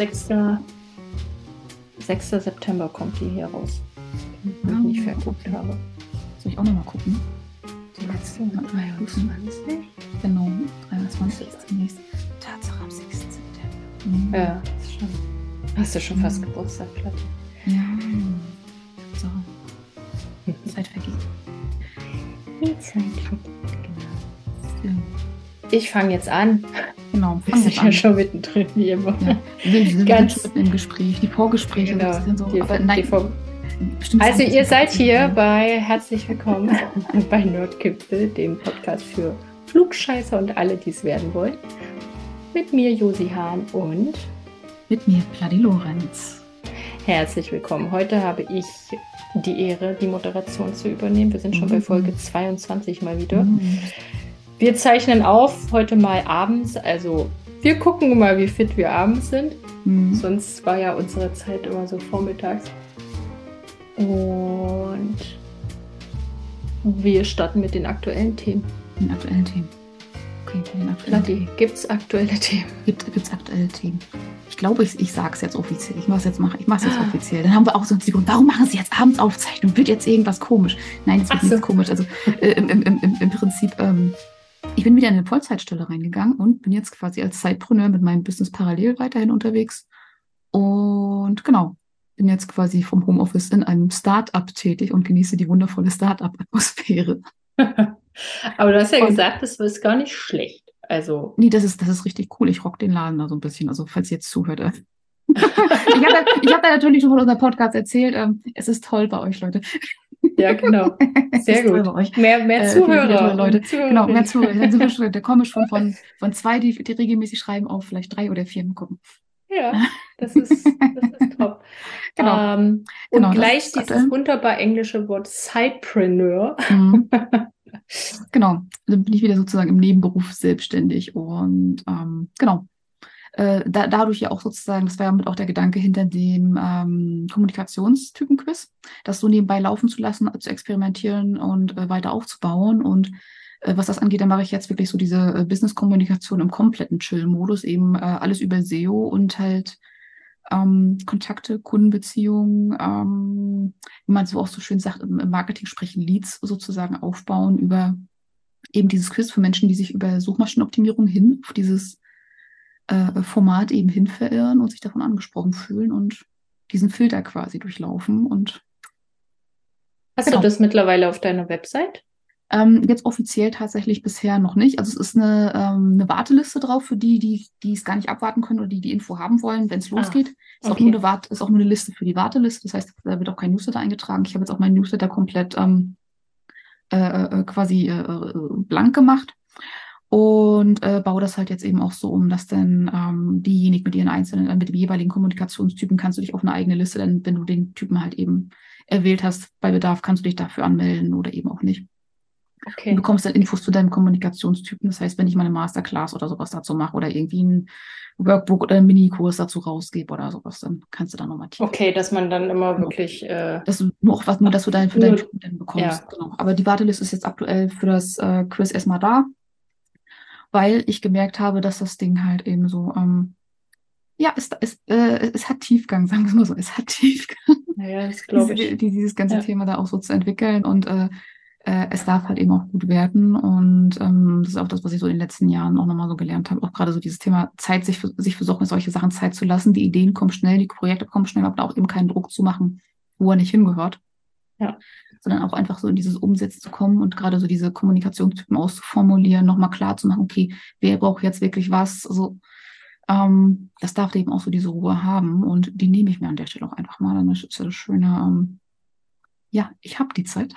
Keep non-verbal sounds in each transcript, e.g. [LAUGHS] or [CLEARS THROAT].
6. 6. September kommt die hier raus. Wenn ich nicht verguckt habe. Soll ich auch nochmal gucken? Die letzte 23. Genau, 23 ist die nächste. Tatsache am 6. September. Mhm. Ja, ist schon. Hast du schon fast Geburtstag, Platte? Ja. So. Zeit vergeht. Die Zeit vergeht, Ja. Ich fange jetzt an. Genau, [LAUGHS] Wir sind ja schon mittendrin, wie immer. Ja. Wir sind Ganz- mitten im Gespräch. Die Vorgespräche Genau. so. Die- aber nein, Also ihr seid hier bei Herzlich Willkommen [LAUGHS] bei Nordgipfel, dem Podcast für Flugscheißer und alle, die es werden wollen. Mit mir Josi Hahn und Mit mir, Pladi Lorenz. herzlich willkommen. Heute habe ich die Ehre, die Moderation zu übernehmen. Wir sind schon bei Mhm. Folge 22 mal wieder. Mhm. Wir zeichnen auf, heute mal abends. Also wir gucken mal, wie fit wir abends sind. Mhm. Sonst war ja unsere Zeit immer so vormittags. Und wir starten mit den aktuellen Themen. Den aktuellen Themen. Okay, den aktuellen Themen. gibt es aktuelle Themen? Gibt es aktuelle Themen? Ich glaube, ich, ich sage es jetzt offiziell. Ich mache es jetzt, mach, ich mach's jetzt offiziell. Dann haben wir auch so die Grund, warum machen Sie jetzt abends Aufzeichnung? Wird jetzt irgendwas komisch? Nein, es wird so. nichts komisch. Also äh, im, im, im, im Prinzip, ähm, ich bin wieder in eine Vollzeitstelle reingegangen und bin jetzt quasi als Zeitpreneur mit meinem Business parallel weiterhin unterwegs. Und genau, bin jetzt quasi vom Homeoffice in einem Start-up tätig und genieße die wundervolle Start-up-Atmosphäre. [LAUGHS] Aber du hast ja Und- gesagt, das ist gar nicht schlecht. Also, Nee, das ist, das ist richtig cool. Ich rock den Laden da so ein bisschen. Also, falls ihr jetzt zuhört. äh. [LAUGHS] ich habe hab da natürlich schon von unserem Podcast erzählt. Ähm, es ist toll bei euch, Leute. Ja, genau. [LAUGHS] Sehr gut. euch. Mehr, mehr Äh, Zuhörer. tolle Leute. Genau, mehr Zuhörer. Dann sind wir schon, da komme ich schon von, von zwei, die, die regelmäßig schreiben, auf vielleicht drei oder vier. Mal gucken. Ja, [LAUGHS] das ist, das ist top. Genau. Ähm, Genau, und gleich dieses aktuell. wunderbar englische Wort Sidepreneur. Mhm. [LAUGHS] Genau, dann bin ich wieder sozusagen im Nebenberuf selbstständig und ähm, genau. Äh, da, dadurch ja auch sozusagen, das war ja mit auch der Gedanke hinter dem ähm, Kommunikationstypen-Quiz, das so nebenbei laufen zu lassen, zu experimentieren und äh, weiter aufzubauen. Und äh, was das angeht, da mache ich jetzt wirklich so diese äh, Business-Kommunikation im kompletten Chill-Modus, eben äh, alles über SEO und halt ähm, Kontakte, Kundenbeziehungen, ähm, wie man so auch so schön sagt, im im Marketing sprechen, Leads sozusagen aufbauen über eben dieses Quiz für Menschen, die sich über Suchmaschinenoptimierung hin auf dieses äh, Format eben hin verirren und sich davon angesprochen fühlen und diesen Filter quasi durchlaufen. Und Hast Genau. du das mittlerweile auf deiner Website? ähm, jetzt offiziell tatsächlich bisher noch nicht. Also es ist eine, ähm, eine Warteliste drauf für die, die, die es gar nicht abwarten können oder die die Info haben wollen, wenn es Ah, losgeht. Ist, auch okay. nur eine Wart ist auch nur eine Liste für die Warteliste. Das heißt, da wird auch kein Newsletter eingetragen. Ich habe jetzt auch meinen Newsletter komplett ähm, äh, äh, quasi äh, äh, blank gemacht und äh, baue das halt jetzt eben auch so um, dass dann ähm, diejenigen mit ihren einzelnen, äh, mit dem jeweiligen Kommunikationstypen kannst du dich auf eine eigene Liste, dann wenn du den Typen halt eben erwählt hast, bei Bedarf kannst du dich dafür anmelden oder eben auch nicht. Du Okay. bekommst dann Infos zu deinem Kommunikationstypen. Das heißt, wenn ich mal eine Masterclass oder sowas dazu mache oder irgendwie ein Workbook oder einen Minikurs dazu rausgebe oder sowas, dann kannst du da nochmal tiefer. Okay, dass man dann immer Genau. wirklich. Äh, Das ist nur auch was, nur dass du dein, für deinen Typen dann bekommst. ja. Genau. Aber die Warteliste ist jetzt aktuell für das äh, Quiz erstmal da, weil ich gemerkt habe, dass das Ding halt eben so, ähm, ja, es, es, äh, es hat Tiefgang, [LAUGHS] sagen wir es mal so, es hat Tiefgang naja, das [LAUGHS] glaube diese, ich. die, dieses ganze Ja. Thema da auch so zu entwickeln und äh, äh, es darf halt eben auch gut werden und ähm, das ist auch das, was ich so in den letzten Jahren auch nochmal so gelernt habe, auch gerade so dieses Thema Zeit, sich für, sich solche, solche Sachen Zeit zu lassen, die Ideen kommen schnell, die Projekte kommen schnell, aber auch eben keinen Druck zu machen, wo er nicht hingehört. Ja. Sondern auch einfach so in dieses Umsetzen zu kommen und gerade so diese Kommunikationstypen auszuformulieren, nochmal klar zu machen, okay, wer braucht jetzt wirklich was, also ähm, das darf eben auch so diese Ruhe haben und die nehme ich mir an der Stelle auch einfach mal. Dann ist es ja das Schöne, ähm, ja, ich habe die Zeit.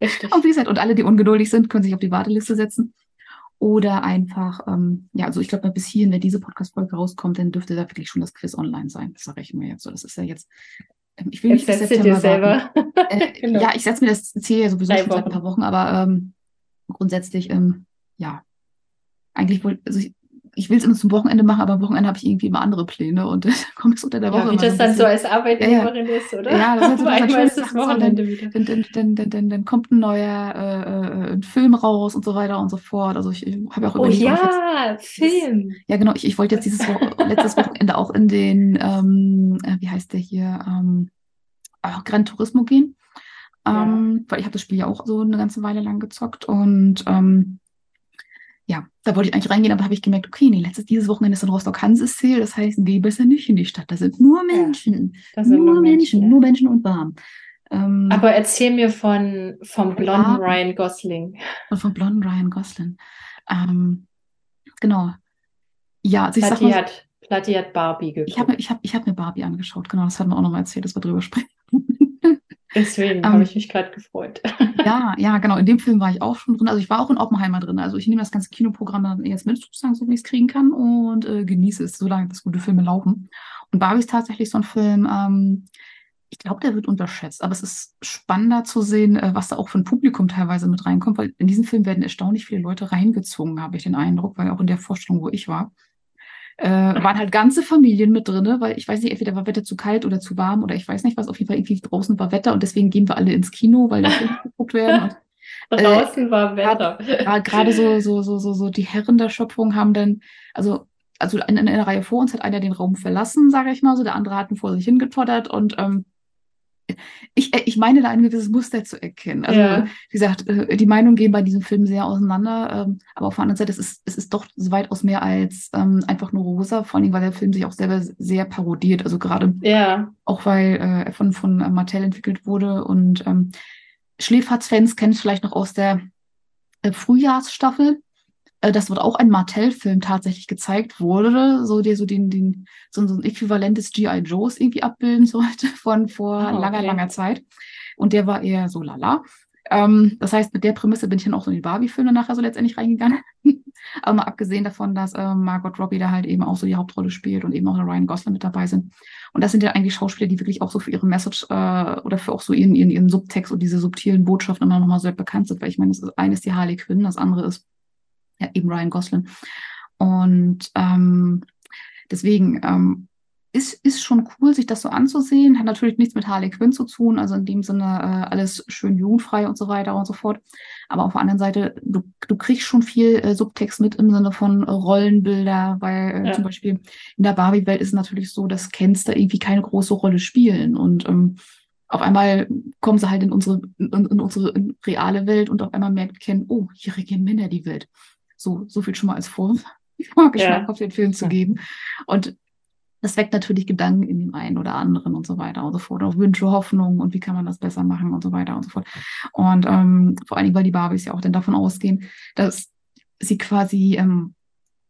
Richtig. Und wie gesagt, und alle, die ungeduldig sind, können sich auf die Warteliste setzen. Oder einfach, ähm, ja, also ich glaube, bis hierhin, wenn diese Podcast-Folge rauskommt, dann dürfte da wirklich schon das Quiz online sein. Das sage ich mir jetzt so. Das ist ja jetzt, ich will Jetzt nicht du dir selber. [LAUGHS] Äh, Genau. Ja, ich setze mir das Ziel sowieso schon seit ein paar Wochen, aber ähm, grundsätzlich, ähm, ja, eigentlich wohl, also ich, ich will es immer zum Wochenende machen, aber am Wochenende habe ich irgendwie immer andere Pläne und [LAUGHS] dann kommt es unter der Woche. Ja, wie das dann so als Arbeitnehmerin ja, ist, oder? Ja, das ist halt [LAUGHS] so ist das Wochenende wieder. Dann, dann, dann, dann, dann, kommt ein neuer äh, äh, ein Film raus und so weiter und so fort. Also ich, habe ja auch oh überlegt. Oh ja, Film. Ja, genau. Ich, ich wollte jetzt dieses [LAUGHS] letztes Wochenende auch in den, ähm, äh, wie heißt der hier, ähm, auch Gran Turismo gehen. Ähm, ja. Weil ich habe das Spiel ja auch so eine ganze Weile lang gezockt und ähm, ja, da wollte ich eigentlich reingehen, aber habe ich gemerkt, okay, nee, letztes dieses Wochenende ist in Rostock-Hanses Sale, das heißt, geh besser nicht in die Stadt. Da sind nur Menschen. Ja, sind nur, nur Menschen, Menschen ja. nur Menschen und warm. Ähm, aber erzähl mir von vom blonden Ryan Gosling. Und vom blonden Ryan Gosling. Ähm, genau. Ja, also ich Platti, sag mal, hat, Platti hat Barbie geguckt. Ich habe ich hab, ich hab mir Barbie angeschaut, genau, das hat man auch nochmal erzählt, dass wir drüber sprechen. Deswegen ähm, habe ich mich gerade gefreut. [LAUGHS] Ja, ja, genau. In dem Film war ich auch schon drin. Also ich war auch in Oppenheimer drin. Also ich nehme das ganze Kinoprogramm dann jetzt mit, sozusagen, so wie ich es kriegen kann und äh, genieße es, solange das gute Filme laufen. Und Barbie ist tatsächlich so ein Film, ähm, ich glaube, der wird unterschätzt, aber es ist spannender zu sehen, äh, was da auch für ein Publikum teilweise mit reinkommt, weil in diesem Film werden erstaunlich viele Leute reingezogen, habe ich den Eindruck, weil auch in der Vorstellung, wo ich war, äh, waren halt ganze Familien mit drin, weil ich weiß nicht, entweder war Wetter zu kalt oder zu warm oder ich weiß nicht was, auf jeden Fall irgendwie draußen war Wetter und deswegen gehen wir alle ins Kino, weil da Filme [LAUGHS] geguckt werden. Und, [LAUGHS] draußen äh, war Wetter. Gerade so, so, so, so, so die Herren der Schöpfung haben dann, also also in, in der Reihe vor uns hat einer den Raum verlassen, sage ich mal so, der andere hat ihn vor sich hingetottert und ähm, ich, äh, ich meine da ein gewisses Muster zu erkennen. Also, ja. wie gesagt, äh, die Meinungen gehen bei diesem Film sehr auseinander, ähm, aber auf der anderen Seite, es ist, es ist doch weitaus mehr als ähm, einfach nur rosa, vor allem, weil der Film sich auch selber sehr parodiert. Also gerade ja. auch, weil äh, er von, von Mattel entwickelt wurde und ähm, Schläferz-Fans kennen es vielleicht noch aus der äh, Frühjahrsstaffel äh, das wird auch ein Martell-Film tatsächlich gezeigt wurde, so der so den, den, so, so ein Äquivalent des G.I. Joes irgendwie abbilden [LAUGHS] sollte von vor oh, okay. langer, langer Zeit. Und der war eher so lala. Ähm, das heißt, mit der Prämisse bin ich dann auch so in die Barbie-Filme nachher so letztendlich reingegangen. [LAUGHS] Aber mal abgesehen davon, dass äh, Margot Robbie da halt eben auch so die Hauptrolle spielt und eben auch Ryan Gosling mit dabei sind. Und das sind ja eigentlich Schauspieler, die wirklich auch so für ihre Message äh, oder für auch so ihren, ihren, ihren Subtext und diese subtilen Botschaften immer nochmal sehr bekannt sind. Weil ich meine, das ist, eines die Harley Quinn, das andere ist ja, eben Ryan Gosling. Und ähm, deswegen ähm, ist, ist schon cool, sich das so anzusehen. Hat natürlich nichts mit Harley Quinn zu tun, also in dem Sinne äh, alles schön jugendfrei und so weiter und so fort. Aber auf der anderen Seite, du, du kriegst schon viel äh, Subtext mit im Sinne von äh, Rollenbilder, weil äh, ja. zum Beispiel in der Barbie-Welt ist es natürlich so, dass Kens da irgendwie keine große Rolle spielen. Und ähm, auf einmal kommen sie halt in unsere, in, in unsere reale Welt und auf einmal merkt Ken, oh, hier regieren Männer die Welt. So, so viel schon mal als Vor Vorgeschmack [LAUGHS] ja. auf den Film zu geben. Und das weckt natürlich Gedanken in dem einen oder anderen und so weiter und so fort. Auch Wünsche, Hoffnungen und wie kann man das besser machen und so weiter und so fort. Und ähm, vor allen Dingen, weil die Barbies ja auch dann davon ausgehen, dass sie quasi ähm,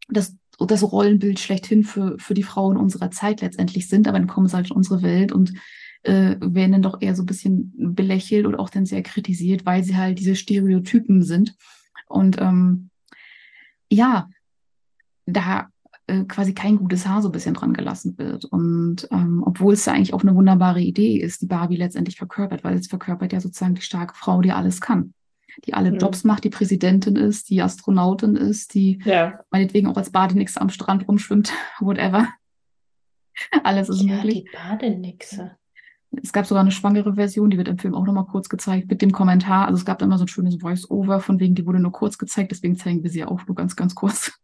das, das Rollenbild schlechthin für, für die Frauen unserer Zeit letztendlich sind, aber dann kommen sie halt in unsere Welt und äh, werden dann doch eher so ein bisschen belächelt oder auch dann sehr kritisiert, weil sie halt diese Stereotypen sind. Und ähm, ja, da äh, quasi kein gutes Haar so ein bisschen dran gelassen wird. Und ähm, obwohl es ja eigentlich auch eine wunderbare Idee ist, die Barbie letztendlich verkörpert, weil es verkörpert ja sozusagen die starke Frau, die alles kann. Die alle mhm. Jobs macht, die Präsidentin ist, die Astronautin ist, die ja. meinetwegen auch als Badenixe am Strand rumschwimmt, [LAUGHS] whatever. Alles ist ja, möglich. Die Badenixe. Es gab sogar eine schwangere Version, die wird im Film auch nochmal kurz gezeigt, mit dem Kommentar. Also es gab da immer so ein schönes Voice-Over, von wegen, die wurde nur kurz gezeigt, deswegen zeigen wir sie auch nur ganz, ganz kurz.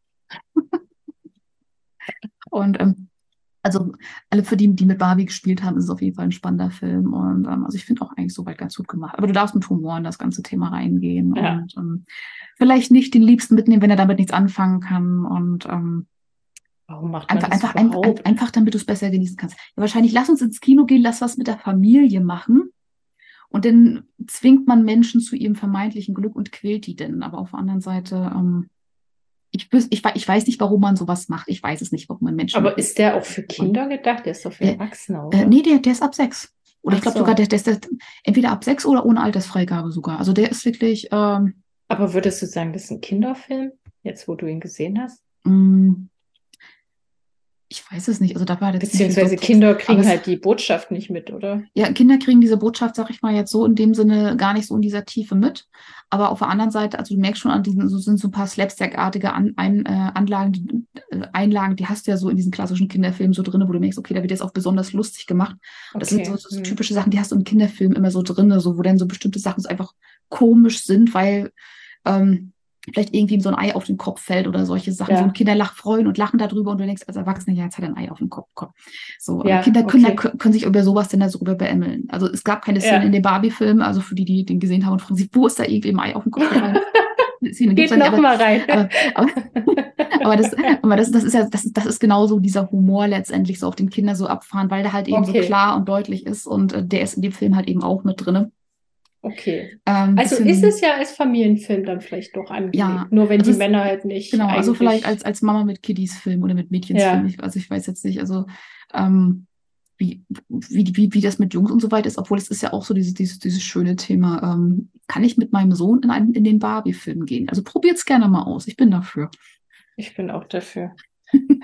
[LAUGHS] und ähm, also alle für die, die mit Barbie gespielt haben, ist es auf jeden Fall ein spannender Film. Und ähm, also ich finde auch eigentlich soweit ganz gut gemacht. Aber du darfst mit Humor in das ganze Thema reingehen ja. und ähm, vielleicht nicht den Liebsten mitnehmen, wenn er damit nichts anfangen kann. Und ähm, Warum macht man einfach, das einfach, einfach, einfach, damit du es besser genießen kannst. Ja, wahrscheinlich lass uns ins Kino gehen, lass was mit der Familie machen. Und dann zwingt man Menschen zu ihrem vermeintlichen Glück und quält die denn. Aber auf der anderen Seite, ähm, ich, ich, ich weiß nicht, warum man sowas macht. Ich weiß es nicht, warum man Menschen. Aber ist der auch für Kinder gedacht? Der ist doch für der, Erwachsene, oder? Äh, nee, der, der ist ab sechs. Oder Ach ich glaube so. sogar, der, der ist der, entweder ab sechs oder ohne Altersfreigabe sogar. Also der ist wirklich. Ähm, Aber würdest du sagen, das ist ein Kinderfilm, jetzt wo du ihn gesehen hast? Mm, ich weiß es nicht. Also da war das Beziehungsweise Kinder kriegen halt die Botschaft nicht mit, oder? Ja, Kinder kriegen diese Botschaft, sag ich mal, jetzt so in dem Sinne gar nicht so in dieser Tiefe mit. Aber auf der anderen Seite, also du merkst schon an diesen, so sind so ein paar Slapstack-artige an, ein, äh, Anlagen, die, äh, Einlagen, die hast du ja so in diesen klassischen Kinderfilmen so drin, wo du merkst, okay, da wird jetzt auch besonders lustig gemacht. Okay. Das sind so, so, so, hm. typische Sachen, die hast du im Kinderfilm immer so drin, so wo dann so bestimmte Sachen so einfach komisch sind, weil ähm, vielleicht irgendwie so ein Ei auf den Kopf fällt oder solche Sachen. Ja. So Kinder lach, freuen und lachen darüber und du denkst als Erwachsene, ja, jetzt hat er ein Ei auf dem Kopf. Komm. So, ja, Kinder, okay. Kinder können sich über sowas denn da so beämmeln. Also es gab keine Szene ja. in dem Barbie-Film, also für die, die den gesehen haben und fragen sich, wo ist da irgendwie ein Ei auf dem Kopf? [LAUGHS] Szene Geht noch aber, mal rein. Aber, aber, aber, das, aber das, das ist ja, das, das ist genauso dieser Humor letztendlich so auf den Kinder so abfahren, weil der halt eben okay. so klar und deutlich ist und äh, der ist in dem Film halt eben auch mit drinne. Okay. Ähm, also bisschen, ist es ja als Familienfilm dann vielleicht doch angelegt. Ja, nur wenn die ist, Männer halt nicht. Genau, also vielleicht als, als Mama mit Kiddies Film oder mit Mädchens ja. Film. also ich weiß jetzt nicht, also ähm, wie, wie, wie, wie das mit Jungs und so weiter ist, obwohl es ist ja auch so dieses, dieses, dieses schöne Thema. Ähm, kann ich mit meinem Sohn in, einen, in den Barbie-Film gehen? Also probiert es gerne mal aus. Ich bin dafür. Ich bin auch dafür.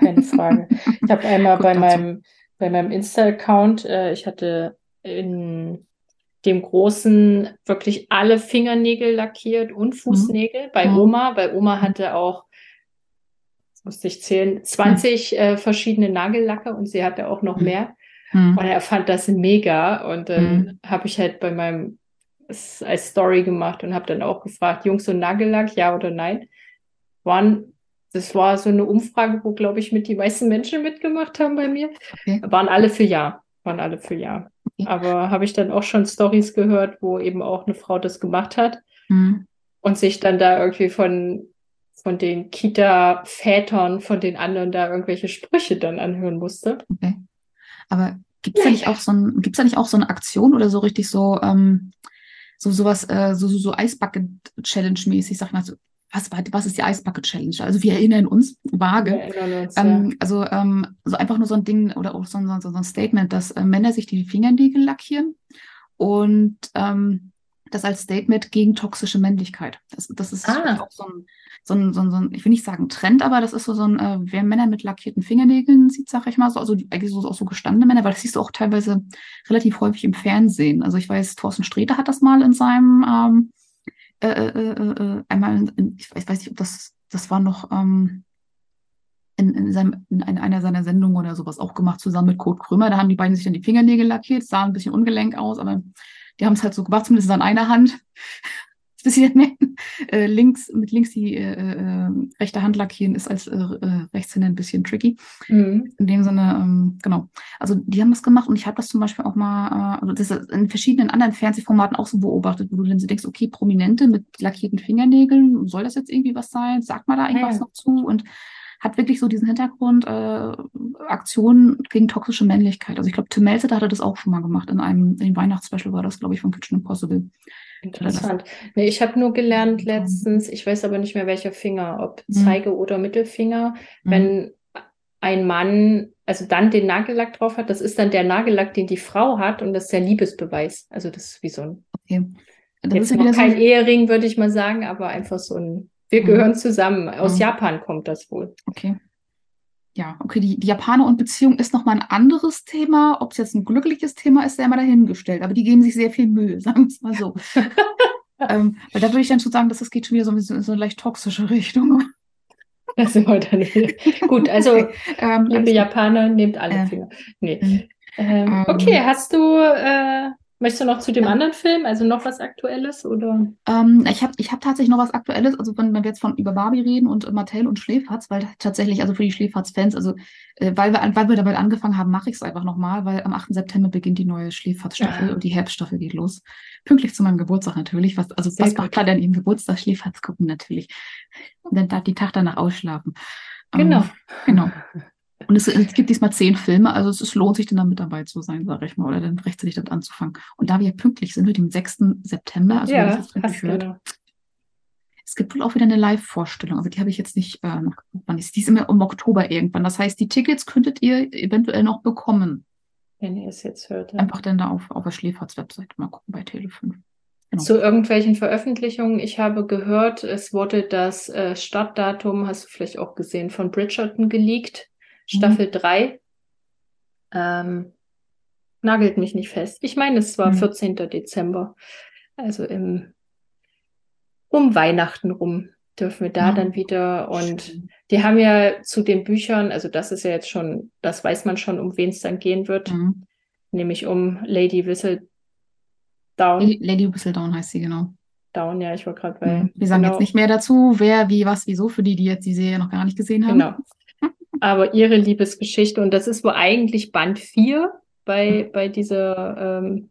Keine Frage. Ich habe einmal [LAUGHS] bei meinem, bei meinem Insta-Account, äh, ich hatte in dem Großen wirklich alle Fingernägel lackiert und Fußnägel. Mhm. Bei mhm. Oma, bei Oma hatte auch, das musste ich zählen, 20 mhm. äh, verschiedene Nagellacke und sie hatte auch noch mhm. mehr. Mhm. Und er fand das mega. Und dann mhm. habe ich halt bei meinem als Story gemacht und habe dann auch gefragt, Jungs, so Nagellack, ja oder nein? Waren, das war so eine Umfrage, wo, glaube ich, mit die meisten Menschen mitgemacht haben bei mir. Okay. Waren alle für ja. Waren alle für ja. [LAUGHS] Aber habe ich dann auch schon Stories gehört, wo eben auch eine Frau das gemacht hat mhm. und sich dann da irgendwie von, von den Kita-Vätern, von den anderen da irgendwelche Sprüche dann anhören musste. Okay. Aber gibt es da nicht auch so ein, gibt's da nicht auch so eine Aktion oder so richtig so, ähm, so sowas, äh, so, so, so Eisbucket-Challenge-mäßig, sag ich mal, so was, was ist die Eisbucket Challenge? Also wir erinnern uns vage. Erinnern uns, ähm, ja. Also ähm, so einfach nur so ein Ding oder auch so, so, so ein Statement, dass äh, Männer sich die Fingernägel lackieren und ähm, das als Statement gegen toxische Männlichkeit. Das, das ist ah. auch so ein, so, ein, so, ein, so ein, ich will nicht sagen Trend, aber das ist so, so ein, äh, wer Männer mit lackierten Fingernägeln sieht, sag ich mal, so, also eigentlich so, auch so gestandene Männer, weil das siehst du auch teilweise relativ häufig im Fernsehen. Also ich weiß, Thorsten Sträter hat das mal in seinem ähm, äh, äh, äh, äh, einmal, in, ich weiß nicht, ob das, das war noch ähm, in, in, seinem, in einer seiner Sendungen oder sowas auch gemacht, zusammen mit Kurt Krömer. Da haben die beiden sich dann die Fingernägel lackiert, sah ein bisschen ungelenk aus, aber die haben es halt so gemacht, zumindest an einer Hand [LAUGHS] bisschen äh, links, mit links die äh, äh, rechte Hand lackieren ist als äh, äh, Rechtshänder ein bisschen tricky. Mhm. In dem Sinne, ähm, genau. Also die haben das gemacht und ich habe das zum Beispiel auch mal, äh, also das ist in verschiedenen anderen Fernsehformaten auch so beobachtet, wo du dann so denkst, okay, Prominente mit lackierten Fingernägeln, soll das jetzt irgendwie was sein? Sagt mal da irgendwas ja. noch zu? Und hat wirklich so diesen Hintergrund äh, Aktionen gegen toxische Männlichkeit. Also ich glaube, Tim Melzer hatte das auch schon mal gemacht in einem in dem Weihnachtsspecial war das, glaube ich, von Kitchen Impossible. Interessant. Nee, ich habe nur gelernt letztens, ich weiß aber nicht mehr welcher Finger, ob mhm. Zeige- oder Mittelfinger, mhm. wenn ein Mann also dann den Nagellack drauf hat, das ist dann der Nagellack, den die Frau hat und das ist der Liebesbeweis. Also das ist wie so ein okay. Das jetzt ist ja noch kein so Ehering, würde ich mal sagen, aber einfach so ein, wir mhm. gehören zusammen. Aus. Japan kommt das wohl. Okay ja, okay, die, die Japaner und Beziehung ist nochmal ein anderes Thema. Ob es jetzt ein glückliches Thema ist, sei mal dahingestellt. Aber die geben sich sehr viel Mühe, [LAUGHS] sagen wir es mal so. [LAUGHS] ähm, weil da würde ich dann schon sagen, dass das geht schon wieder so in so, so eine leicht toxische Richtung. [LAUGHS] Das sind wir dann. Gut, also ähm, liebe Japaner, nehmt alle äh, Finger. Nee. Mhm. Ähm, ähm, okay, hast du äh, Möchtest du noch zu dem ja. anderen Film, also noch was Aktuelles oder? Ähm, ich habe ich hab tatsächlich noch was Aktuelles, also wenn, wenn wir jetzt von über Barbie reden und Mattel und Schläferz, weil tatsächlich, also für die Schläferz-Fans, also äh, weil, wir, weil wir damit angefangen haben, mache ich es einfach nochmal, weil am 8. September beginnt die neue Schläferz-Staffel ja. und die Herbststaffel geht los. Pünktlich zu meinem Geburtstag natürlich. Was, also Sehr was macht klar dann eben Geburtstag Schläferz gucken natürlich. Und dann die Tag danach ausschlafen. Genau. Ähm, genau. Und es, es, gibt diesmal zehn Filme, also es, es lohnt sich dann da mit dabei zu sein, sage ich mal, oder dann rechtzeitig damit anzufangen. Und da wir pünktlich sind mit dem 6. September, also ja, das jetzt gehört, genau. es gibt wohl auch wieder eine Live-Vorstellung, aber die habe ich jetzt nicht äh, nachgeguckt, wann ist. Die ist immer im Oktober irgendwann. Das heißt, die Tickets könntet ihr eventuell noch bekommen. Wenn ihr es jetzt hört. Ja. Einfach dann da auf, auf der Schläferz-Webseite mal gucken bei Tele5. Genau. Zu irgendwelchen Veröffentlichungen. Ich habe gehört, es wurde das äh, Startdatum, hast du vielleicht auch gesehen, von Bridgerton geleakt Staffel 3. Ähm, nagelt mich nicht fest. Ich meine, es war Mhm. 14. Dezember. Also im, um Weihnachten rum dürfen wir da Ja. dann wieder. Und die haben ja zu den Büchern, also das ist ja jetzt schon, das weiß man schon, um wen es dann gehen wird, Mhm. nämlich um Lady Whistledown. Lady, Lady Whistledown heißt sie, genau. Down, ja, ich war gerade bei. Mhm. Wir sagen genau, jetzt nicht mehr dazu, wer, wie, was, wieso, für die, die jetzt die Serie noch gar nicht gesehen haben. Genau. Aber ihre Liebesgeschichte, und das ist wohl eigentlich Band 4 bei, bei dieser, ähm,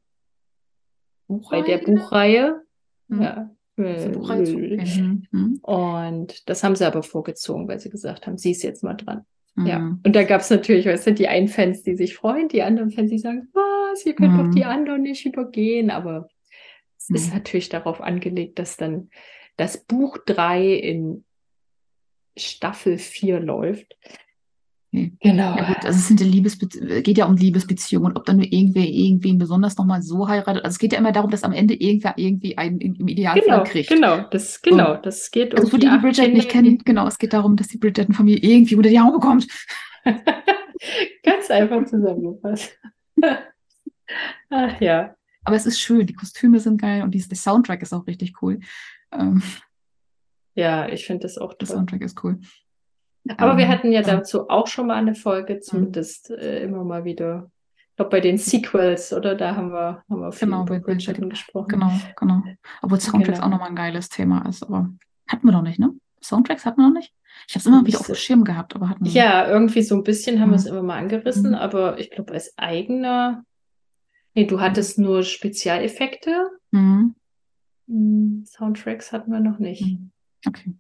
bei der Buchreihe. Mhm. Ja. Buchreihe. Mhm. Mhm. Und das haben sie aber vorgezogen, weil sie gesagt haben, sie ist jetzt mal dran. Ja. Mhm. Und da gab es natürlich, weißt du, die einen Fans, die sich freuen, die anderen Fans, die sagen, was, ihr könnt doch Mhm. die anderen nicht übergehen. Aber es ist Mhm. natürlich darauf angelegt, dass dann das Buch 3 in Staffel 4 läuft. Okay. Genau. Ja gut, also es sind ja Liebesbe geht ja um Liebesbeziehungen und ob dann nur irgendwer irgendwen besonders nochmal so heiratet. Also es geht ja immer darum, dass am Ende irgendwer irgendwie einen im Idealfall Genau, kriegt. genau, das, genau, das geht Also um für die, die Bridget nicht kennen, genau, es geht darum, dass die Bridgerton-Familie irgendwie unter die Arme bekommt. die- [LAUGHS] Ganz einfach zusammengefasst. [LAUGHS] Ach ja. Aber es ist schön, die Kostüme sind geil und die, der Soundtrack ist auch richtig cool. Ähm, Ja, ich finde das auch der toll. Soundtrack ist cool. Aber wir Ähm, hatten ja dazu auch schon mal eine Folge, zumindest äh, immer mal wieder. Ich glaube, bei den Sequels, oder? Da haben wir, haben wir viel Genau, über Bridgerton gesprochen. Genau, genau. Obwohl Soundtracks Genau. auch nochmal ein geiles Thema ist, aber hatten wir noch nicht, ne? Soundtracks hatten wir noch nicht? Ich habe es immer wieder auf dem Schirm gehabt, aber hatten wir Ja, irgendwie so ein bisschen haben wir es Mhm. immer mal angerissen, Mhm. aber ich glaube, als eigener. Nee, du hattest nur Spezialeffekte. Mhm. Hm, Soundtracks hatten wir noch nicht. Mhm. Okay.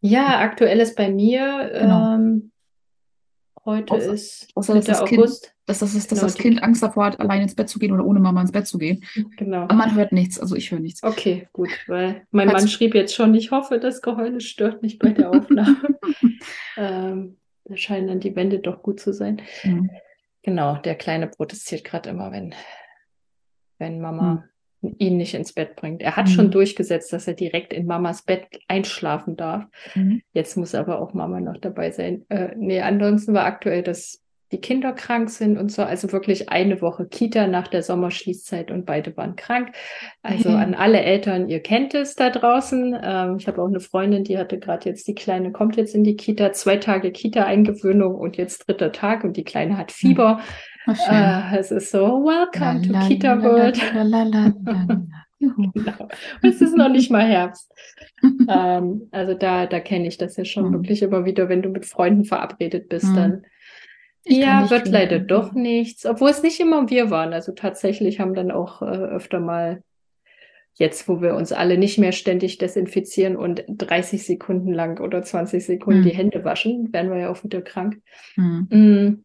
Ja, aktuell ist bei mir, Genau. ähm, heute Außer- ist außer, dass das Kind- August. Dass das, ist, dass Genau, das Kind Angst davor hat, allein ins Bett zu gehen oder ohne Mama ins Bett zu gehen. Genau. Aber man hört nichts, also ich höre nichts. Okay, gut, weil mein Falls- Mann schrieb jetzt schon, ich hoffe, das Geheule stört nicht bei der Aufnahme. [LAUGHS] ähm, da scheinen dann die Wände doch gut zu sein. Mhm. Genau, der Kleine protestiert gerade immer, wenn, wenn Mama ihn nicht ins Bett bringt. Er hat Mhm. schon durchgesetzt, dass er direkt in Mamas Bett einschlafen darf. Mhm. Jetzt muss aber auch Mama noch dabei sein. Äh, nee, ansonsten war aktuell, dass die Kinder krank sind und so. Also wirklich eine Woche Kita nach der Sommerschließzeit und beide waren krank. Also Mhm. an alle Eltern, ihr kennt es da draußen. Ähm, ich habe auch eine Freundin, die hatte gerade jetzt, die Kleine kommt jetzt in die Kita, zwei Tage Kita-Eingewöhnung und jetzt dritter Tag und die Kleine hat Fieber. Äh, es ist so, welcome to La, Kita World. Genau. Es ist noch nicht mal Herbst. Ähm, also da, da kenne ich das ja schon Mhm. wirklich immer wieder, wenn du mit Freunden verabredet bist, Mhm. dann Ich ja, wird leider doch nichts, obwohl es nicht immer wir waren. Also tatsächlich haben dann auch äh, öfter mal jetzt, wo wir uns alle nicht mehr ständig desinfizieren und 30 Sekunden lang oder 20 Sekunden Mhm. die Hände waschen, werden wir ja auch wieder krank. Mhm.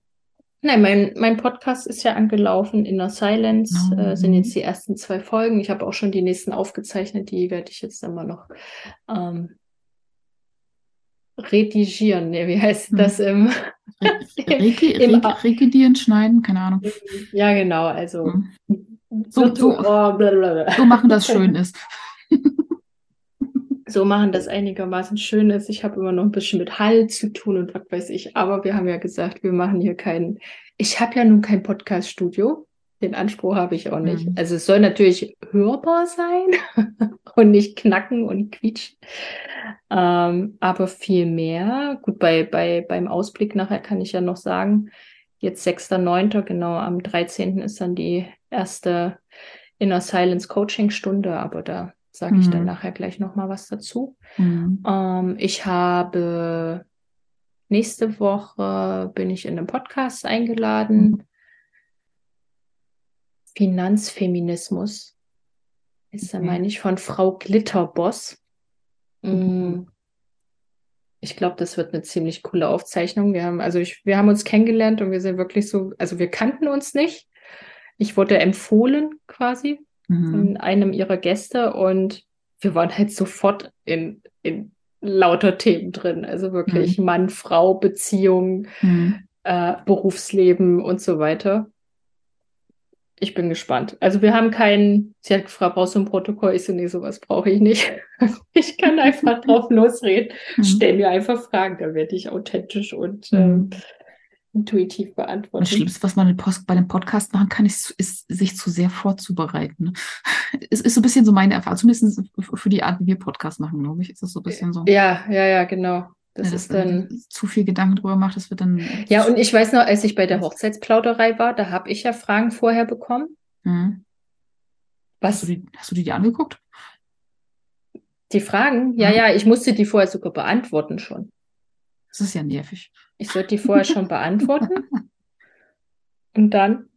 Nein, mein, mein Podcast ist ja angelaufen, Inner Silence, Oh, äh, sind jetzt die ersten zwei Folgen. Ich habe auch schon die nächsten aufgezeichnet, die werde ich jetzt dann mal noch ähm, redigieren. Nee, wie heißt Mhm. das im, Reki, [LAUGHS] Im- Reki, Rekidieren, schneiden, keine Ahnung. ja genau, also Mhm. So- virtu- so- oh. So machen, dass [LAUGHS] schön ist. So machen, dass einigermaßen schön ist. Ich habe immer noch ein bisschen mit Hall zu tun und was weiß ich. Aber wir haben ja gesagt, wir machen hier keinen. Ich habe ja nun kein Podcast-Studio. Den Anspruch habe ich auch nicht. Mhm. Also es soll natürlich hörbar sein [LAUGHS] und nicht knacken und quietschen. Ähm, aber viel mehr. Gut, bei, bei, beim Ausblick nachher kann ich ja noch sagen, jetzt 6.9., genau, am 13. ist dann die erste Inner Silence Coaching Stunde, aber da sage ich dann Mhm. nachher gleich nochmal was dazu. Mhm. Ähm, ich habe nächste Woche bin ich in einem Podcast eingeladen. Finanzfeminismus ist da, Okay. meine ich, von Frau Glitterboss. Mm. Ich glaube, das wird eine ziemlich coole Aufzeichnung. Wir haben, also ich, wir haben uns kennengelernt und wir sind wirklich so, also wir kannten uns nicht. Ich wurde empfohlen quasi Mhm. von einem ihrer Gäste und wir waren halt sofort in, in lauter Themen drin. Also wirklich Mann, Frau, Beziehung, Mhm. äh, Berufsleben und so weiter. ich bin gespannt. Also wir haben keinen, sie hat gefragt, brauchst du ein Protokoll? Ich so, nee, sowas brauche ich nicht. [LAUGHS] Ich kann einfach drauf [LAUGHS] losreden. Mhm. Stell mir einfach Fragen, da werde ich authentisch und mhm. Intuitiv beantworten. Das Schlimmste, was man bei dem Podcast machen kann, ist, ist sich zu sehr vorzubereiten. [LAUGHS] Es ist so ein bisschen so meine Erfahrung, zumindest für die Art, wie wir Podcast machen, glaube ich, ist das so ein bisschen so. Ja, ja, ja, genau. Das, ja, ist dann zu viel Gedanken drüber macht, das wird dann. Ja, und ich weiß noch, als ich bei der Hochzeitsplauderei war, da habe ich ja Fragen vorher bekommen. Mhm. Was? Hast du, die, hast du die, die angeguckt? Die Fragen? Ja, mhm. ja, ich musste die vorher sogar beantworten schon. Das ist ja nervig. Ich sollte die vorher schon beantworten. Und dann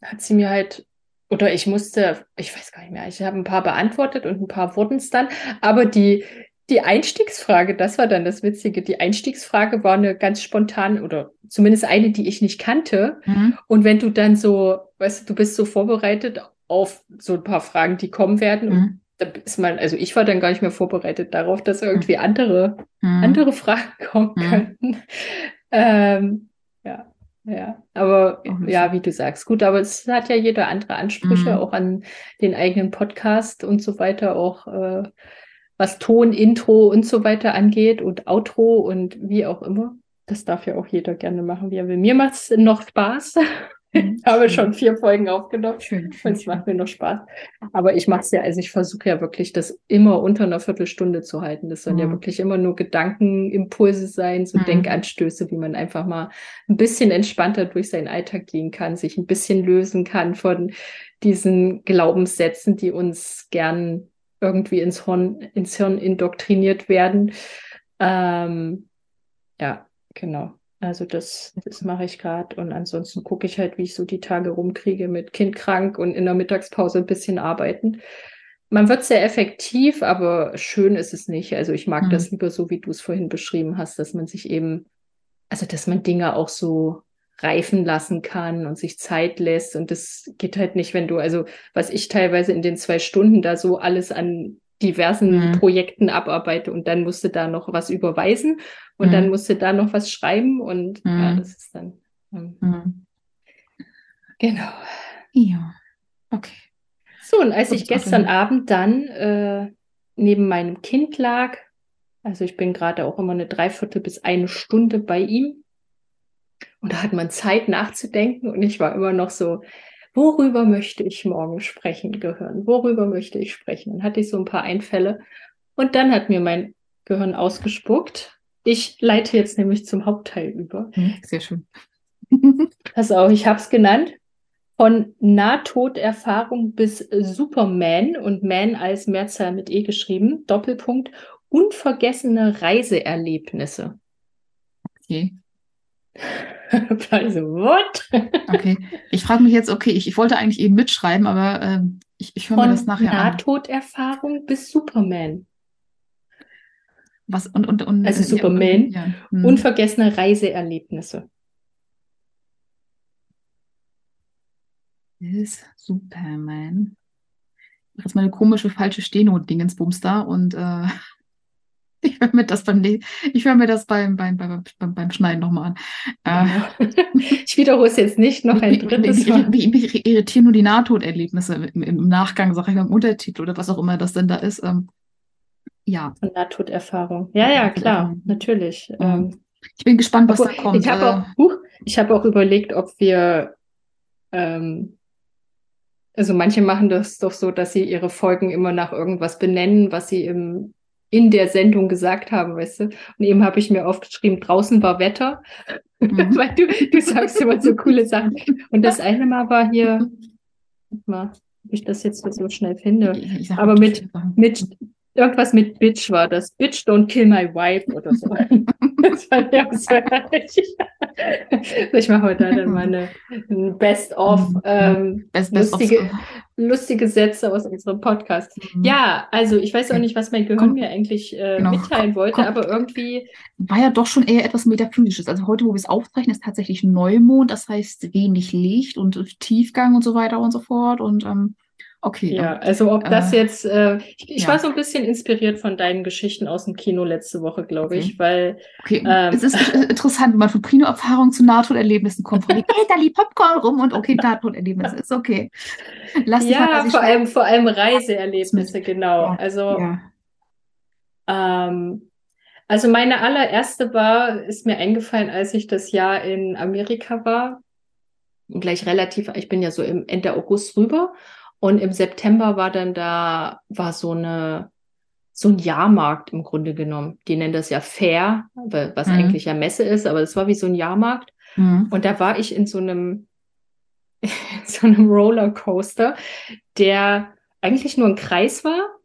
hat sie mir halt, oder ich musste, ich weiß gar nicht mehr, ich habe ein paar beantwortet und ein paar wurden es dann, aber die, die Einstiegsfrage, das war dann das Witzige. Die Einstiegsfrage war eine ganz spontan oder zumindest eine, die ich nicht kannte. Mhm. Und wenn du dann so, weißt du, du bist so vorbereitet auf so ein paar Fragen, die kommen werden. Mhm. Da ist man, also ich war dann gar nicht mehr vorbereitet darauf, dass irgendwie andere, mhm. andere Fragen [LAUGHS] kommen mhm. könnten. Ähm, ja. Ja, aber ja, wie du sagst, gut, aber es hat ja jeder andere Ansprüche, mhm. auch an den eigenen Podcast und so weiter, auch äh, was Ton, Intro und so weiter angeht und Outro und wie auch immer. Das darf ja auch jeder gerne machen, wie er will. Mir macht es noch Spaß. [LAUGHS] [LAUGHS] Ich habe schon vier Folgen aufgenommen. Schön, schön, und es macht mir noch Spaß. Aber ich mache es ja, also ich versuche ja wirklich, das immer unter einer Viertelstunde zu halten. Das sollen mhm. ja wirklich immer nur Gedankenimpulse sein, so mhm. Denkanstöße, wie man einfach mal ein bisschen entspannter durch seinen Alltag gehen kann, sich ein bisschen lösen kann von diesen Glaubenssätzen, die uns gern irgendwie ins Horn, ins Hirn indoktriniert werden. Ähm, ja, genau. Also das, das mache ich gerade. Und ansonsten gucke ich halt, wie ich so die Tage rumkriege mit Kind krank und in der Mittagspause ein bisschen arbeiten. Man wird sehr effektiv, aber schön ist es nicht. Also ich mag mhm. das lieber so, wie du es vorhin beschrieben hast, dass man sich eben, also dass man Dinge auch so reifen lassen kann und sich Zeit lässt. Und das geht halt nicht, wenn du, also was ich teilweise in den zwei Stunden da so alles an diversen mhm. Projekten abarbeite und dann musste da noch was überweisen und mhm. dann musste da noch was schreiben und mhm. ja, das ist dann. Ähm, mhm. Genau. Ja, okay. So, und als ich gestern okay. Abend dann äh, neben meinem Kind lag, also ich bin gerade auch immer eine Dreiviertel bis eine Stunde bei ihm, und da hat man Zeit nachzudenken und ich war immer noch so, worüber möchte ich morgen sprechen, Gehirn? Worüber möchte ich sprechen? Dann hatte ich so ein paar Einfälle und dann hat mir mein Gehirn ausgespuckt. Ich leite jetzt nämlich zum Hauptteil über. Hm, sehr schön. [LAUGHS] Pass auf, ich habe es genannt. Von Nahtoderfahrung bis Superman und Man als Mehrzahl mit E geschrieben. Doppelpunkt. Unvergessene Reiseerlebnisse. Okay. [LAUGHS] also, what? okay. Ich frage mich jetzt, okay, ich, ich wollte eigentlich eben mitschreiben, aber äh, ich, ich höre mir das nachher an. Nahtoderfahrung bis Superman. Was, und, und, und, also Superman, ja, hm. unvergessene Reiseerlebnisse. Ist Superman. Jetzt mal eine komische falsche Steno-Dingensbums da und äh, ich höre mir das beim ich höre mir das beim, beim, beim, beim, beim Schneiden nochmal an. Äh, ich wiederhole es jetzt nicht noch ein drittes Mal. Mich, mich irritieren nur die Nahtoderlebnisse im, im Nachgang, sage ich mal im Untertitel oder was auch immer das denn da ist. Ähm, ja. Nahtoderfahrung. Ja, ja, klar, ähm, natürlich. Ähm, ich bin gespannt, was da kommt. Ich habe äh, auch, ich hab auch überlegt, ob wir ähm, also manche machen das doch so, dass sie ihre Folgen immer nach irgendwas benennen, was sie im in der Sendung gesagt haben, weißt du. Und eben habe ich mir aufgeschrieben, draußen war Wetter, mhm. [LAUGHS] weil du, du sagst immer so coole Sachen. Und das eine Mal war hier, mal, ob ich das jetzt so schnell finde, aber mit, mit irgendwas mit Bitch war das. Bitch don't kill my wife oder so. [LAUGHS] das war ja so Ich mache heute dann meine Best-of mhm. ähm, Best, lustige, Best lustige Sätze aus unserem Podcast. Mhm. Ja, also ich weiß auch nicht, was mein Gehirn Komm, mir eigentlich äh, genau. mitteilen wollte, Komm, aber irgendwie. War ja doch schon eher etwas Metaphysisches. Also heute, wo wir es aufzeichnen, ist tatsächlich Neumond, das heißt wenig Licht und Tiefgang und so weiter und so fort. Und ähm, Okay. Ja, also ob das äh, jetzt, äh, ich, ich ja. war so ein bisschen inspiriert von deinen Geschichten aus dem Kino letzte Woche, glaube ich, weil. Okay, ähm, es ist interessant, wenn man von Kinoerfahrung zu Nahtoderlebnissen kommt. [LAUGHS] Von, hey, da liegt Popcorn rum und okay, Nahtoderlebnis ist okay. Lass ja, vor allem, vor allem Reiseerlebnisse, genau. Ja, also, ja. Ähm, also meine allererste war, ist mir eingefallen, als ich das Jahr in Amerika war. Gleich relativ, ich bin ja so im Ende August rüber. Und im September war dann da, war so eine, so ein Jahrmarkt im Grunde genommen. Die nennen das ja Fair, was mhm. eigentlich ja Messe ist, aber es war wie so ein Jahrmarkt. Mhm. Und da war ich in so einem, [LAUGHS] so einem Rollercoaster, der eigentlich nur ein Kreis war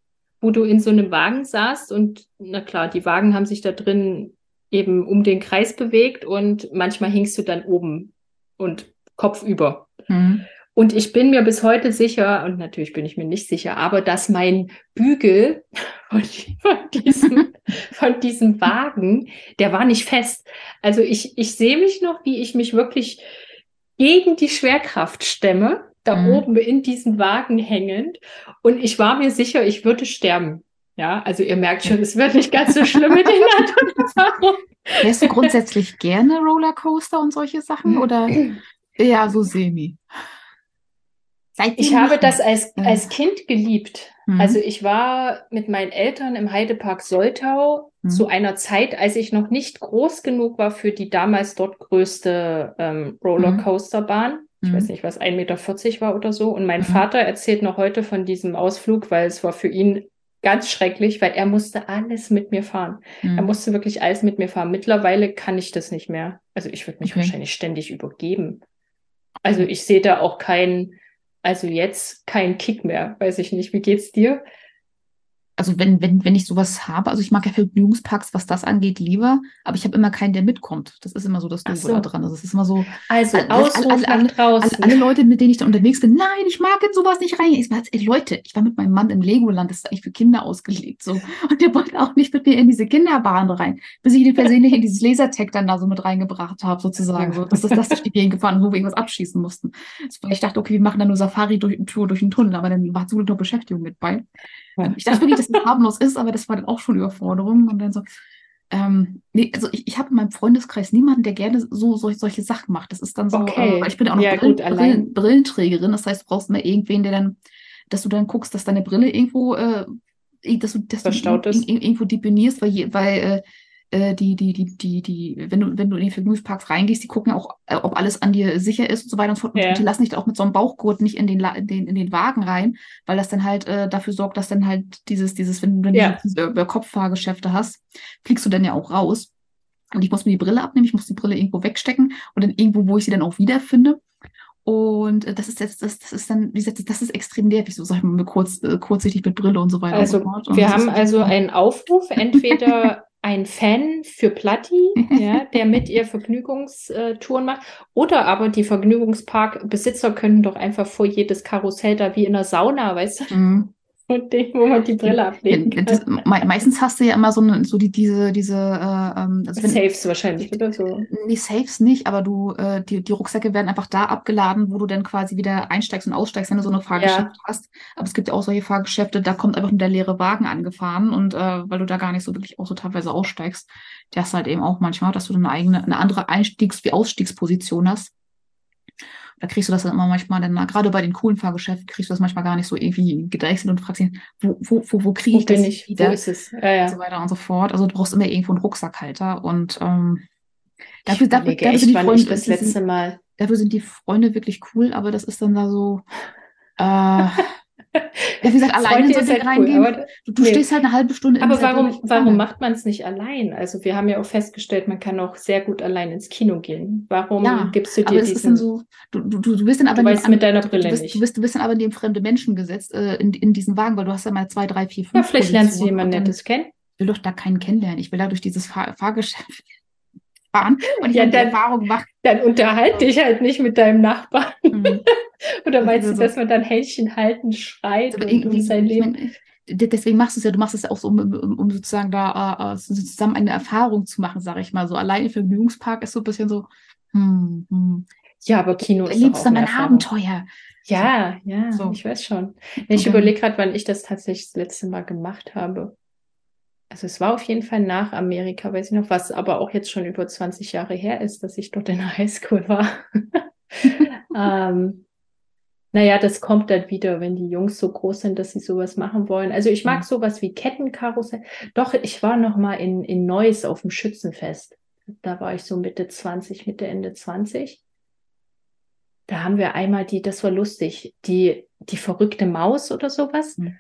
wo du in so einem Wagen saßt und na klar, die Wagen haben sich da drin eben um den Kreis bewegt und manchmal hingst du dann oben und kopfüber. Mhm. Und ich bin mir bis heute sicher, und natürlich bin ich mir nicht sicher, aber dass mein Bügel [LAUGHS] von, diesem, [LAUGHS] von diesem Wagen, der war nicht fest. Also ich, ich sehe mich noch, wie ich mich wirklich gegen die Schwerkraft stemme da mhm. oben in diesem Wagen hängend. Und ich war mir sicher, ich würde sterben. Ja, also ihr merkt schon, es wird nicht ganz so schlimm mit den [LAUGHS] Nahtoderfahrungen. Wärst du grundsätzlich gerne Rollercoaster und solche Sachen oder [CLEARS THROAT] eher so semi? Ich habe das als, als Kind geliebt. Mhm. Also ich war mit meinen Eltern im Heidepark Soltau mhm. zu einer Zeit, als ich noch nicht groß genug war für die damals dort größte ähm, Rollercoasterbahn ich weiß mhm. nicht, was 1,40 Meter war oder so. Und mein mhm. Vater erzählt noch heute von diesem Ausflug, weil es war für ihn ganz schrecklich, weil er musste alles mit mir fahren. Mhm. Er musste wirklich alles mit mir fahren. Mittlerweile kann ich das nicht mehr. Also ich würde mich okay. wahrscheinlich ständig übergeben. Also ich sehe da auch keinen, also jetzt keinen Kick mehr. Weiß ich nicht. Wie geht's dir? Also wenn, wenn, wenn ich sowas habe, also ich mag ja Vergnügungsparks, was das angeht, lieber, aber ich habe immer keinen, der mitkommt. Das ist immer so das Doofe so. da dran. Also es ist immer so. Also alle, alle, draußen. Alle, alle, Leute, mit denen ich da unterwegs bin, nein, ich mag in sowas nicht rein. Ich war, ey, Leute, ich war mit meinem Mann im Legoland, das ist eigentlich für Kinder ausgelegt. so Und der wollte auch nicht mit mir in diese Kinderbahn rein, bis ich den persönlich in dieses Lasertag dann da so mit reingebracht habe, sozusagen. So, das ist das durch die Gegend gefahren, wo wir irgendwas abschießen mussten. Ich dachte, okay, wir machen dann nur Safari-Tour durch den Tunnel, aber dann war so eine Beschäftigung mit bei. Ich dachte wirklich, dass es harmlos ist, aber das war dann auch schon Überforderung. Und dann so, ähm, nee, also ich, ich habe in meinem Freundeskreis niemanden, der gerne so, so solche Sachen macht. Das ist dann so, okay. äh, ich bin auch noch ja, Brillen, gut, Brillen, Brillenträgerin. Das heißt, du brauchst immer irgendwen, der dann, dass du dann guckst, dass deine Brille irgendwo, äh, dass du, dass Verstaut du ist. irgendwo deponierst, weil, weil äh, äh, die, die, die, die, die, wenn du, wenn du in die Vergnügungsparks reingehst, die gucken auch, äh, ob alles an dir sicher ist und so weiter und so fort. Ja. Und die lassen dich auch mit so einem Bauchgurt nicht in den, in den, in den Wagen rein, weil das dann halt äh, dafür sorgt, dass dann halt dieses, dieses, wenn du dann ja. diese über Kopffahrgeschäfte hast, fliegst du dann ja auch raus. Und ich muss mir die Brille abnehmen, ich muss die Brille irgendwo wegstecken und dann irgendwo, wo ich sie dann auch wiederfinde. Und äh, das ist jetzt, das, das ist dann, wie gesagt, das ist extrem nervig, so sagen wir mal kurz, äh, kurzsichtig mit Brille und so weiter. Also so wir haben also einen Aufruf, entweder [LAUGHS] ein Fan für Platti, ja, [LAUGHS] der mit ihr Vergnügungstouren macht. Oder aber die Vergnügungsparkbesitzer können doch einfach vor jedes Karussell da wie in der Sauna, weißt du? Mhm und dem, wo man die Brille ablegen kann. Das, meistens hast du ja immer so, eine, so die, diese, diese äh, ähm, also wenn, Saves wahrscheinlich, oder so? Nee, Saves nicht, aber du, äh, die, die Rucksäcke werden einfach da abgeladen, wo du dann quasi wieder einsteigst und aussteigst, wenn du so eine Fahrgeschäft ja. hast. Aber es gibt ja auch solche Fahrgeschäfte, da kommt einfach nur der leere Wagen angefahren und äh, weil du da gar nicht so wirklich auch so teilweise aussteigst, der hast halt eben auch manchmal, dass du eine eigene, eine andere Einstiegs- wie Ausstiegsposition hast da kriegst du das dann immer manchmal, dann gerade bei den coolen Fahrgeschäften kriegst du das manchmal gar nicht so irgendwie gedeichselt und fragst ihn, wo, wo, wo, wo kriege ich das ich? wieder? Wo ist es? Ja, ja. Und so weiter und so fort. Also du brauchst immer irgendwo einen Rucksackhalter und ähm, dafür, dafür, dafür sind die Freunde, das letzte Mal. Dafür sind die Freunde wirklich cool, aber das ist dann da so, äh, [LAUGHS] ja, wie gesagt, alleine in so halt reingehen. Cool, du, du nee. stehst halt eine halbe Stunde Aber warum, warum macht man es nicht allein? Also wir haben ja auch festgestellt, man kann auch sehr gut allein ins Kino gehen. Warum ja, gibst du dir aber diesen... So, du, du, du bist dann aber... Du weißt mit deiner Brille du bist, nicht. Du bist, du bist dann aber neben fremde Menschen gesetzt, äh, in, in diesen Wagen, weil du hast ja mal zwei, drei, vier, fünf Ja, vielleicht lernst du jemanden Nettes kennen. Ich will doch da keinen kennenlernen. Ich will da durch dieses Fahr Fahrgeschäft fahren und ja, dann, Erfahrung machen. Dann unterhalte dich halt nicht mit deinem Nachbarn. Mhm. [LAUGHS] Oder meinst du, so. dass man dann Händchen halten schreit also und um sein Leben? Ich mein, deswegen machst du es ja, du machst es ja auch so, um, um, sozusagen da uh, zusammen eine Erfahrung zu machen, sage ich mal. So allein im Vergnügungspark ist so ein bisschen so, hm, hm. Ja, aber Kino ist doch auch ein Abenteuer. Ja, so. ja, so. ich weiß schon. Ich überlege gerade, wann ich das tatsächlich das letzte Mal gemacht habe. Also es war auf jeden Fall nach Amerika, weiß ich noch, was aber auch jetzt schon über 20 Jahre her ist, dass ich dort in der [LAUGHS] Highschool war. [LAUGHS] ähm, naja, das kommt dann wieder, wenn die Jungs so groß sind, dass sie sowas machen wollen. Also ich mag mhm. sowas wie Kettenkarussell. Doch, ich war noch mal in, in Neuss auf dem Schützenfest. Da war ich so Mitte 20, Mitte, Ende 20. Da haben wir einmal die, das war lustig, die, die verrückte Maus oder sowas. Mhm.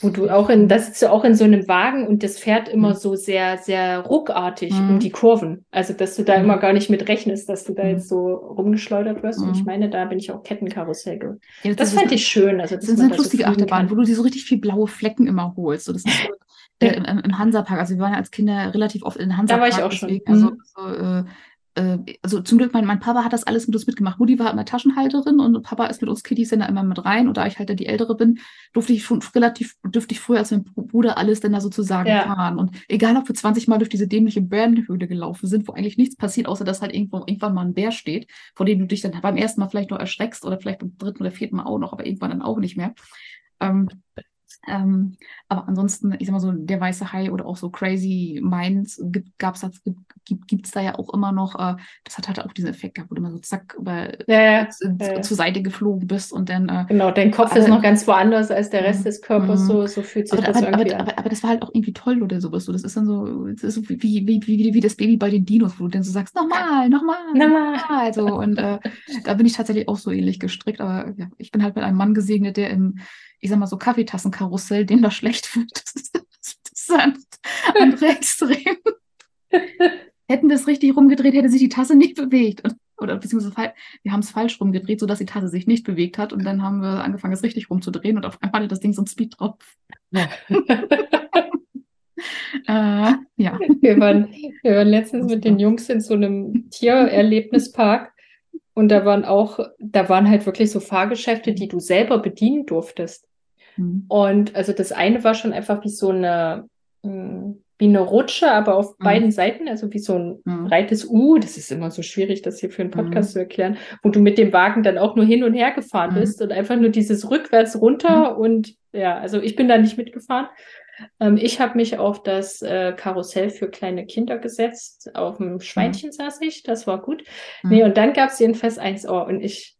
Wo du auch in, da sitzt du auch in so einem Wagen und das fährt immer mhm. so sehr, sehr ruckartig mhm. um die Kurven. Also, dass du da mhm. immer gar nicht mit rechnest, dass du da jetzt so rumgeschleudert wirst. Und ich mhm. meine, da bin ich auch Kettenkarussell. Ja, das, das fand ich schön. Also, das, das sind lustige so Achterbahnen, wo du dir so richtig viel blaue Flecken immer holst. So, das ist so, äh, im, im Hansapark. Also, wir waren ja als Kinder relativ oft in Hansapark. Da war ich auch deswegen, schon. Also, mhm. so, äh, äh, also zum Glück, mein, mein Papa hat das alles mit uns mitgemacht. Mutti war immer Taschenhalterin und Papa ist mit uns Kiddies dann da immer mit rein. Und da ich halt dann die Ältere bin, durfte ich schon relativ, dürfte ich früher als mein Bruder alles dann da sozusagen ja. fahren. Und egal, ob wir 20 Mal durch diese dämliche Bärenhöhle gelaufen sind, wo eigentlich nichts passiert, außer dass halt irgendwo irgendwann mal ein Bär steht, vor dem du dich dann beim ersten Mal vielleicht noch erschreckst oder vielleicht beim dritten oder vierten Mal auch noch, aber irgendwann dann auch nicht mehr. Ähm, ähm, aber ansonsten, ich sag mal so, der weiße Hai oder auch so Crazy Minds gibt, gab's das, gibt, gibt's da ja auch immer noch, äh, das hat halt auch diesen Effekt gehabt, wo du immer so zack über, ja, ja, zur Seite geflogen bist und dann. Äh, genau, dein Kopf aber, ist noch ganz woanders als der Rest des Körpers, mhm. so, so fühlt sich aber, das aber, irgendwie aber, aber, aber, das war halt auch irgendwie toll oder sowas. So, das ist dann so, ist so wie, wie, wie, wie, wie das Baby bei den Dinos, wo du dann so sagst, nochmal, nochmal, nochmal. So, und äh, da bin ich tatsächlich auch so ähnlich gestrickt, aber ja, ich bin halt mit einem Mann gesegnet, der im ich sag mal so Kaffeetassenkarussell, dem das schlecht wird. [LAUGHS] Das ist, das ist ein andere [LAUGHS] Extrem. Hätten wir es richtig rumgedreht, hätte sich die Tasse nicht bewegt. Und, oder beziehungsweise wir haben es falsch rumgedreht, sodass die Tasse sich nicht bewegt hat. Und dann haben wir angefangen, es richtig rumzudrehen und auf einmal hatte das Ding so ein Speed drauf. Ja. [LAUGHS] äh, ja. Wir waren, wir waren letztens mit den Jungs in so einem Tiererlebnispark und da waren auch, da waren halt wirklich so Fahrgeschäfte, die du selber bedienen durftest. Mhm. Und also das eine war schon einfach wie so eine, hm, wie eine Rutsche, aber auf mhm. beiden Seiten, also wie so ein mhm. breites U. Das ist immer so schwierig, das hier für einen Podcast mhm. zu erklären, wo du mit dem Wagen dann auch nur hin und her gefahren mhm. bist und einfach nur dieses rückwärts runter mhm. und ja, also ich bin da nicht mitgefahren. Ähm, ich habe mich auf das äh, Karussell für kleine Kinder gesetzt. Auf dem Schweinchen saß ich, das war gut. Nee, und dann gab es jedenfalls eins Ohr und ich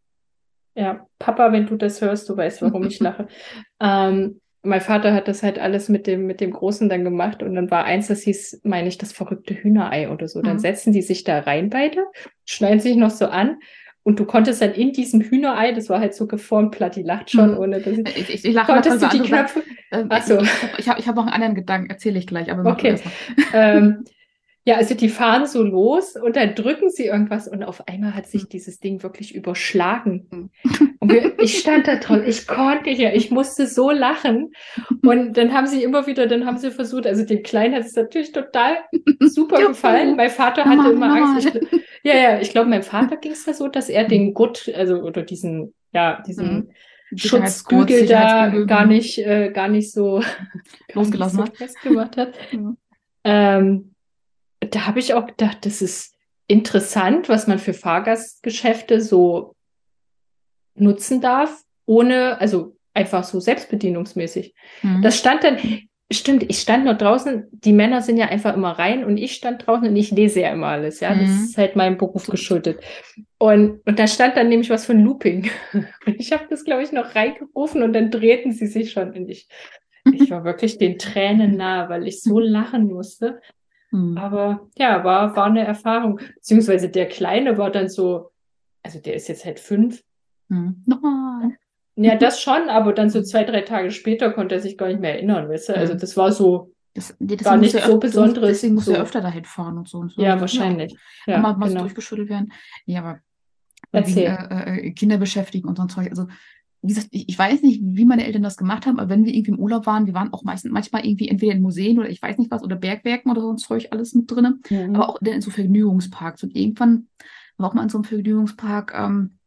ja, Papa, wenn du das hörst, du weißt, warum ich lache. [LAUGHS] ähm, mein Vater hat das halt alles mit dem, mit dem Großen dann gemacht und dann war eins, das hieß, meine ich, das verrückte Hühnerei oder so. Dann mhm. setzen die sich da rein beide, schneiden sich noch so an und du konntest dann in diesem Hühnerei, das war halt so geformt, Platti lacht schon, mhm. ohne dass ich, ich, ich, ich lache konntest du die Knöpfe. Äh, Achso. Ich, habe ich hab noch einen anderen Gedanken, erzähle ich gleich, aber okay. [LAUGHS] ähm, ja, also die fahren so los und dann drücken sie irgendwas und auf einmal hat sich hm. dieses Ding wirklich überschlagen. Hm. Und wir, ich stand da drin, ich konnte ja, ich musste so lachen. Und dann haben sie immer wieder, dann haben sie versucht, also dem Kleinen hat es natürlich total super [LAUGHS] gefallen. Mein Vater hatte immer Angst. Ich, ja, ja, ich glaube, meinem Vater ging es da so, dass er den Gurt, also oder diesen, ja, diesen mhm. Schutzgügel da gar nicht, äh, gar nicht so [LAUGHS] losgelassen so hat. [LAUGHS] Festgemacht hat. Mhm. Ähm, da habe ich auch gedacht, das ist interessant, was man für Fahrgastgeschäfte so nutzen darf, ohne, also einfach so selbstbedienungsmäßig. Mhm. Das stand dann, stimmt, ich stand nur draußen, die Männer sind ja einfach immer rein und ich stand draußen und ich lese ja immer alles, ja. Mhm. Das ist halt meinem Beruf geschuldet. Und, und da stand dann nämlich was von Looping. [LAUGHS] Und ich habe das, glaube ich, noch reingerufen und dann drehten sie sich schon und ich, ich war wirklich den Tränen nahe, weil ich so lachen musste. Mhm. Aber ja, war, war eine Erfahrung. Beziehungsweise der Kleine war dann so, also der ist jetzt halt fünf. Mhm. Nochmal. Ja, [LAUGHS] das schon, aber dann so zwei, drei Tage später konnte er sich gar nicht mehr erinnern, weißt du? Also das war so das, nee, gar nicht so Besonderes. Deswegen muss so. er öfter dahin fahren und so. Und so. Ja, wahrscheinlich. Ja, ja mal, mal genau. so durchgeschüttelt werden. Ja, aber Erzähl. Äh, äh, Kinder beschäftigen und so ein Zeug. Also wie gesagt, ich, ich, weiß nicht, wie meine Eltern das gemacht haben, aber wenn wir irgendwie im Urlaub waren, wir waren auch meistens, manchmal irgendwie entweder in Museen oder ich weiß nicht was oder Bergwerken oder so ein Zeug alles mit drin, mhm. aber auch in so Vergnügungsparks. Und irgendwann war auch mal in so einem Vergnügungspark, ähm,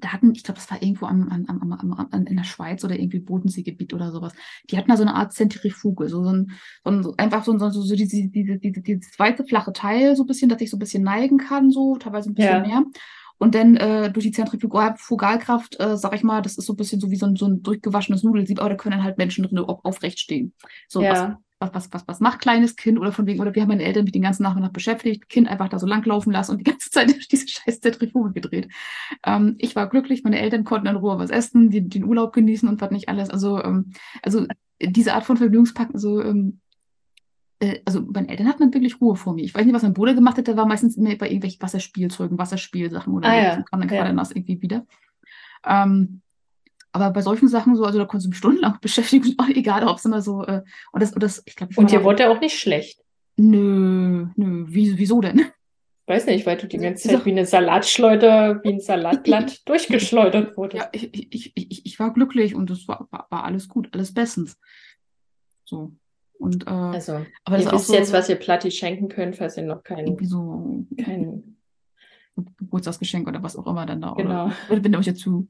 da hatten, ich glaube, das war irgendwo am, am, am, am, in der Schweiz oder irgendwie Bodenseegebiet oder sowas. Die hatten da so eine Art Zentrifuge, so, so, ein, so, ein, so einfach so, so, so, so diese, diese, diese, dieses weiße flache Teil, so ein bisschen, dass ich so ein bisschen neigen kann, so teilweise ein bisschen ja. mehr. Und dann äh, durch die Zentrifugalkraft, äh, sag ich mal, das ist so ein bisschen so wie so ein, so ein durchgewaschenes Nudelsieb, aber da können dann halt Menschen drin auf, aufrecht stehen. So, Ja. was, was, was, was, was macht kleines Kind oder von wegen, oder wir haben meine Eltern mit den ganzen Nachmittag beschäftigt, Kind einfach da so langlaufen lassen und die ganze [LAUGHS] Zeit durch diese scheiß Zentrifuge gedreht. Ähm, ich war glücklich, meine Eltern konnten in Ruhe was essen, die, den Urlaub genießen und was nicht alles. Also, ähm, also diese Art von Vergnügungspark, also ähm, äh, also bei den Eltern hat man wirklich Ruhe vor mir. Ich weiß nicht, was mein Bruder gemacht hat, der war meistens immer bei irgendwelchen Wasserspielzeugen, Wasserspielsachen oder Ah, so. ja. Und kam dann Ja. gerade nass irgendwie wieder. Ähm, aber bei solchen Sachen so, also da konntest du mich stundenlang [LAUGHS] beschäftigen, [LAUGHS] egal, ob es immer so, äh, und das, und das, ich glaube, Und dir wurde auch nicht schlecht. Nö, nö, wie, wieso denn? Weiß nicht, weil du die ganze Zeit wie eine Salatschleuder, wie ein Salatblatt [LAUGHS] durchgeschleudert wurdest. Ja, ich, ich, ich, ich, ich war glücklich und es war, war, war alles gut, alles bestens. So. Und, äh, Also, aber das ihr wisst so, jetzt, was ihr Platti schenken könnt, falls ihr noch keinen, irgendwie so keinen, Geburtstagsgeschenk oder was auch immer dann da. Genau. Oder wenn ihr euch dazu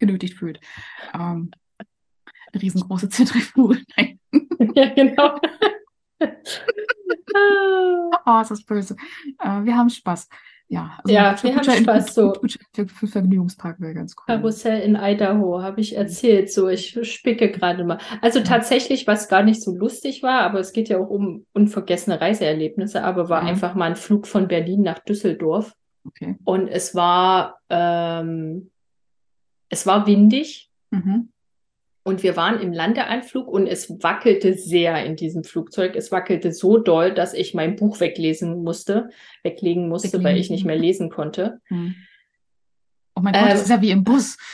genötigt fühlt. Ähm, eine riesengroße Zentrifuge. [LAUGHS] Nein. [LAUGHS] ja, genau. [LAUGHS] Oh, ist das böse. Äh, wir haben Spaß. Ja, also Ja, wir haben Spaß, so. Gutschein für, für Vergnügungspark wäre ganz cool. Karussell in Idaho, habe ich erzählt. So, ich spicke gerade mal. Also Ja. tatsächlich, was gar nicht so lustig war, aber es geht ja auch um unvergessene Reiseerlebnisse, aber war Mhm. einfach mal ein Flug von Berlin nach Düsseldorf. Okay. Und es war, ähm, es war windig Mhm. und wir waren im Landeanflug und es wackelte sehr in diesem Flugzeug. Es wackelte so doll, dass ich mein Buch weglesen musste, weglegen musste, weil Weglegen. ich nicht mehr lesen konnte. Mhm. Oh mein Gott, das Ähm, ist ja wie im Bus. [LAUGHS]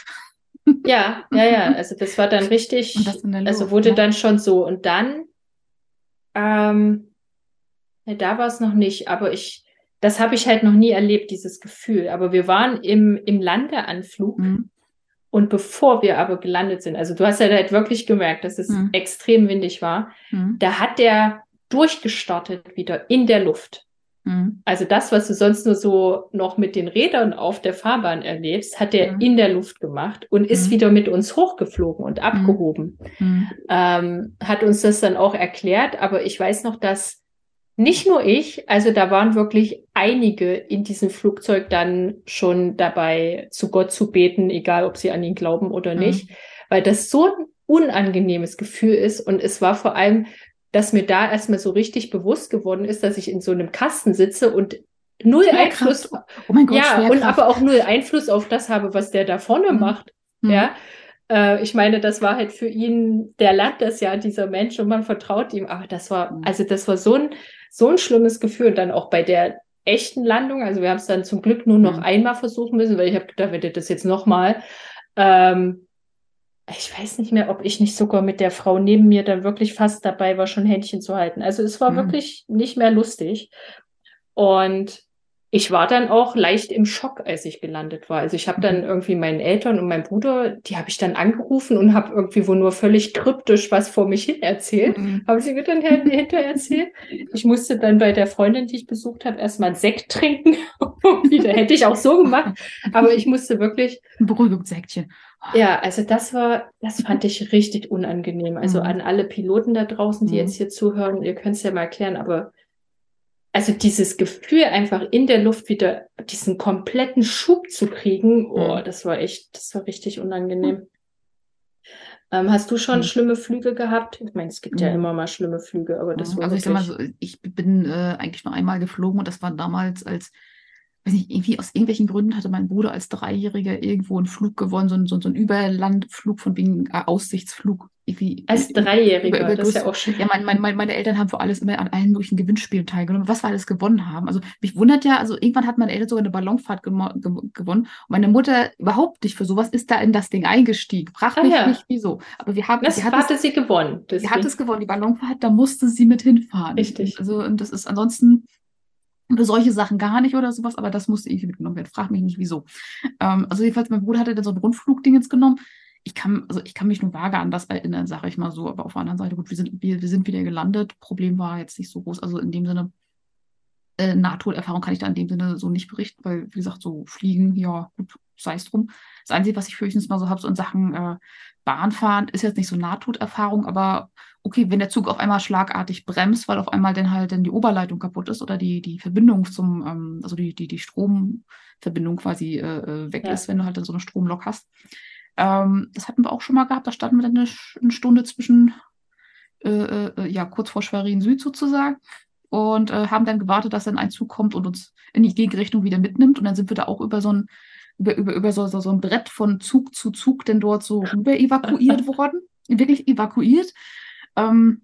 Ja, ja, ja. Also das war dann richtig. Das der Luft. Also wurde ne? dann schon so. Und dann, ähm, ja, da war es noch nicht, aber ich, das habe ich halt noch nie erlebt, dieses Gefühl. Aber wir waren im, im Landeanflug Mhm. Und bevor wir aber gelandet sind, also du hast ja halt wirklich gemerkt, dass es Mhm. extrem windig war, Mhm. da hat der durchgestartet wieder in der Luft. Mhm. Also das, was du sonst nur so noch mit den Rädern auf der Fahrbahn erlebst, hat der Mhm. in der Luft gemacht und ist Mhm. wieder mit uns hochgeflogen und abgehoben. Mhm. Ähm, hat uns das dann auch erklärt, aber ich weiß noch, dass nicht nur ich, also da waren wirklich einige in diesem Flugzeug dann schon dabei, zu Gott zu beten, egal ob sie an ihn glauben oder Mhm. nicht, weil das so ein unangenehmes Gefühl ist und es war vor allem, dass mir da erstmal so richtig bewusst geworden ist, dass ich in so einem Kasten sitze und null Schwerkraft. Einfluss, Oh mein Gott, ja, und Schwerkraft. aber auch null Einfluss auf das habe, was der da vorne Mhm. macht. Mhm. Ja, äh, ich meine, das war halt für ihn, der lernt das ja, dieser Mensch, und man vertraut ihm. Aber das war, Mhm. also das war so ein, so ein schlimmes Gefühl. Und dann auch bei der echten Landung, also wir haben es dann zum Glück nur noch Mhm. einmal versuchen müssen, weil ich habe gedacht, wenn ihr das jetzt nochmal, ähm, ich weiß nicht mehr, ob ich nicht sogar mit der Frau neben mir dann wirklich fast dabei war, schon Händchen zu halten. Also es war Mhm. wirklich nicht mehr lustig. Und ich war dann auch leicht im Schock, als ich gelandet war. Also ich habe dann Mhm. irgendwie meinen Eltern und meinen Bruder, die habe ich dann angerufen und habe irgendwie wohl nur völlig kryptisch was vor mich hin erzählt. Mhm. Haben sie mir dann her- hinterher erzählt. Ich musste dann bei der Freundin, die ich besucht habe, erstmal einen Sekt trinken. [LAUGHS] Wieder hätte ich auch so gemacht. Aber ich musste wirklich, Ein Beruhigungssäckchen. ja, also das war, das fand ich richtig unangenehm. Also Mhm. an alle Piloten da draußen, die Mhm. jetzt hier zuhören, ihr könnt es ja mal erklären, aber also dieses Gefühl einfach in der Luft wieder diesen kompletten Schub zu kriegen, oh, Mhm. das war echt, das war richtig unangenehm. Ähm, hast du schon Mhm. schlimme Flüge gehabt? Ich meine, es gibt ja Mhm. immer mal schlimme Flüge, aber das war Also ich sag mal so, ich bin äh, eigentlich nur einmal geflogen und das war damals als, weiß nicht, irgendwie aus irgendwelchen Gründen hatte mein Bruder als Dreijähriger irgendwo einen Flug gewonnen, so so, so ein Überlandflug von wegen äh, Aussichtsflug. Irgendwie, als über- Dreijähriger, über das ist ja auch schon. Ja, mein, mein, mein, meine Eltern haben für alles immer an allen möglichen Gewinnspielen teilgenommen, was wir alles gewonnen haben. Also mich wundert ja, also irgendwann hat meine Eltern sogar eine Ballonfahrt ge gewonnen. Und meine Mutter überhaupt nicht für sowas ist da in das Ding eingestiegen. Frag Ah, mich ja. nicht, wieso. Aber wir haben, Das sie hat es, hatte sie gewonnen. sie hat Deswegen. es gewonnen, die Ballonfahrt, da musste sie mit hinfahren. Richtig. Also und das ist ansonsten für solche Sachen gar nicht oder sowas, aber das musste irgendwie mitgenommen werden. Frag mich nicht, wieso. Ähm, also jedenfalls, mein Bruder hatte dann so ein Rundflugding jetzt genommen. Ich kann, also ich kann mich nur vage an das erinnern, sage ich mal so. Aber auf der anderen Seite, gut, wir sind, wir, wir sind wieder gelandet. Problem war jetzt nicht so groß. Also in dem Sinne, äh, Nahtoderfahrung kann ich da in dem Sinne so nicht berichten, weil, wie gesagt, so fliegen, ja, gut, sei es drum. Das Einzige, was ich höchstens mal so habe, so in Sachen äh, Bahnfahren, ist jetzt nicht so Nahtoderfahrung, aber okay, wenn der Zug auf einmal schlagartig bremst, weil auf einmal dann halt dann die Oberleitung kaputt ist oder die, die Verbindung zum, ähm, also die, die, die Stromverbindung quasi äh, äh weg ja. ist, wenn du halt dann so eine Stromlok hast. Ähm, das hatten wir auch schon mal gehabt, da standen wir dann eine, eine Stunde zwischen, äh, äh, äh, ja, kurz vor Schwerin Süd sozusagen und äh, haben dann gewartet, dass dann ein Zug kommt und uns in die Gegenrichtung wieder mitnimmt und dann sind wir da auch über so ein über, über, über so, so, so ein Brett von Zug zu Zug denn dort so rüber evakuiert [LAUGHS] worden. Wirklich evakuiert. Ähm,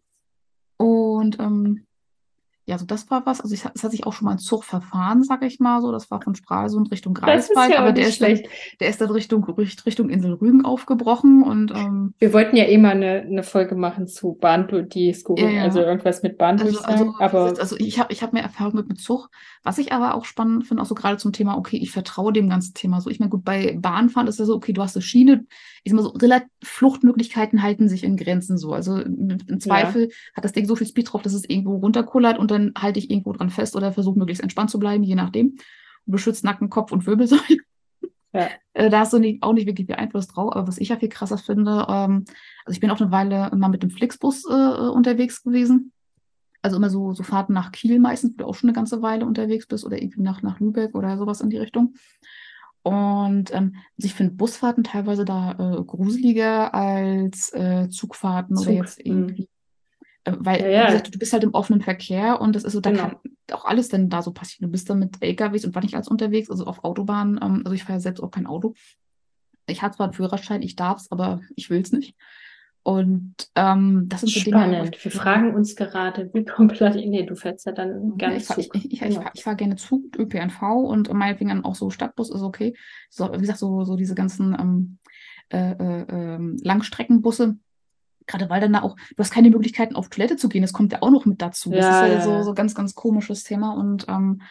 und ähm, ja, so das war was. Also es hat sich auch schon mal ein Zug verfahren, sag ich mal so. Das war von Stralsund Richtung Greifswald, ja aber der ist, dann, der ist dann Richtung, Richtung Insel Rügen aufgebrochen und ähm, wir wollten ja immer eine, eine Folge machen zu Bahn, die Skurril, ja, ja. also irgendwas mit Bahn also, also, aber also ich habe ich hab mehr Erfahrung mit, mit Zug. Was ich aber auch spannend finde, auch so gerade zum Thema, okay, ich vertraue dem ganzen Thema. So, ich meine, gut, bei Bahnfahren ist ja so, okay, du hast eine Schiene, ich sag mal so, relativ Fluchtmöglichkeiten halten sich in Grenzen so. Also im Zweifel ja. hat das Ding so viel Speed drauf, dass es irgendwo runterkullert und dann halte ich irgendwo dran fest oder versuche möglichst entspannt zu bleiben, je nachdem. Und beschützt Nacken, Kopf und Wirbelsäule. Ja. [LAUGHS] Äh, da hast du nicht, auch nicht wirklich viel Einfluss drauf. Aber was ich ja viel krasser finde, ähm, also ich bin auch eine Weile mal mit dem Flixbus äh, unterwegs gewesen. Also immer so, so Fahrten nach Kiel meistens, wo du auch schon eine ganze Weile unterwegs bist oder irgendwie nach, nach Lübeck oder sowas in die Richtung. Und ähm, also ich finde Busfahrten teilweise da äh, gruseliger als äh, Zugfahrten Zug. oder jetzt hm. irgendwie. Äh, weil, ja, ja. wie gesagt, du bist halt im offenen Verkehr und das ist so, da genau. kann auch alles dann da so passieren. Du bist dann mit LKWs und war nicht als unterwegs, also auf Autobahnen. Ähm, also ich fahre ja selbst auch kein Auto. Ich habe zwar einen Führerschein, ich darf es, aber ich will es nicht. Und ähm, das sind so Spannend. Dinge. Wir fragen uns gerade, wie komplett, nee, du fährst ja dann gerne ja, ich, Zug. Ich, ich, ich, ich fahre fahr gerne Zug, ÖPNV und meinetwegen auch so Stadtbus ist okay. So, wie gesagt, so, so diese ganzen ähm, äh, äh, ähm, Langstreckenbusse, gerade weil dann da auch, du hast keine Möglichkeiten auf Toilette zu gehen, das kommt ja auch noch mit dazu. Das ja, ist ja, ja, so, so ganz, ganz komisches Thema und ähm,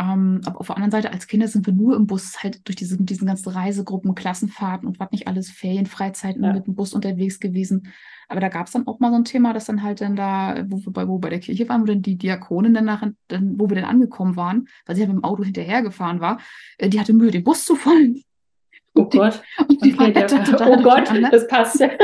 ähm, aber auf der anderen Seite, als Kinder sind wir nur im Bus, halt durch diese, diesen ganzen Reisegruppen, Klassenfahrten und was nicht alles, Ferienfreizeiten ja. mit dem Bus unterwegs gewesen. Aber da gab es dann auch mal so ein Thema, dass dann halt dann da, wo wir bei, wo bei der Kirche waren, wo dann die Diakonin dann nachher, dann, wo wir dann angekommen waren, weil sie ja mit dem Auto hinterhergefahren war, äh, die hatte Mühe, den Bus zu folgen. Oh Gott. Und die okay, der, oh Gott, das passt ja. [LAUGHS]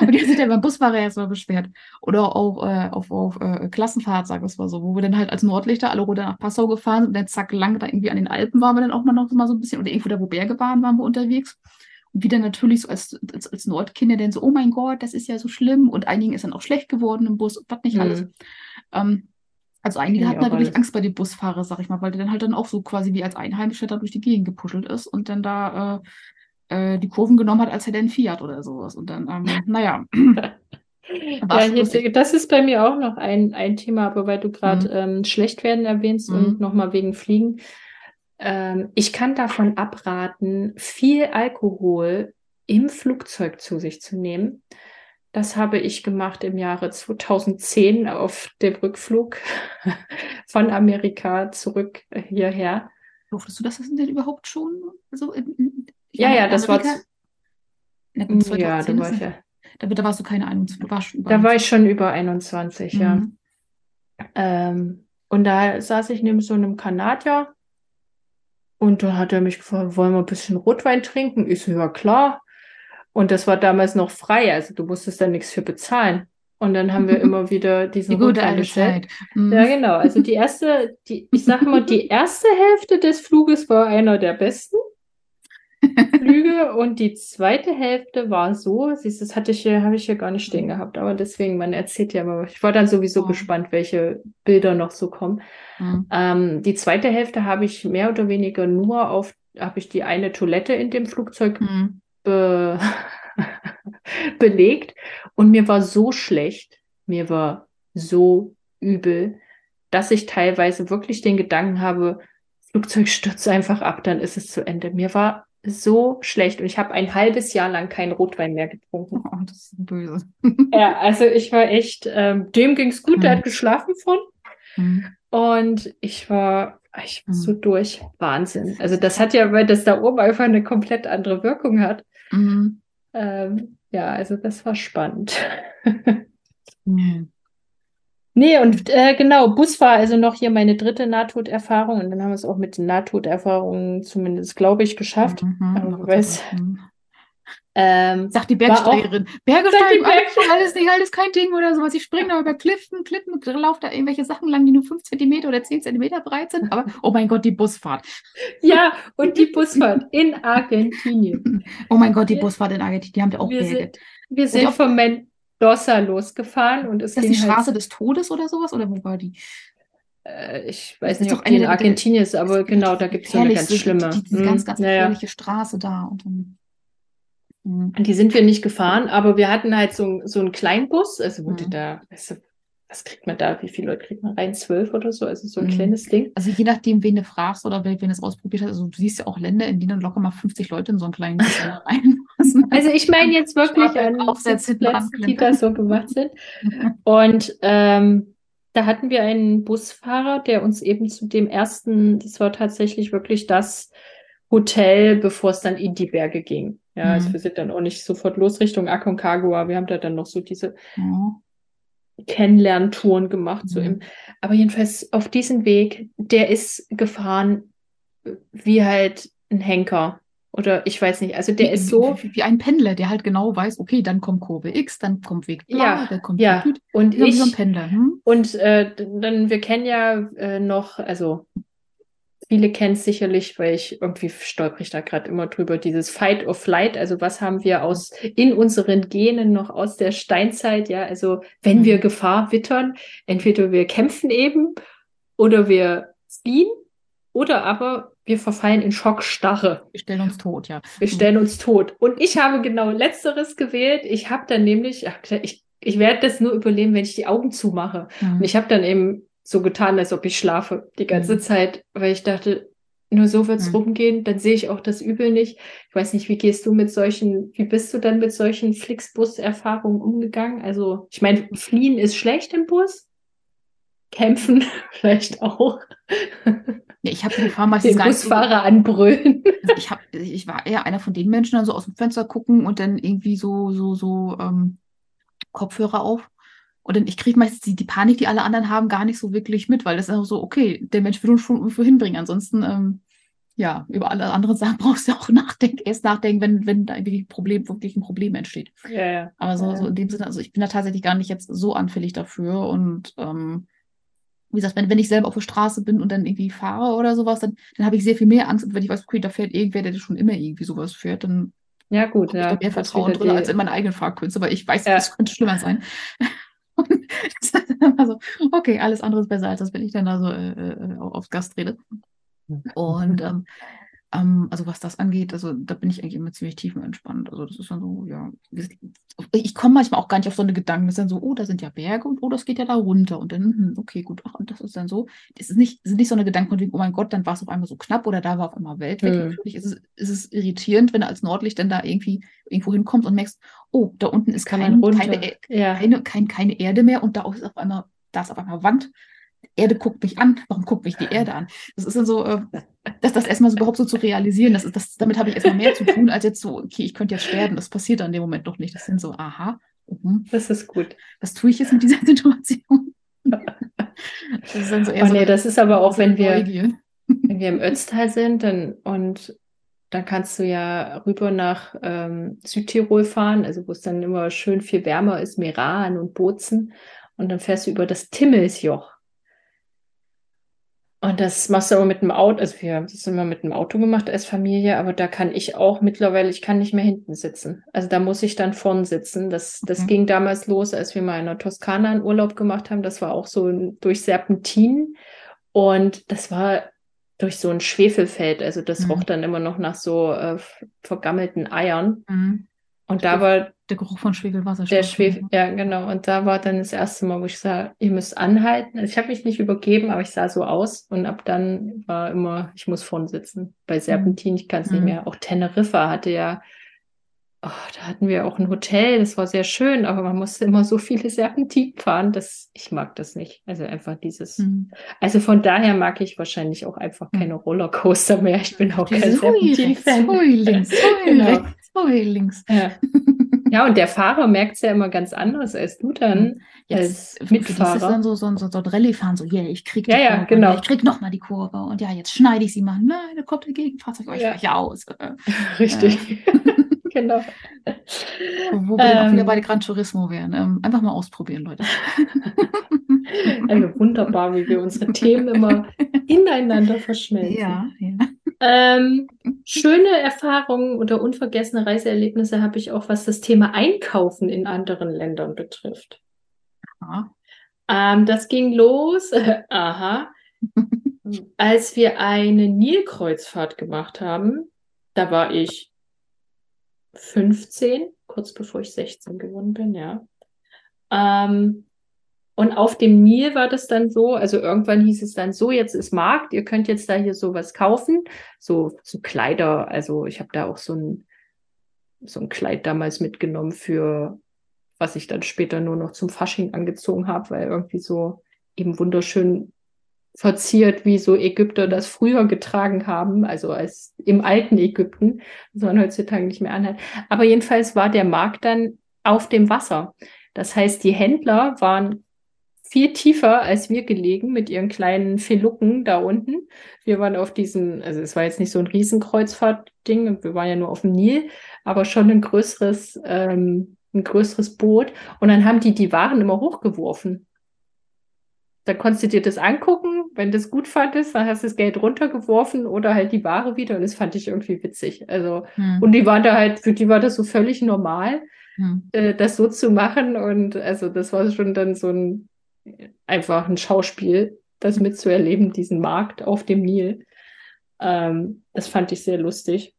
Aber die sind ja beim Busfahrer erstmal beschwert. Oder auch äh, auf, auf äh, Klassenfahrt, sag ich mal so, wo wir dann halt als Nordlichter alle runter nach Passau gefahren sind und dann zack lang da irgendwie an den Alpen waren wir dann auch mal noch mal so ein bisschen, oder irgendwo da, wo Berge waren, waren wir unterwegs. Und wieder natürlich so als, als, als Nordkinder dann so, oh mein Gott, das ist ja so schlimm. Und einigen ist dann auch schlecht geworden im Bus und was nicht mhm. alles. Ähm, also einige ja, hatten natürlich Angst bei den Busfahrern, sag ich mal, weil der dann halt dann auch so quasi wie als Einheimischer da durch die Gegend gepuschelt ist und dann da äh, äh, die Kurven genommen hat, als hätte er ein Fiat oder sowas. Und dann, ähm, [LAUGHS] naja. ja, hier, das ist bei mir auch noch ein, ein Thema, aber weil du gerade mhm. ähm, Schlechtwerden erwähnst mhm. und nochmal wegen Fliegen. Ähm, ich kann davon abraten, viel Alkohol im Flugzeug zu sich zu nehmen. Das habe ich gemacht im Jahre 2010 auf dem Rückflug [LAUGHS] von Amerika zurück hierher. Durftest du das denn überhaupt schon so in, in, ja, ja, das war Na, ja, da war ich ja. Da, da warst du keine 21. Du warst da war ich schon über 21, mhm. ja. Ähm, und da saß ich neben so einem Kanadier und da hat er mich gefragt, wollen wir ein bisschen Rotwein trinken? Ich so, ja klar. Und das war damals noch frei, also du musstest da nichts für bezahlen. Und dann haben wir [LAUGHS] immer wieder diesen die gute alte Zeit. Mhm. Ja, genau. Also die erste, die, ich sag mal, die [LAUGHS] erste Hälfte des Fluges war einer der besten Flüge und die zweite Hälfte war so, siehst, das hatte ich hier, habe ich hier gar nicht stehen mhm. gehabt, aber deswegen, man erzählt ja immer, ich war dann sowieso oh. gespannt, welche Bilder noch so kommen. Mhm. Ähm, die zweite Hälfte habe ich mehr oder weniger nur auf, habe ich die eine Toilette in dem Flugzeug mhm be [LAUGHS] belegt. Und mir war so schlecht, mir war so übel, dass ich teilweise wirklich den Gedanken habe, Flugzeug stürzt einfach ab, dann ist es zu Ende. Mir war so schlecht und ich habe ein halbes Jahr lang keinen Rotwein mehr getrunken. Oh, das ist böse. ja, also ich war echt, ähm, dem ging es gut, mhm. der hat geschlafen von. Mhm. Und ich war, ich war mhm. so durch. Wahnsinn. Also das hat ja, weil das da oben einfach eine komplett andere Wirkung hat. Mhm. Ähm, ja, also das war spannend. Nee, und äh, genau, Bus war also noch hier meine dritte Nahtoderfahrung und dann haben wir es auch mit den Nahtoderfahrungen zumindest, glaube ich, geschafft. Mhm, weiß, mhm. Ähm, Sagt die Bergsteigerin. Die steigen, alles, Bergsteigerin, alles nicht, alles kein Ding oder sowas. Ich springe da über Klippen, Klippen, laufe da irgendwelche Sachen lang, die nur 5 Zentimeter oder 10 Zentimeter breit sind. Aber, oh mein Gott, die Busfahrt. [LAUGHS] ja, und die Busfahrt in Argentinien. [LAUGHS] Oh mein Gott, die Busfahrt in Argentinien, die haben ja auch wir Berge. sind, wir sind von Mendoza losgefahren und es ist das die halt Straße des Todes oder sowas? Oder wo war die? Äh, ich weiß nicht, ob die in Argentinien ist, aber die, genau, die da gibt es so eine ganz gefährlichste, die, die, schlimme. diese ganz, Hm, ganz gefährliche Straße da. Und dann, Die sind wir nicht gefahren, aber wir hatten halt so, so einen Kleinbus, also wo die hm, da, weißt du, was kriegt man da, wie viele Leute kriegt man rein? Zwölf oder so, also so ein hm. kleines Ding. Also je nachdem, wen du fragst oder wen wen es ausprobiert hat, also du siehst ja auch Länder, in denen dann locker mal 50 Leute in so einen kleinen Bus reinpassen. [LAUGHS] Also ich meine jetzt wirklich an Sitzplätzen, die da so gemacht sind. Und ähm, da hatten wir einen Busfahrer, der uns eben zu dem ersten, das war tatsächlich wirklich das Hotel, bevor es dann in die Berge ging. Ja, also Hm. wir sind dann auch nicht sofort los Richtung Aconcagua. Wir haben da dann noch so diese Ja. Kennenlerntouren gemacht, so Hm. im, aber jedenfalls auf diesem Weg, der ist gefahren wie halt ein Henker. Oder ich weiß nicht, also der Wie, ist so, wie, wie ein Pendler, der halt genau weiß, okay, dann kommt Kurve X, dann kommt Weg bla, ja, dann kommt ja. Tüt. Und wie so ein ich, Pendler. Hm? und äh, dann, wir kennen ja äh, noch, also viele kennen es sicherlich, weil ich irgendwie stolper ich da gerade immer drüber, dieses Fight or Flight, also was haben wir aus in unseren Genen noch aus der Steinzeit, ja, also wenn wir Hm. Gefahr wittern, entweder wir kämpfen eben oder wir fliehen oder aber wir verfallen in Schockstarre. Wir stellen uns tot, ja. Wir Hm. stellen uns tot. Und ich habe genau Letzteres gewählt. Ich habe dann nämlich, ich, ich, werde das nur überleben, wenn ich die Augen zumache. Und Hm. ich habe dann eben so getan, als ob ich schlafe die ganze Hm. Zeit, weil ich dachte, nur so wird's Hm. rumgehen, dann sehe ich auch das Übel nicht. Ich weiß nicht, wie gehst du mit solchen, wie bist du dann mit solchen Flixbus-Erfahrungen umgegangen? Also, ich meine, fliehen ist schlecht im Bus, kämpfen [LAUGHS] vielleicht auch. Ich habe die Den nicht so. Busfahrer anbrüllen. Also ich hab, ich war eher einer von den Menschen, dann so aus dem Fenster gucken und dann irgendwie so, so, so ähm, Kopfhörer auf. Und dann, ich kriege meistens die, die Panik, die alle anderen haben, gar nicht so wirklich mit, weil das ist auch so, okay, der Mensch will uns schon irgendwo hinbringen. Ansonsten, ähm, ja, über alle anderen [LAUGHS] Sachen brauchst du auch nachdenken, erst nachdenken, wenn, wenn da wirklich ein Problem, wirklich ein Problem entsteht. Ja, ja. Aber so, Ja, so ja. in dem Sinne, also ich bin da tatsächlich gar nicht jetzt so anfällig dafür. Und ähm, wie gesagt, wenn, wenn ich selber auf der Straße bin und dann irgendwie fahre oder sowas, dann, dann habe ich sehr viel mehr Angst. Und wenn ich weiß, okay, da fährt irgendwer, der schon immer irgendwie sowas fährt, dann Ja, gut, habe ich da ja. mehr Vertrauen drin als in meine eigenen Fahrkünste, weil ich weiß, ja. das könnte schlimmer sein. [LAUGHS] Und [LAUGHS] das ist immer so, okay, alles andere ist besser, als das, wenn ich dann da so äh, äh, aufs Gast rede. Und ähm, ähm, also was das angeht, also da bin ich eigentlich immer ziemlich tiefenentspannt. Also das ist dann so, ja. Ich komme manchmal auch gar nicht auf so eine Gedanken. Das ist dann so, oh, da sind ja Berge und oh, das geht ja da runter. Und dann, hm, okay, gut, ach, und das ist dann so. Es ist nicht, sind nicht so eine Gedanken von wegen, oh mein Gott, dann war es auf einmal so knapp oder da war auf einmal Welt weg. Hm. Natürlich ist es, ist es irritierend, wenn du als Nordlicht dann da irgendwie irgendwo hinkommst und merkst, oh, da unten ist kein, keine. E- Ja. keine, kein, keine Erde mehr und da ist auf einmal, da ist auf einmal Wand. Erde guckt mich an, warum guckt mich die Erde an? Das ist dann so, äh, das, das erstmal so überhaupt so zu realisieren, das, ist- das, damit habe ich erstmal mehr zu tun, als jetzt so, okay, ich könnte jetzt sterben. Das passiert dann in dem Moment doch nicht. Das sind so, aha, mhm, Das ist gut. was tue ich jetzt mit dieser [LAUGHS] Situation? Das ist dann so eher Oh so nee, das ist aber auch, wenn wir, wenn wir im Ötztal sind, dann und dann kannst du ja rüber nach ähm, Südtirol fahren, also wo es dann immer schön viel wärmer ist, Meran und Bozen. Und dann fährst du über das Timmelsjoch. Und das machst du aber mit dem Auto, also wir haben das immer mit dem Auto gemacht als Familie, aber da kann ich auch mittlerweile, ich kann nicht mehr hinten sitzen. Also da muss ich dann vorn sitzen. Das, das Okay. ging damals los, als wir mal in der Toskana einen Urlaub gemacht haben. Das war auch so ein- durch Serpentinen. Und das war durch so ein Schwefelfeld. Also das Mhm. roch dann immer noch nach so äh, vergammelten Eiern. Mhm. Und da war Der Geruch von Schwefelwasserstoff. der Schwefel, ja, genau. Und da war dann das erste Mal, wo ich sah, ihr müsst anhalten. Also ich habe mich nicht übergeben, aber ich sah so aus. Und ab dann war immer, ich muss vorn sitzen. Bei Serpentin, ich kann es nicht Mhm. mehr. Auch Teneriffa hatte ja oh, da hatten wir auch ein Hotel, das war sehr schön, aber man musste immer so viele Serpentin fahren, dass ich mag das nicht. Also einfach dieses. Mhm. Also von daher mag ich wahrscheinlich auch einfach keine Rollercoaster mehr. Ich bin auch kein Serpentin-Fan. links, genau. links. Ja. ja, und der Fahrer merkt es ja immer ganz anders als du dann. Mhm. Jetzt als Mitfahrer. Das ist dann so, so, so, so ein Rallye-Fahren, so, yeah, ich krieg die ja, ja, Kurve, genau. ich krieg nochmal die Kurve und ja, jetzt schneide ich sie mal. Nein, da kommt der Gegenfahrzeug euch ja. aus. [LAUGHS] Richtig. Äh. [LAUGHS] genau. Wo wir ähm, auch wieder bei Gran Turismo wären. Ähm, einfach mal ausprobieren, Leute. [LAUGHS] also wunderbar, wie wir unsere Themen immer [LAUGHS] ineinander verschmelzen. Ja, ja. Ähm, schöne Erfahrungen oder unvergessene Reiseerlebnisse habe ich auch, was das Thema Einkaufen in anderen Ländern betrifft. Ähm, das ging los, [LAUGHS] aha, als wir eine Nilkreuzfahrt gemacht haben. Da war ich 15, kurz bevor ich 16 geworden bin, ja. Ähm, und auf dem Nil war das dann so, also irgendwann hieß es dann so, jetzt ist Markt, ihr könnt jetzt da hier sowas kaufen, so, so Kleider, also ich habe da auch so ein, so ein Kleid damals mitgenommen für, was ich dann später nur noch zum Fasching angezogen habe, weil irgendwie so eben wunderschön verziert, wie so Ägypter das früher getragen haben, also als im alten Ägypten, was man heutzutage nicht mehr anhat. Aber jedenfalls war der Markt dann auf dem Wasser. Das heißt, die Händler waren viel tiefer als wir gelegen mit ihren kleinen Felucken da unten. Wir waren auf diesem, also es war jetzt nicht so ein Riesenkreuzfahrt-Ding, wir waren ja nur auf dem Nil, aber schon ein größeres, ähm, ein größeres Boot. Und dann haben die die Waren immer hochgeworfen. Da konntest du dir das angucken. Wenn du es gut fandest, dann hast du das Geld runtergeworfen oder halt die Ware wieder. Und das fand ich irgendwie witzig. Also, hm. und die waren da halt, für die war das so völlig normal, hm. äh, das so zu machen. Und also, das war schon dann so ein, einfach ein Schauspiel, das mitzuerleben, diesen Markt auf dem Nil. Ähm, das fand ich sehr lustig.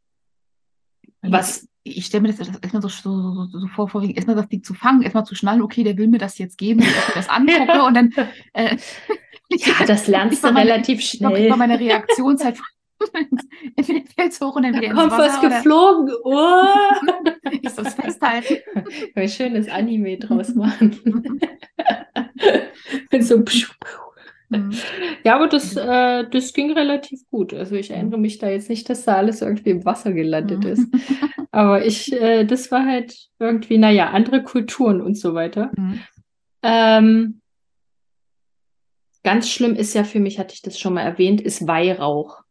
Was ich stelle mir das erstmal so, so, so, so vor, vor erstmal das Ding zu fangen, erstmal zu schnallen, okay, der will mir das jetzt geben, dass ich das angucke ja. und dann äh, [LAUGHS] Ja, das lernst du relativ schnell. Ich meine Reaktionszeit Entweder fällt es hoch und dann wieder da ins kommt Wasser. was geflogen. Oh. ich soll es festhalten. Ein schönes Anime draus [LAUGHS] machen. [LAUGHS] so Mhm. [LAUGHS] Ja, aber das, äh, das ging relativ gut. Also ich erinnere mich da jetzt nicht, dass da alles irgendwie im Wasser gelandet mhm. ist. [LAUGHS] Aber ich, äh, das war halt irgendwie, naja, andere Kulturen und so weiter. Mhm. Ähm, ganz schlimm ist ja für mich, hatte ich das schon mal erwähnt, ist Weihrauch.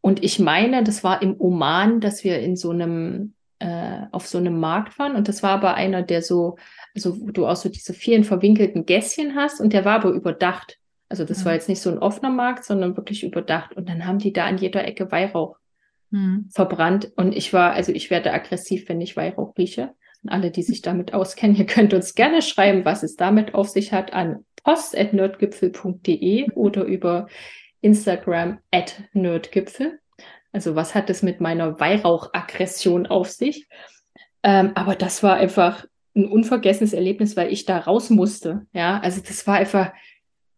Und ich meine, das war im Oman, dass wir in so einem, äh, auf so einem Markt waren. Und das war aber einer, der so, also wo du auch so diese vielen verwinkelten Gässchen hast und der war aber überdacht. Also das mhm. war jetzt nicht so ein offener Markt, sondern wirklich überdacht. Und dann haben die da an jeder Ecke Weihrauch mhm. verbrannt. Und ich war, also ich werde aggressiv, wenn ich Weihrauch rieche. Und alle, die sich damit auskennen, [LAUGHS] ihr könnt uns gerne schreiben, was es damit auf sich hat, an post.nerdgipfel.de oder über Instagram at nerdgipfel. Also was hat es mit meiner Weihrauchaggression auf sich? Ähm, aber das war einfach ein unvergessenes Erlebnis, weil ich da raus musste. Ja, also das war einfach,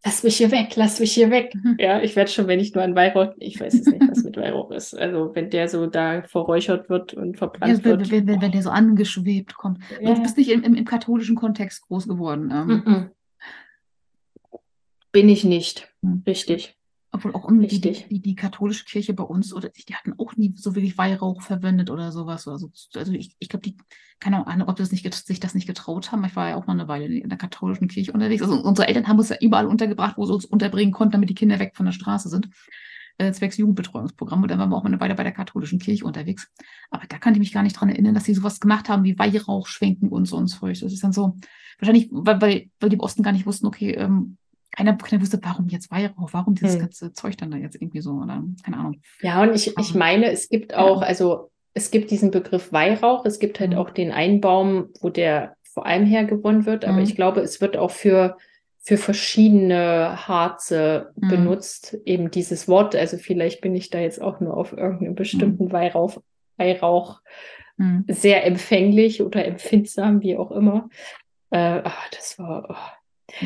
lass mich hier weg, lass mich hier weg. [LAUGHS] Ja, ich werde schon, wenn ich nur an Weihrauch, ich weiß es nicht, was mit [LAUGHS] Weihrauch ist. Also wenn der so da verräuchert wird und verbrannt ja, wenn, wird. Wenn, wenn, wenn, der so angeschwebt kommt. Ja. Du bist nicht im, im, im, katholischen Kontext groß geworden. Ähm. Bin ich nicht. Mhm. Richtig. Obwohl auch die, die, die, katholische Kirche bei uns, oder die hatten auch nie so wirklich Weihrauch verwendet oder sowas. Also, also ich, ich glaube, die, keine Ahnung, ob das nicht, sich das nicht getraut haben. Ich war ja auch mal eine Weile in der katholischen Kirche unterwegs. Also unsere Eltern haben uns ja überall untergebracht, wo sie uns unterbringen konnten, damit die Kinder weg von der Straße sind. Äh, zwecks Jugendbetreuungsprogramm. Und dann waren wir auch mal eine Weile bei der katholischen Kirche unterwegs. Aber da kann ich mich gar nicht dran erinnern, dass sie sowas gemacht haben wie Weihrauch schwenken und so und so. Das ist dann so, wahrscheinlich, weil, weil, weil die im Osten gar nicht wussten, okay, ähm, keiner, keiner wusste, warum jetzt Weihrauch, warum dieses hm. ganze Zeug dann da jetzt irgendwie so, oder keine Ahnung. Ja, und ich, ich meine, es gibt auch, ja. also es gibt diesen Begriff Weihrauch, es gibt halt mhm. auch den Einbaum, wo der vor allem hergewonnen wird, aber mhm. ich glaube, es wird auch für, für verschiedene Harze mhm. benutzt, eben dieses Wort. Also vielleicht bin ich da jetzt auch nur auf irgendeinen bestimmten mhm. Weihrauch, Weihrauch mhm. sehr empfänglich oder empfindsam, wie auch immer. Äh, ach, das war. Oh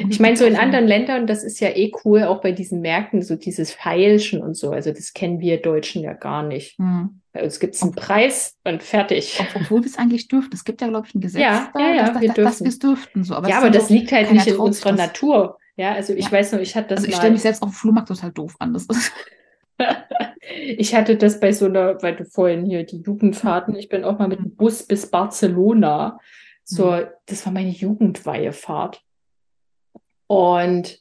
ich meine, so in anderen Ländern, das ist ja eh cool, auch bei diesen Märkten, so dieses Feilschen und so. Also das kennen wir Deutschen ja gar nicht. Mhm. Bei uns gibt es einen Preis und fertig. Obwohl wir es eigentlich dürften. Es gibt ja, glaube ich, ein Gesetz, Ja, da, ja, ja, dass, wir dass, dass dürfen. wir es dürften. So. Aber ja, es aber das liegt halt nicht in unserer das. Natur. Ja, also ich Ja. weiß noch, ich hatte das Also ich stelle mich selbst auf dem Flohmarkt total doof an. Das ist, [LAUGHS] Ich hatte das bei so einer, weil du vorhin hier die Jugendfahrten, ich bin auch mal mit dem Bus bis Barcelona. So, das war meine Jugendweihefahrt. Und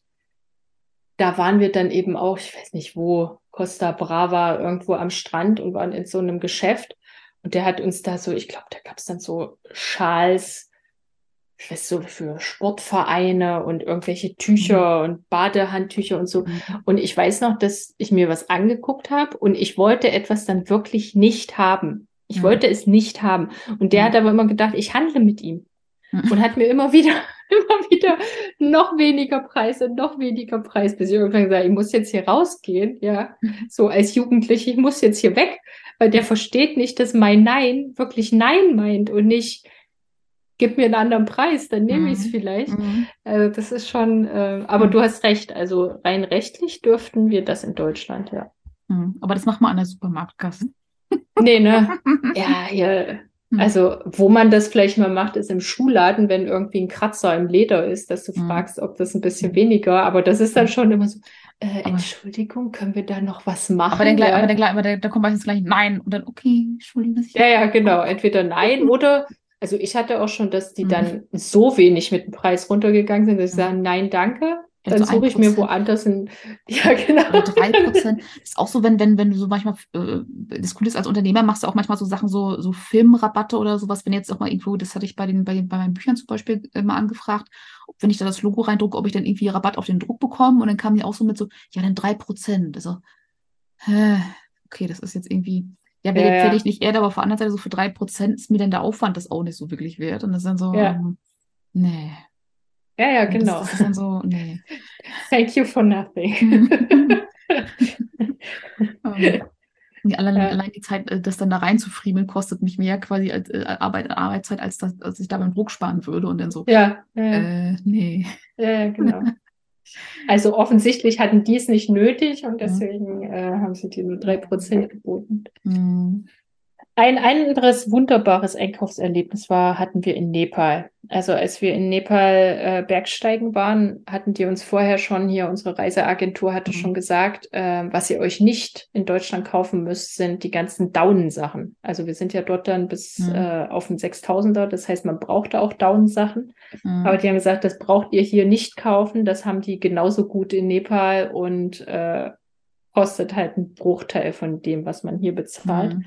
da waren wir dann eben auch, ich weiß nicht wo, Costa Brava, irgendwo am Strand und waren in so einem Geschäft. Und der hat uns da so, ich glaube, da gab es dann so Schals, ich weiß so, für Sportvereine und irgendwelche Tücher und Badehandtücher und so. Und ich weiß noch, dass ich mir was angeguckt habe und ich wollte etwas dann wirklich nicht haben. Ich Mhm. wollte es nicht haben. Und der Mhm. hat aber immer gedacht, ich handle mit ihm Mhm. und hat mir immer wieder, immer wieder noch weniger Preis und noch weniger Preis, bis ich irgendwann habe, ich muss jetzt hier rausgehen, ja, so als Jugendliche, ich muss jetzt hier weg, weil der versteht nicht, dass mein Nein wirklich Nein meint und nicht, gib mir einen anderen Preis, dann nehme ich es Mhm. vielleicht. Mhm. Also das ist schon, äh, aber Mhm. du hast recht, also rein rechtlich dürften wir das in Deutschland, ja. Mhm. Aber das macht man an der Supermarktkasse. Nee, ne? [LAUGHS] Ja, Mhm. Also wo man das vielleicht mal macht, ist im Schuhladen, wenn irgendwie ein Kratzer im Leder ist, dass du Mhm. fragst, ob das ein bisschen weniger, aber das ist dann schon immer so, äh, Entschuldigung, können wir da noch was machen? Aber dann gleich, Ja. aber dann gleich, aber dann, dann kommt meistens gleich Nein und dann okay, Entschuldigung, dass ich Ja, ja, genau. Entweder nein [LAUGHS] oder, also ich hatte auch schon, dass die Mhm. dann so wenig mit dem Preis runtergegangen sind, dass sie Mhm. sagen, nein, danke. Vielleicht Dann so suche ich mir 1%. woanders ein, [LAUGHS] ja, genau. Drei Prozent. ist auch so, wenn, wenn, wenn du so manchmal, äh, das Coole ist, als Unternehmer machst du auch manchmal so Sachen, so, so Filmrabatte oder sowas, wenn jetzt auch mal irgendwo, das hatte ich bei den, bei den, bei meinen Büchern zum Beispiel äh, mal angefragt, ob, wenn ich da das Logo reindrucke, ob ich dann irgendwie Rabatt auf den Druck bekomme und dann kamen die auch so mit so, ja, dann drei Prozent. Also, hä, okay, das ist jetzt irgendwie, ja, werde Ja, ja. ich nicht Erde, aber auf der anderen Seite so für drei Prozent ist mir dann der Aufwand das auch nicht so wirklich wert. Und das ist dann so, Ja. ähm, nee. Ja, ja, genau. Das, das ist dann so, nee. [LAUGHS] Thank you for nothing. [LAUGHS] Ähm, nee, allein, Ja. allein die Zeit, äh, das dann da reinzufriemeln, kostet mich mehr quasi als äh, Arbeit, Arbeitszeit, als, das, als ich da beim Druck sparen würde und dann so, Ja, ja, ja. äh, nee. Ja, ja, genau. Also offensichtlich hatten die es nicht nötig und Mhm. deswegen äh, haben sie dir nur 3% geboten. Hm. Ein anderes wunderbares Einkaufserlebnis war, hatten wir in Nepal. Also als wir in Nepal äh, Bergsteigen waren, hatten die uns vorher schon hier, unsere Reiseagentur hatte Mhm. schon gesagt, äh, was ihr euch nicht in Deutschland kaufen müsst, sind die ganzen Daunensachen. Also wir sind ja dort dann bis Mhm. äh, auf den 6000er, das heißt, man brauchte auch Daunensachen. Hm. Aber die haben gesagt, das braucht ihr hier nicht kaufen, das haben die genauso gut in Nepal und äh, kostet halt einen Bruchteil von dem, was man hier bezahlt. Hm.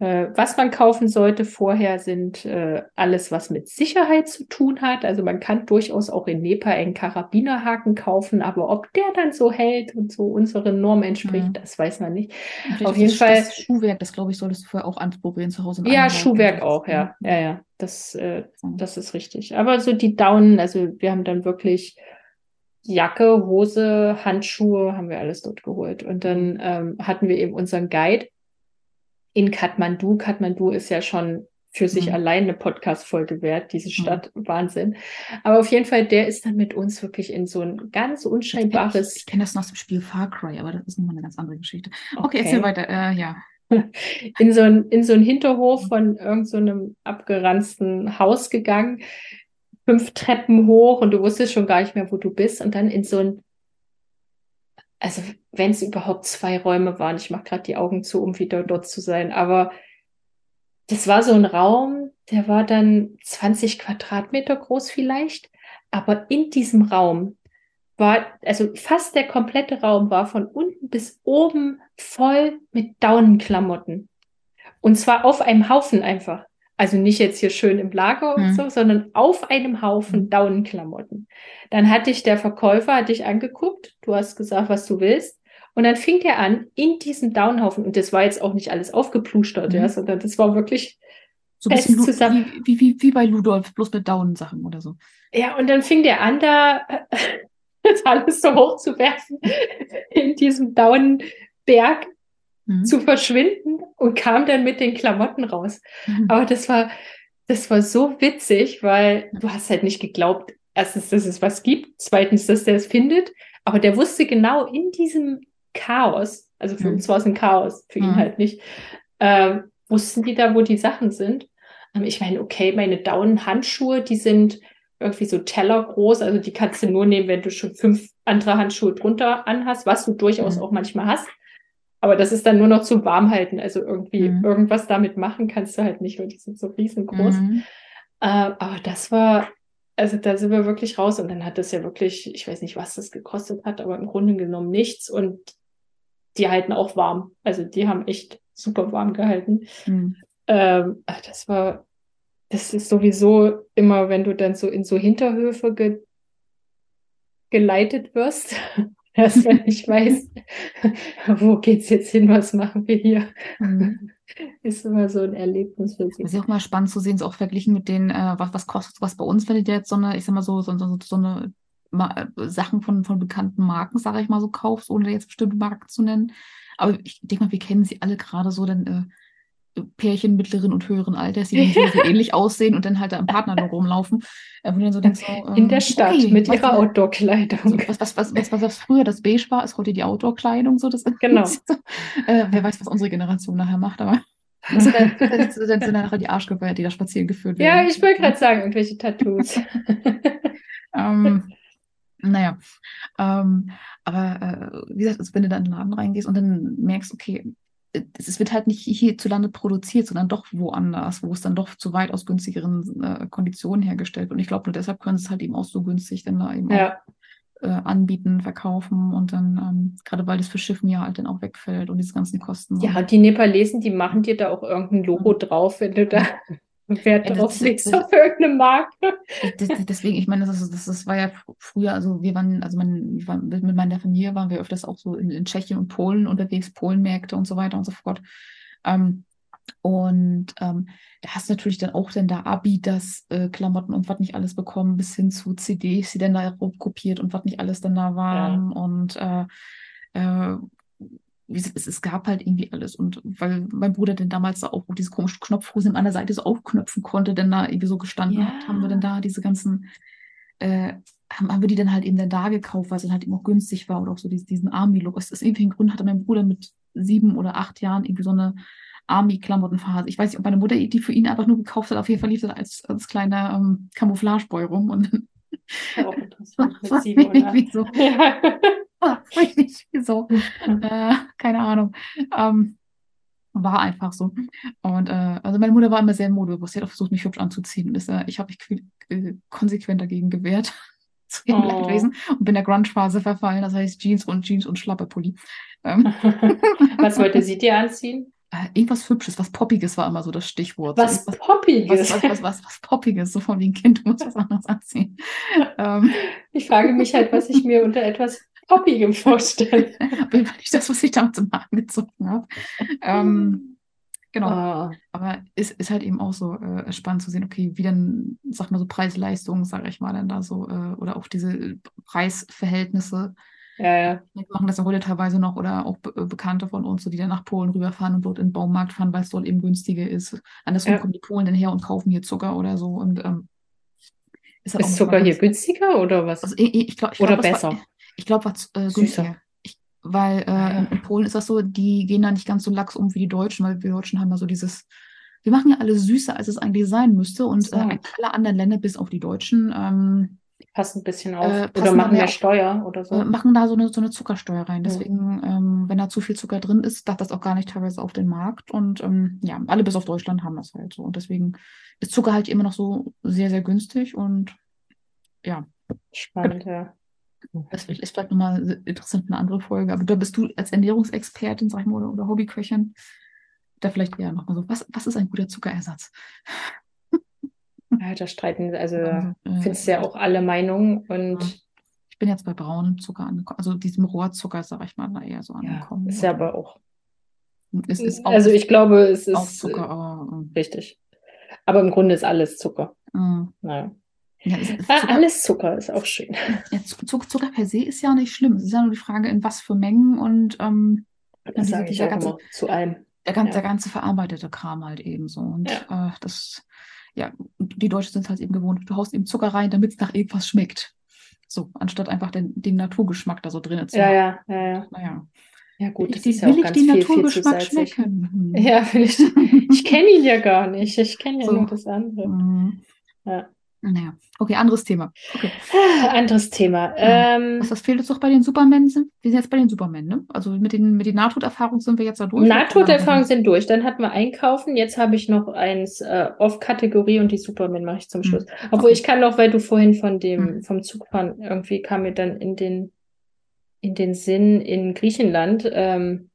Äh, was man kaufen sollte vorher sind äh, alles, was mit Sicherheit zu tun hat. Also man kann durchaus auch in Nepal einen Karabinerhaken kaufen, aber ob der dann so hält und so unseren Normen entspricht, Mhm. das weiß man nicht. Vielleicht auf jeden das, Fall- Das Schuhwerk, das glaube ich, solltest du vorher auch anprobieren zu Hause. Ja. Schuhwerk auch, ja. Ja, ja. Das, äh, das ist richtig. Aber so die Daunen, also wir haben dann wirklich Jacke, Hose, Handschuhe, haben wir alles dort geholt. Und dann ähm, hatten wir eben unseren Guide in Kathmandu. Kathmandu ist ja schon für sich Mhm. allein eine Podcast-Folge wert, diese Stadt, Wahnsinn. Aber auf jeden Fall, der ist dann mit uns wirklich in so ein ganz Ich, unscheinbares, ich kenne das noch aus dem Spiel Far Cry, aber das ist nochmal eine ganz andere Geschichte. Okay, erzähl weiter. Äh, ja. [LAUGHS] in so ein, in so ein Hinterhof von irgendeinem so einem abgeranzten Haus gegangen, fünf Treppen hoch und du wusstest schon gar nicht mehr, wo du bist und dann in so ein, also wenn es überhaupt zwei Räume waren, ich mache gerade die Augen zu, um wieder dort zu sein, aber das war so ein Raum, der war dann 20 Quadratmeter groß vielleicht, aber in diesem Raum war, also fast der komplette Raum war von unten bis oben voll mit Daunenklamotten. Und zwar auf einem Haufen einfach. Also nicht jetzt hier schön im Lager und Mhm. so, sondern auf einem Haufen Mhm. Daunenklamotten. Dann hat dich der Verkäufer, hat dich angeguckt, du hast gesagt, was du willst. Und dann fing der an, in diesem Daunenhaufen, und das war jetzt auch nicht alles aufgeplustert, Mhm. ja, sondern das war wirklich, So ein bisschen zusammen. wie, wie, wie, wie bei Ludolf, bloß mit Daunensachen oder so. ja, und dann fing der an, da [LAUGHS] das alles so hochzuwerfen in diesem Daunenberg Mhm. zu verschwinden und kam dann mit den Klamotten raus. Mhm. Aber das war, das war so witzig, weil du hast halt nicht geglaubt, erstens, dass es was gibt, zweitens, dass der es findet, aber der wusste genau in diesem Chaos, also für Mhm. uns war es ein Chaos, für ihn Mhm. halt nicht, äh, wussten die da, wo die Sachen sind? Ähm, ich meine, okay, meine Daunenhandschuhe, die sind irgendwie so tellergroß, also die kannst du nur nehmen, wenn du schon fünf andere Handschuhe drunter anhast, was du durchaus mhm. auch manchmal hast. Aber das ist dann nur noch zum Warmhalten. Also irgendwie mhm. irgendwas damit machen kannst du halt nicht, weil die sind so riesengroß. Mhm. Äh, aber das war, also da sind wir wirklich raus und dann hat das ja wirklich, ich weiß nicht, was das gekostet hat, aber im Grunde genommen nichts und die halten auch warm. Also die haben echt super warm gehalten. Mhm. Ähm, das war, das ist sowieso immer, wenn du dann so in so Hinterhöfe ge geleitet wirst, erst wenn ich weiß, [LAUGHS] wo geht's jetzt hin, was machen wir hier. Mhm. Ist immer so ein Erlebnis für sich. Das ist auch mal spannend zu sehen, so auch verglichen mit den, äh, was, was kostet was bei uns, wenn du dir jetzt so eine, ich sag mal so, so, so, so eine Ma Sachen von, von bekannten Marken, sage ich mal so, kaufst, ohne jetzt bestimmte Marken zu nennen. Aber ich denke mal, wir kennen sie alle gerade so, denn äh, Pärchen mittleren und höheren Alters, die dann so, so [LAUGHS] ähnlich aussehen und dann halt da am Partner nur rumlaufen. Äh, wo dann so denkst, so, ähm, [LAUGHS] In der Stadt okay, mit ihrer Outdoor-Kleidung. So, was, was, was, was, was, früher das Beige war, ist heute die Outdoor-Kleidung. So, genau. [LAUGHS] äh, wer weiß, was unsere Generation nachher macht, aber. Also dann, dann, dann sind nachher die Arschgeweih, die da spazieren geführt werden. Ja, ich wollte gerade sagen, irgendwelche Tattoos. ähm, naja, ähm, aber äh, wie gesagt, also wenn du da in den Laden reingehst und dann merkst, okay, es wird halt nicht hierzulande produziert, sondern doch woanders, wo es dann doch zu weitaus günstigeren äh, Konditionen hergestellt wird. Und ich glaube, nur deshalb können sie es halt eben auch so günstig dann da eben ja. auch äh, anbieten, verkaufen und dann, ähm, gerade weil das für Schiffen ja halt dann auch wegfällt und diese ganzen Kosten. Ja, die Nepalesen, die machen dir da auch irgendein Logo drauf, wenn du da Wert drauf legst auf irgendeine Marke. Deswegen, ich meine, das, das, das war ja früher, also wir waren, also mein, war, mit meiner Familie waren wir öfters auch so in, in Tschechien und Polen unterwegs, Polenmärkte und so weiter und so fort. Ähm, und ähm, da hast du natürlich dann auch dann da Abi, das äh, Klamotten und was nicht alles bekommen, bis hin zu CDs, die dann da kopiert und was nicht alles dann da waren. Ja. Und äh, äh, es, es gab halt irgendwie alles. Und weil mein Bruder denn damals auch diese komischen Knopfhosen an der Seite so aufknöpfen konnte, denn da irgendwie so gestanden ja. hat, haben wir dann da diese ganzen, äh, haben, haben wir die dann halt eben dann da gekauft, weil es dann halt eben auch günstig war oder auch so diesen, diesen Army-Look. Aus irgendwelchen Gründen hatte mein Bruder mit sieben oder acht Jahren irgendwie so eine Army-Klamottenphase. Ich weiß nicht, ob meine Mutter die für ihn einfach nur gekauft hat. Auf jeden Fall lief das als, als kleiner ähm, Camouflageboy rum. Und dann ja, auch interessant. [LAUGHS] Mit sieben, oder? So. [LAUGHS] Ja. [LAUGHS] weiß nicht wieso. [LAUGHS] äh, keine Ahnung. Ähm, war einfach so. Und äh, also meine Mutter war immer sehr modebewusst. Sie hat auch versucht, mich hübsch anzuziehen. Das, äh, ich habe mich äh, konsequent dagegen gewehrt [LAUGHS] zu ihrem oh. Leidwesen und bin der Grunge-Phase verfallen. Das heißt Jeans und Jeans und Schlapperpulli. Ähm. Was wollte sie dir anziehen? Äh, irgendwas Hübsches, was Poppiges war immer so das Stichwort. Was so, Poppiges? Was, was, was, was, Poppiges, so von wie ein Kind, du musst was anderes anziehen. ähm. Ich frage mich halt, was ich mir unter etwas Poppigem [LAUGHS] vorstellen. Auf jeden Fall nicht das, was ich damals im Magen gezogen habe. Ähm, genau. Ah. Aber es ist, ist halt eben auch so äh, spannend zu sehen, okay, wie dann, sag mal so Preis-Leistung, sage ich mal, dann da so, äh, oder auch diese Preisverhältnisse. Ja, ja. Wir machen das ja heute teilweise noch oder auch Be Bekannte von uns, so, die dann nach Polen rüberfahren und dort in den Baumarkt fahren, weil es dort eben günstiger ist. Andersrum ja. kommen die Polen dann her und kaufen hier Zucker oder so. Und ähm, ist, halt ist Zucker hier günstiger oder was? Also, ich, ich glaub, ich oder glaub, besser? War, ich glaube, was äh, günstiger. Ich, weil äh, ah, ja. in, Polen ist das so, die gehen da nicht ganz so lax um wie die Deutschen, weil wir Deutschen haben ja so dieses, wir machen ja alles süßer, als es eigentlich sein müsste. Und äh, alle anderen Länder, bis auf die Deutschen, ähm, passen ein bisschen auf. Äh, oder machen mehr Steuer oder so. Äh, machen da so eine, so eine Zuckersteuer rein. Deswegen, mhm. ähm, wenn da zu viel Zucker drin ist, darf das auch gar nicht teilweise auf den Markt. Und ähm, ja, alle bis auf Deutschland haben das halt so. Und deswegen ist Zucker halt immer noch so sehr, sehr günstig und ja. Spannend, ja. Das ist vielleicht nochmal interessant, eine andere Folge. Aber da bist du als Ernährungsexpertin, sag ich mal, oder, Hobbyköchin, da vielleicht eher nochmal so, was, was ist ein guter Zuckerersatz? Ja, da streiten, also, also äh, findest ja auch alle Meinungen und ja. ich bin jetzt bei braunem Zucker angekommen, also diesem Rohrzucker, sag ich mal, da eher so angekommen. Ja, ist ja aber auch. Es ist auch also ich glaube, es ist auch Zucker, aber, äh, richtig. Aber im Grunde ist alles Zucker. Mhm. Naja. Ja, Zucker, alles Zucker ist auch schön. Ja, Zucker, per se ist ja nicht schlimm. Es ist ja nur die Frage, in was für Mengen und ähm, das sage ich auch ganze, immer zu allem. Der, ganze, ja. der ganze verarbeitete Kram halt eben so. Und ja. Äh, das, ja, die Deutschen sind halt eben gewohnt, du haust eben Zucker rein, damit es nach irgendwas schmeckt. So, anstatt einfach den, den Naturgeschmack da so drin zu ja, haben. Ja, ja, ja. Naja. Ja, gut, das die, ist ja auch will ich ganz den viel, viel Naturgeschmack salzig. schmecken? Hm. Ja, vielleicht. Ich kenne ihn ja gar nicht. Ich kenne ja So. nur das andere. Hm. Ja. Naja, okay, anderes Thema. Okay. Ah, Anderes Thema. Ja. Ähm, Was, was fehlt uns noch bei den Supermen? Sind? Wir sind jetzt bei den Supermen, ne? Also mit den, mit den Nahtoderfahrungen sind wir jetzt da durch. Nahtoderfahrungen sind durch. Dann hatten wir Einkaufen. Jetzt habe ich noch eins äh, Off-Kategorie und die Superman mache ich zum Hm. Schluss. Obwohl ich kann noch, weil du vorhin von dem Hm. vom Zugfahren irgendwie kam mir dann in den in den Sinn in Griechenland ähm,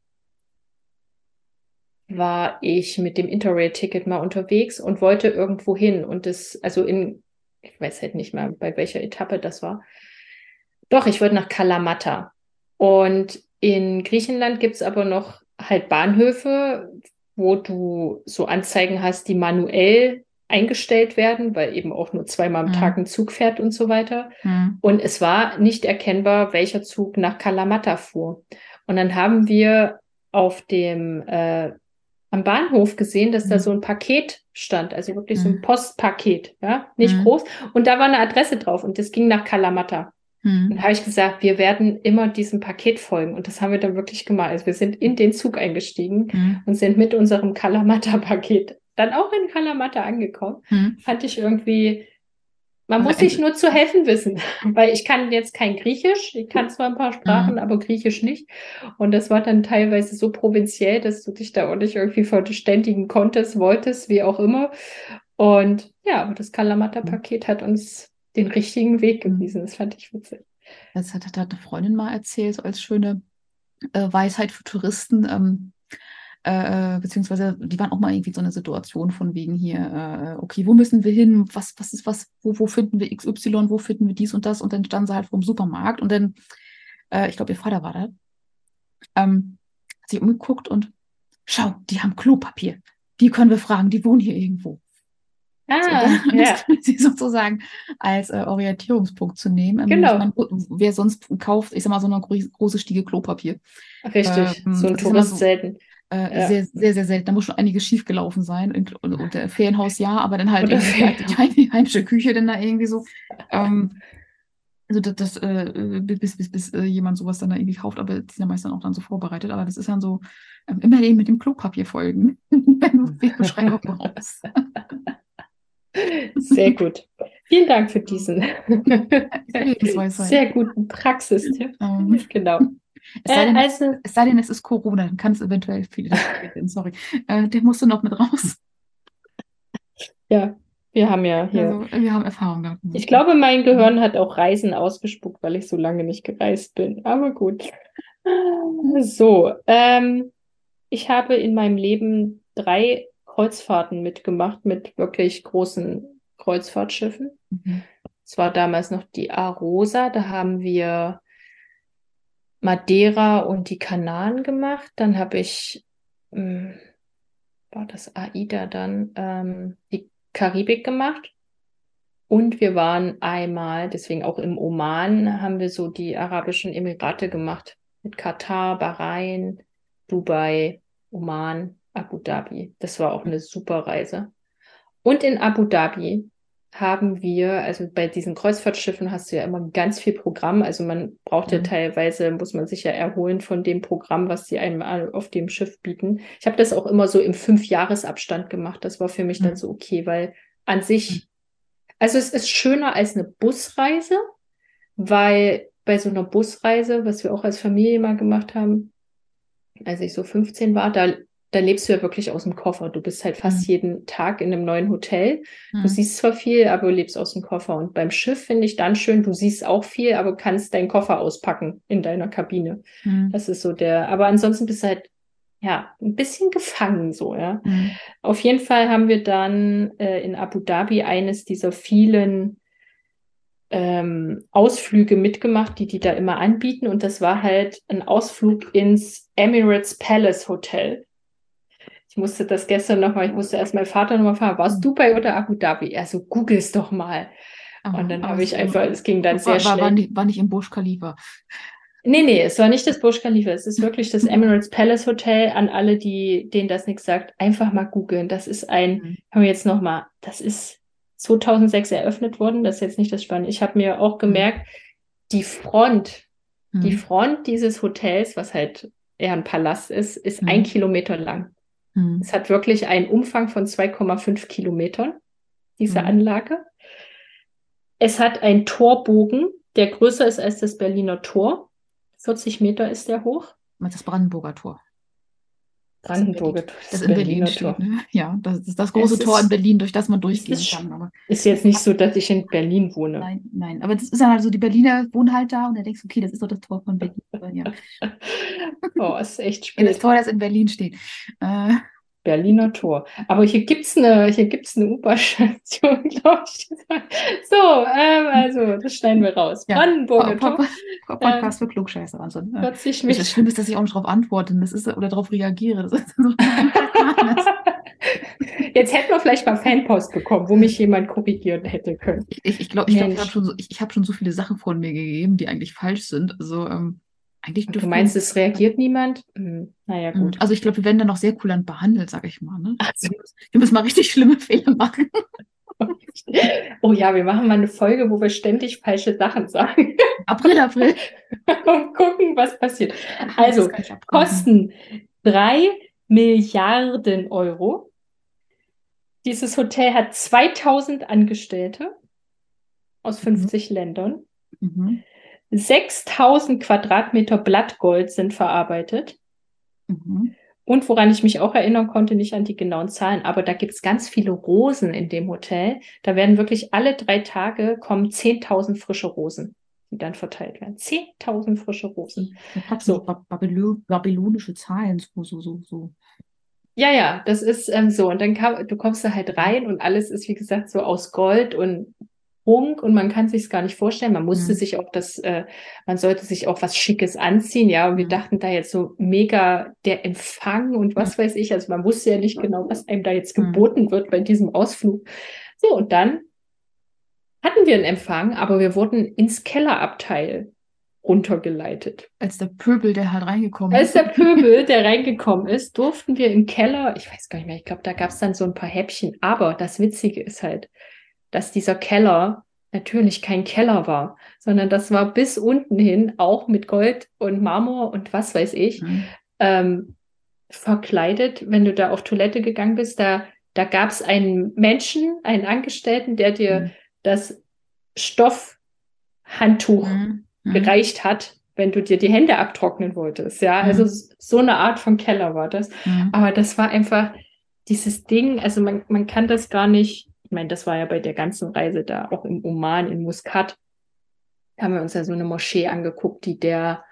war ich mit dem Interrail-Ticket mal unterwegs und wollte irgendwo hin und das also in ich weiß halt nicht mehr bei welcher Etappe das war. Doch, ich wollte nach Kalamata. Und in Griechenland gibt es aber noch halt Bahnhöfe, wo du so Anzeigen hast, die manuell eingestellt werden, weil eben auch nur zweimal am Mhm. Tag ein Zug fährt und so weiter. Hm. Und es war nicht erkennbar, welcher Zug nach Kalamata fuhr. Und dann haben wir auf dem äh, am Bahnhof gesehen, dass da Mhm. so ein Paket stand, also wirklich so ein Mhm. Postpaket, ja, nicht Mhm. groß. Und da war eine Adresse drauf und das ging nach Kalamata. Hm. Und habe ich gesagt, wir werden immer diesem Paket folgen. Und das haben wir dann wirklich gemacht. Also wir sind in den Zug eingestiegen Hm. und sind mit unserem Kalamata-Paket dann auch in Kalamata angekommen. Hm. Fand ich irgendwie, man muss sich ent- nur zu helfen wissen, [LAUGHS] weil ich kann jetzt kein Griechisch, ich kann zwar ein paar Sprachen, Mhm. aber Griechisch nicht. Und das war dann teilweise so provinziell, dass du dich da auch nicht irgendwie verständigen konntest, wolltest, wie auch immer. Und ja, aber das Kalamata-Paket hat uns den richtigen Weg Mhm. gewiesen. Das fand ich witzig. Das hat, hat eine Freundin mal erzählt, so als schöne äh, Weisheit für Touristen. Ähm, äh, beziehungsweise die waren auch mal irgendwie so eine Situation von wegen hier, äh, okay, wo müssen wir hin? Was, was ist was? Wo, wo finden wir XY? Wo finden wir dies und das? Und dann standen sie halt vor dem Supermarkt und dann, äh, ich glaube, ihr Vater war da, ähm, hat sich umgeguckt und schau, die haben Klopapier. Die können wir fragen, die wohnen hier irgendwo. So, Ah, dann ja. [LAUGHS] sie sozusagen als äh, Orientierungspunkt zu nehmen. Ähm, Genau. Meine, wer sonst kauft, ich sag mal, so eine gro- große Stiege Klopapier. Richtig. Ähm, so ein Tourist so- selten. Äh, Ja. Sehr, sehr, sehr selten. Da muss schon einiges schiefgelaufen sein. Und, und, und der Ferienhaus ja, aber dann halt irgendwie die, die, heimische Küche dann da irgendwie so. Ähm, also das, das äh, bis, bis, bis äh, jemand sowas dann da irgendwie kauft, aber die sind ja meist dann auch dann so vorbereitet. Aber das ist dann so, ähm, immer eben mit dem Klopapier folgen, [LAUGHS] wenn du Wegbeschreibung brauchst. Sehr gut. Vielen Dank für diesen [LAUGHS] [LAUGHS] sehr guten Praxistipp. Ähm, Genau. Es sei Äh, denn, also, Es sei denn, es ist Corona, dann kann es eventuell viele [LAUGHS] sorry. Äh, der musste noch mit raus. [LAUGHS] ja, wir haben ja hier. Also, wir haben Erfahrung damit. Ich glaube, mein Gehirn hat auch Reisen ausgespuckt, weil ich so lange nicht gereist bin. Aber gut. [LAUGHS] So, ähm, ich habe in meinem Leben drei Kreuzfahrten mitgemacht mit wirklich großen Kreuzfahrtschiffen. Mhm. Es war damals noch die Arosa, da haben wir Madeira und die Kanaren gemacht. Dann habe ich, ähm, war das AIDA dann, ähm, die Karibik gemacht. Und wir waren einmal, deswegen auch im Oman, haben wir so die Arabischen Emirate gemacht. Mit Katar, Bahrain, Dubai, Oman, Abu Dhabi. Das war auch eine super Reise. Und in Abu Dhabi haben wir, also bei diesen Kreuzfahrtschiffen hast du ja immer ganz viel Programm. Also man braucht ja Mhm. teilweise, muss man sich ja erholen von dem Programm, was sie einem auf dem Schiff bieten. Ich habe das auch immer so im Fünfjahresabstand gemacht. Das war für mich dann Mhm. so okay, weil an sich, also es ist schöner als eine Busreise, weil bei so einer Busreise, was wir auch als Familie mal gemacht haben, als ich so 15 war, da, da lebst du ja wirklich aus dem Koffer. Du bist halt fast Mhm. jeden Tag in einem neuen Hotel. Du Mhm. siehst zwar viel, aber du lebst aus dem Koffer. Und beim Schiff finde ich dann schön, du siehst auch viel, aber kannst deinen Koffer auspacken in deiner Kabine. Mhm. Das ist so der, aber ansonsten bist du halt, ja, ein bisschen gefangen so, ja. Mhm. Auf jeden Fall haben wir dann äh, in Abu Dhabi eines dieser vielen ähm, Ausflüge mitgemacht, die die da immer anbieten. Und das war halt ein Ausflug ins Emirates Palace Hotel. Ich musste das gestern nochmal, ich musste erst meinen Vater nochmal fragen, warst Dubai oder Abu Dhabi? Er so, googles doch mal. Aber- Und dann habe ich es- einfach, es ging dann sehr war, war, war, schnell. nicht, war nicht im Burj Khalifa. Nee, nee, es war nicht das Burj Khalifa, es ist wirklich das Emirates Palace Hotel. An alle, die, denen das nichts sagt, einfach mal googeln. Das ist ein, Mhm. haben wir jetzt nochmal, das ist 2006 eröffnet worden, das ist jetzt nicht das Spannende. Ich habe mir auch gemerkt, die Front, die Mhm. Front dieses Hotels, was halt eher ein Palast ist, ist Mhm. ein Kilometer lang. Mhm. Es hat wirklich einen Umfang von 2,5 Kilometern, diese Mhm. Anlage. Es hat einen Torbogen, der größer ist als das Berliner Tor. 40 Meter ist der hoch. Das Brandenburger Tor. Das Brandenburger Tor, das in Berlin Berliner steht. Tor. Ne? Ja, das ist das große Es Tor in ist- Berlin, durch das man durchgehen ist kann. Aber Ist jetzt nicht so, dass ich in Berlin wohne. nein, nein. Aber das ist dann halt so, die Berliner wohnen halt da und da denkst du, okay, das ist doch das Tor von Berlin. Ja, [LAUGHS] Oh, ist echt ja, das. Tor, das in Berlin steht. Äh, Berliner Tor. Aber hier gibt's eine, hier gibt's eine U-Bahn-Station, [LAUGHS] glaube ich. So, ähm, also, das schneiden wir raus. Ja, Brandenburger Tor, Po- Podcast für Klugscheißer. Also, äh, 40 das Meter. Schlimme ist, dass ich auch nicht darauf antworte das ist, oder darauf reagiere. Das ist so, [LAUGHS] Jetzt hätten wir vielleicht mal Fanpost bekommen, wo mich jemand korrigieren hätte können. ich ich, ich glaube, ich, glaub, ich habe schon, so, ich, ich hab schon so viele Sachen von mir gegeben, die eigentlich falsch sind. Also ähm, eigentlich Du meinst, es reagiert niemand? Hm, naja, Mm, gut. Also ich glaube, wir werden dann noch sehr kulant behandelt, sage ich mal. Ne? Ach so. Wir müssen- mal richtig schlimme Fehler machen. [LAUGHS] Oh ja, wir machen mal eine Folge, wo wir ständig falsche Sachen sagen April, April. [LAUGHS] und gucken, was passiert. Also. Kosten drei Milliarden Euro. Dieses Hotel hat 2000 Angestellte aus Mhm. 50 Ländern. Mhm. 6000 Quadratmeter Blattgold sind verarbeitet. Mhm. Und woran ich mich auch erinnern konnte, nicht an die genauen Zahlen, aber da gibt's ganz viele Rosen in dem Hotel. Da werden wirklich alle drei Tage kommen 10.000 frische Rosen, die dann verteilt werden. 10.000 frische Rosen. Ich habe So. so Bab- Babylo babylonische Zahlen, so, so, so, so. Ja, ja, das ist ähm, so. Und dann kam, du kommst da halt rein und alles ist, wie gesagt, so aus Gold und und man kann sich's gar nicht vorstellen. Man musste Mhm. sich auch das, äh, man sollte sich auch was Schickes anziehen, ja. Und wir Mhm. dachten da jetzt so mega der Empfang und was weiß ich. Also man wusste ja nicht genau, was einem da jetzt Mhm. geboten wird bei diesem Ausflug. So, und dann hatten wir einen Empfang, aber wir wurden ins Kellerabteil runtergeleitet. Als der Pöbel, der halt reingekommen Als ist. der Pöbel, [LAUGHS] der reingekommen ist, durften wir im Keller, ich weiß gar nicht mehr, ich glaube, da gab es dann so ein paar Häppchen. Aber das Witzige ist halt, dass dieser Keller natürlich kein Keller war, sondern das war bis unten hin auch mit Gold und Marmor und was weiß ich Mhm. ähm, verkleidet, wenn du da auf Toilette gegangen bist. Da, da gab es einen Menschen, einen Angestellten, der dir Mhm. das Stoffhandtuch Mhm. Mhm. gereicht hat, wenn du dir die Hände abtrocknen wolltest. Ja, also Mhm. s- so eine Art von Keller war das. Mhm. Aber das war einfach dieses Ding, also man, man kann das gar nicht, ich meine, das war ja bei der ganzen Reise da, auch im Oman, in Muscat, da haben wir uns ja so eine Moschee angeguckt, die der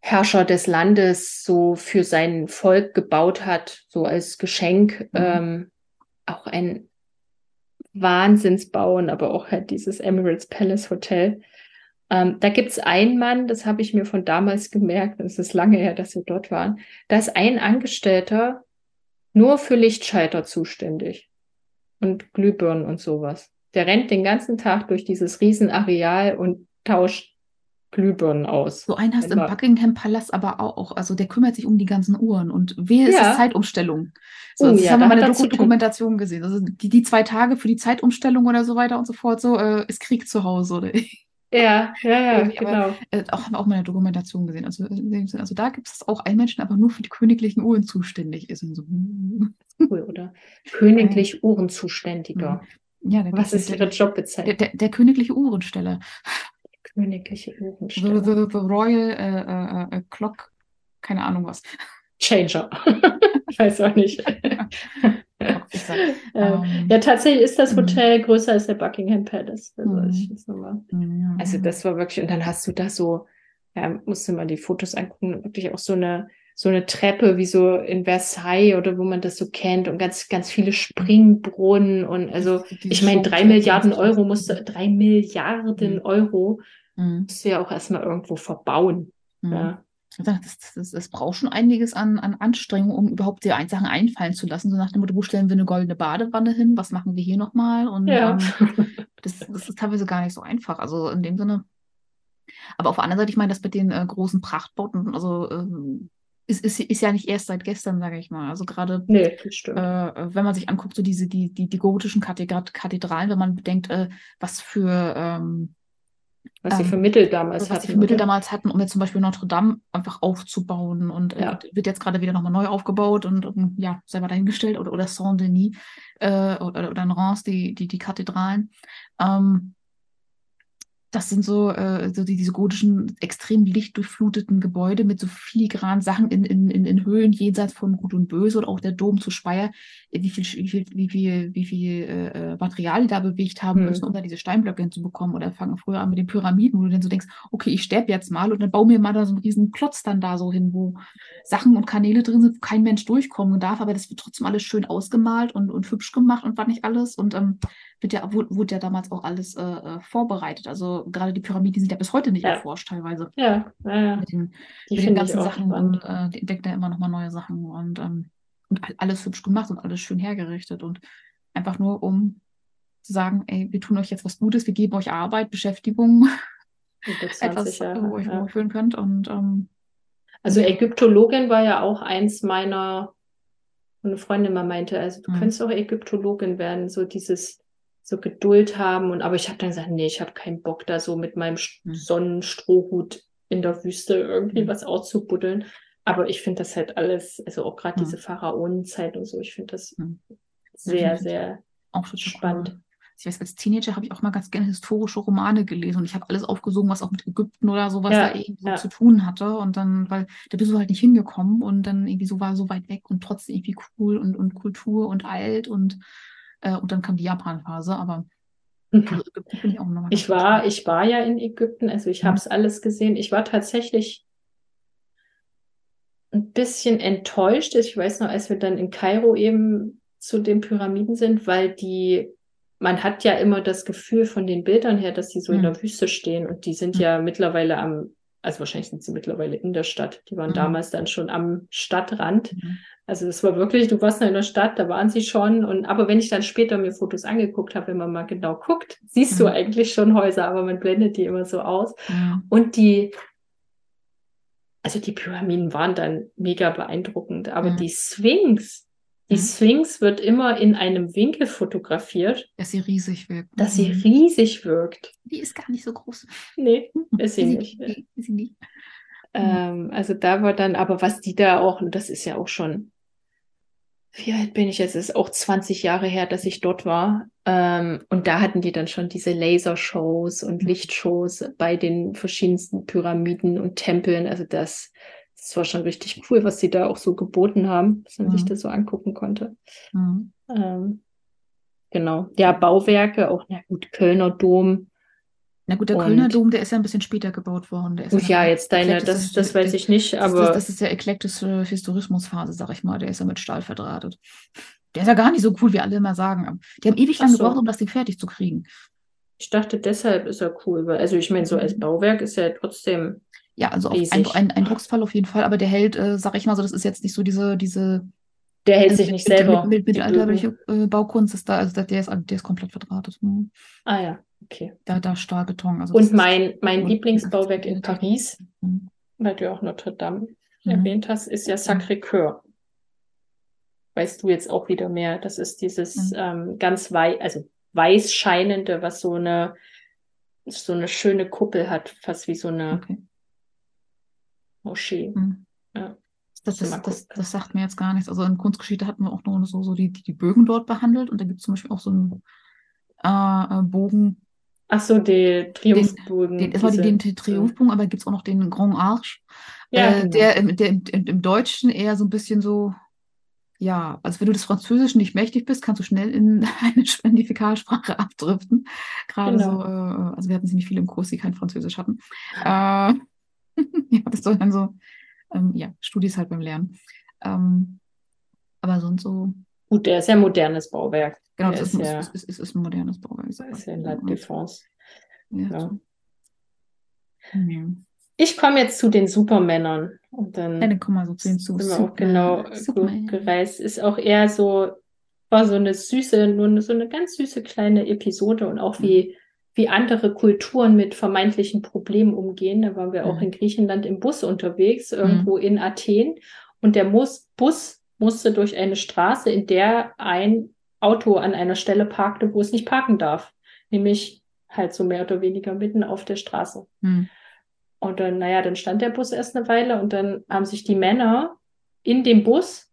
Herrscher des Landes so für sein Volk gebaut hat, so als Geschenk. Mhm. Ähm, auch ein Wahnsinnsbauen, aber auch halt dieses Emirates Palace Hotel. Ähm, da gibt's einen Mann, das habe ich mir von damals gemerkt, es ist lange her, dass wir dort waren. Da ist ein Angestellter nur für Lichtschalter zuständig und Glühbirnen und sowas. Der rennt den ganzen Tag durch dieses Riesenareal und tauscht Glühbirnen aus. So einen hast du im. Buckingham Palast aber auch. Also der kümmert sich um die ganzen Uhren. Und wehe, ist Ja. es Zeitumstellung. So, Oh das ja, haben wir mal in der er. Dokumentation gesehen. Also die, die zwei Tage für die Zeitumstellung oder so weiter und so fort, so äh, ist Krieg zu Hause. Oder Ja, ja, ja, [LAUGHS] aber- genau. äh, auch haben wir auch mal in der Dokumentation gesehen. Also, Sinne, also da gibt es auch einen Menschen, der aber nur für die königlichen Uhren zuständig ist. So. [LAUGHS] Cool, oder? Königlich Uhrenzuständiger. ja, der, Was der, ist der, Ihre der, Jobbezeichnung? der, der königliche Uhrensteller. Königliche The, Uhrensteller. the, the Royal äh, äh, äh, Clock, keine Ahnung was. Changer. Ich [LAUGHS] weiß auch nicht. Clockfixer. Äh, [LAUGHS] Ähm, ja, tatsächlich ist das mhm. Hotel größer als der Buckingham Palace. Also, Mhm. also das war wirklich, und dann hast du da so, ja, musst du mal die Fotos angucken, wirklich auch so eine, so eine Treppe wie so in Versailles oder wo man das so kennt und ganz, ganz viele Springbrunnen und also, ich meine, drei Milliarden. Euro musste, drei Milliarden Mhm. Euro musst du ja auch erstmal irgendwo verbauen. Mhm. Ja. Das, das, das braucht schon einiges an, an Anstrengung, um überhaupt dir ein- Sachen einfallen zu lassen. So nach dem Motto, wo stellen wir eine goldene Badewanne hin? Was machen wir hier nochmal? Und Ja. ähm, das, das ist teilweise gar nicht so einfach. Also in dem Sinne. Aber auf der anderen Seite, ich meine, das mit den äh, großen Prachtbauten, also ähm, ist, ist, ist ja nicht erst seit gestern, sage ich mal. Also gerade Nee, stimmt. äh, wenn man sich anguckt, so diese, die, die, die gotischen Kathedra- Kathedralen, wenn man bedenkt, äh, was für, ähm, was sie für Mittel damals was sie hatten. für Mittel oder? damals hatten, um jetzt zum Beispiel Notre Dame einfach aufzubauen. Und äh, Ja. wird jetzt gerade wieder nochmal neu aufgebaut und ähm, ja, selber dahingestellt. Oder, oder Saint-Denis äh, oder, oder in Reims, die, die, die Kathedralen. Ähm, das sind so, äh, so die, diese gotischen, extrem lichtdurchfluteten Gebäude mit so filigranen Sachen in, in, in, in Höhlen jenseits von Gut und Böse oder auch der Dom zu Speyer, äh, wie viel, wie viel, wie viel, wie viel äh, äh, Material die da bewegt haben Hm. müssen, um da diese Steinblöcke hinzubekommen. Oder fangen früher an mit den Pyramiden, wo du dann so denkst, okay, ich sterbe jetzt mal und dann baue mir mal da so einen riesen Klotz dann da so hin, wo Sachen und Kanäle drin sind, wo kein Mensch durchkommen darf, aber das wird trotzdem alles schön ausgemalt und, und hübsch gemacht und was nicht alles. Und ähm, wird ja, wurde, ja damals auch alles äh, äh, vorbereitet. Also gerade die Pyramiden sind ja bis heute nicht Ja. erforscht teilweise. Ja, ja, ja. Mit den, mit den ganzen Sachen spannend. und äh, die entdeckt ja immer noch mal neue Sachen und, ähm, und all- alles hübsch gemacht und alles schön hergerichtet und einfach nur um zu sagen, ey, wir tun euch jetzt was Gutes, wir geben euch Arbeit, Beschäftigung, Über 20 [LAUGHS] etwas, Jahre. wo ihr euch ja. wohlfühlen könnt und ähm, Also. Ägyptologin war ja auch eins meiner, eine Freundin mal meinte, also du Mhm. könntest auch Ägyptologin werden, so dieses, so Geduld haben. Und aber ich habe dann gesagt, nee, ich habe keinen Bock, da so mit meinem Mhm. Sonnenstrohhut in der Wüste irgendwie Mhm. was auszubuddeln. Aber ich finde das halt alles, also auch gerade Mhm. diese Pharaonenzeit und so, ich finde das Mhm. sehr, sehr auch spannend. cool. Ich weiß, als Teenager habe ich auch mal ganz gerne historische Romane gelesen und ich habe alles aufgesogen, was auch mit Ägypten oder sowas Ja, da irgendwie so ja. zu tun hatte. Und dann, weil da bist du halt nicht hingekommen und dann irgendwie so war so weit weg und trotzdem irgendwie cool und, und Kultur und alt und, und dann kam die Japan-Phase, aber also Ägypten finde ich Ich war, ich war ja in Ägypten, also ich Mhm. habe es alles gesehen. Ich war tatsächlich ein bisschen enttäuscht. Ich weiß noch, als wir dann in Kairo eben zu den Pyramiden sind, weil die, man hat ja immer das Gefühl von den Bildern her, dass die so in Mhm. der Wüste stehen und die sind Mhm. ja mittlerweile am, also wahrscheinlich sind sie mittlerweile in der Stadt. Die waren Mhm. damals dann schon am Stadtrand. Mhm. Also es war wirklich, du warst noch in der Stadt, da waren sie schon. Und aber wenn ich dann später mir Fotos angeguckt habe, wenn man mal genau guckt, siehst du Mhm. eigentlich schon Häuser, aber man blendet die immer so aus. Ja. Und die, also die Pyramiden waren dann mega beeindruckend, aber Mhm. die Sphinx, die Mhm. Sphinx wird immer in einem Winkel fotografiert, Dass sie riesig wirkt. dass sie Mhm. riesig wirkt. Die ist gar nicht so groß. Nee, ist sie nicht. Sie nicht. Ähm, also da war dann, aber was die da auch, und das ist ja auch schon, wie alt bin ich jetzt? Es ist auch 20 Jahre her, dass ich dort war. Ähm, und da hatten die dann schon diese Lasershows und Mhm. Lichtshows bei den verschiedensten Pyramiden und Tempeln. Also das, das war schon richtig cool, was sie da auch so geboten haben, dass man sich Mhm. das so angucken konnte. Mhm. Ähm, genau. Ja, Bauwerke, auch, na gut, Kölner Dom. Na gut, der Und- Kölner Dom, der ist ja ein bisschen später gebaut worden. Ja, dann- jetzt deine, das, das weiß ich nicht, Das, aber. das, das ist der eklektische Historismusphase, sag ich mal. Der ist ja mit Stahl verdrahtet. Der ist ja gar nicht so cool, wie alle immer sagen. Die haben ewig lange so. gebraucht, um das Ding fertig zu kriegen. Ich dachte, deshalb ist er cool, weil, also ich meine, so als Bauwerk ist er trotzdem, Ja, also ein, Riesig. ein Eindrucksfall auf jeden Fall, aber der hält, äh, sag ich mal so, das ist jetzt nicht so diese, diese der hält also sich nicht mit- selber. Mit, mit, die mittelalterliche äh, Baukunst ist da, also der, der ist, der ist komplett verdrahtet. Hm. Ah ja, okay. Da, da Stahlbeton. Also Und ist- mein, mein und- Lieblingsbauwerk in Paris, Hm. weil du auch Notre Dame Mhm. erwähnt hast, ist ja Sacré-Cœur. Weißt du jetzt auch wieder mehr. Das ist dieses Mhm. ähm, ganz weiß, also weiß scheinende, was so eine, so eine schöne Kuppel hat, fast wie so eine Okay. Moschee. Hm. Ja. Das, du das, das sagt mir jetzt gar nichts. Also in Kunstgeschichte hatten wir auch nur so, so die, die Bögen dort behandelt und da gibt es zum Beispiel auch so einen äh, äh, Bogen, Ach so, die Triumphbogen. den, es war die, den Triumphbogen, aber gibt es auch noch den Grand Arch, Ja, äh, genau. der, im, der im, im, im Deutschen eher so ein bisschen so, ja, also wenn du des Französischen nicht mächtig bist, kannst du schnell in [LAUGHS] eine, in die Fäkalsprache abdriften. Gerade Genau. so, äh, also wir hatten ziemlich viele im Kurs, die kein Französisch hatten. Äh, [LAUGHS] ja, das war dann so, ähm, ja, Studis halt beim Lernen. Ähm, aber sonst so, Gut, der ist ja modernes Bauwerk. genau, das ist ist, ja- ist, ist, ist, ist ein modernes Bauwerk. Das ist ja in La Défense. Ja, Ja. so. Ich komme jetzt zu den Supermännern und dann Ja, dann komm mal so zu den sind wir auch genau Superman. gereist. Ist auch eher so, war so eine süße, nur so eine ganz süße kleine Episode und auch wie, wie andere Kulturen mit vermeintlichen Problemen umgehen. Da waren wir auch Mhm. in Griechenland im Bus unterwegs, irgendwo in Athen. Und der Bus musste durch eine Straße, in der ein Auto an einer Stelle parkte, wo es nicht parken darf. Nämlich halt so mehr oder weniger mitten auf der Straße. Mhm. Und dann, naja, dann stand der Bus erst eine Weile und dann haben sich die Männer in dem Bus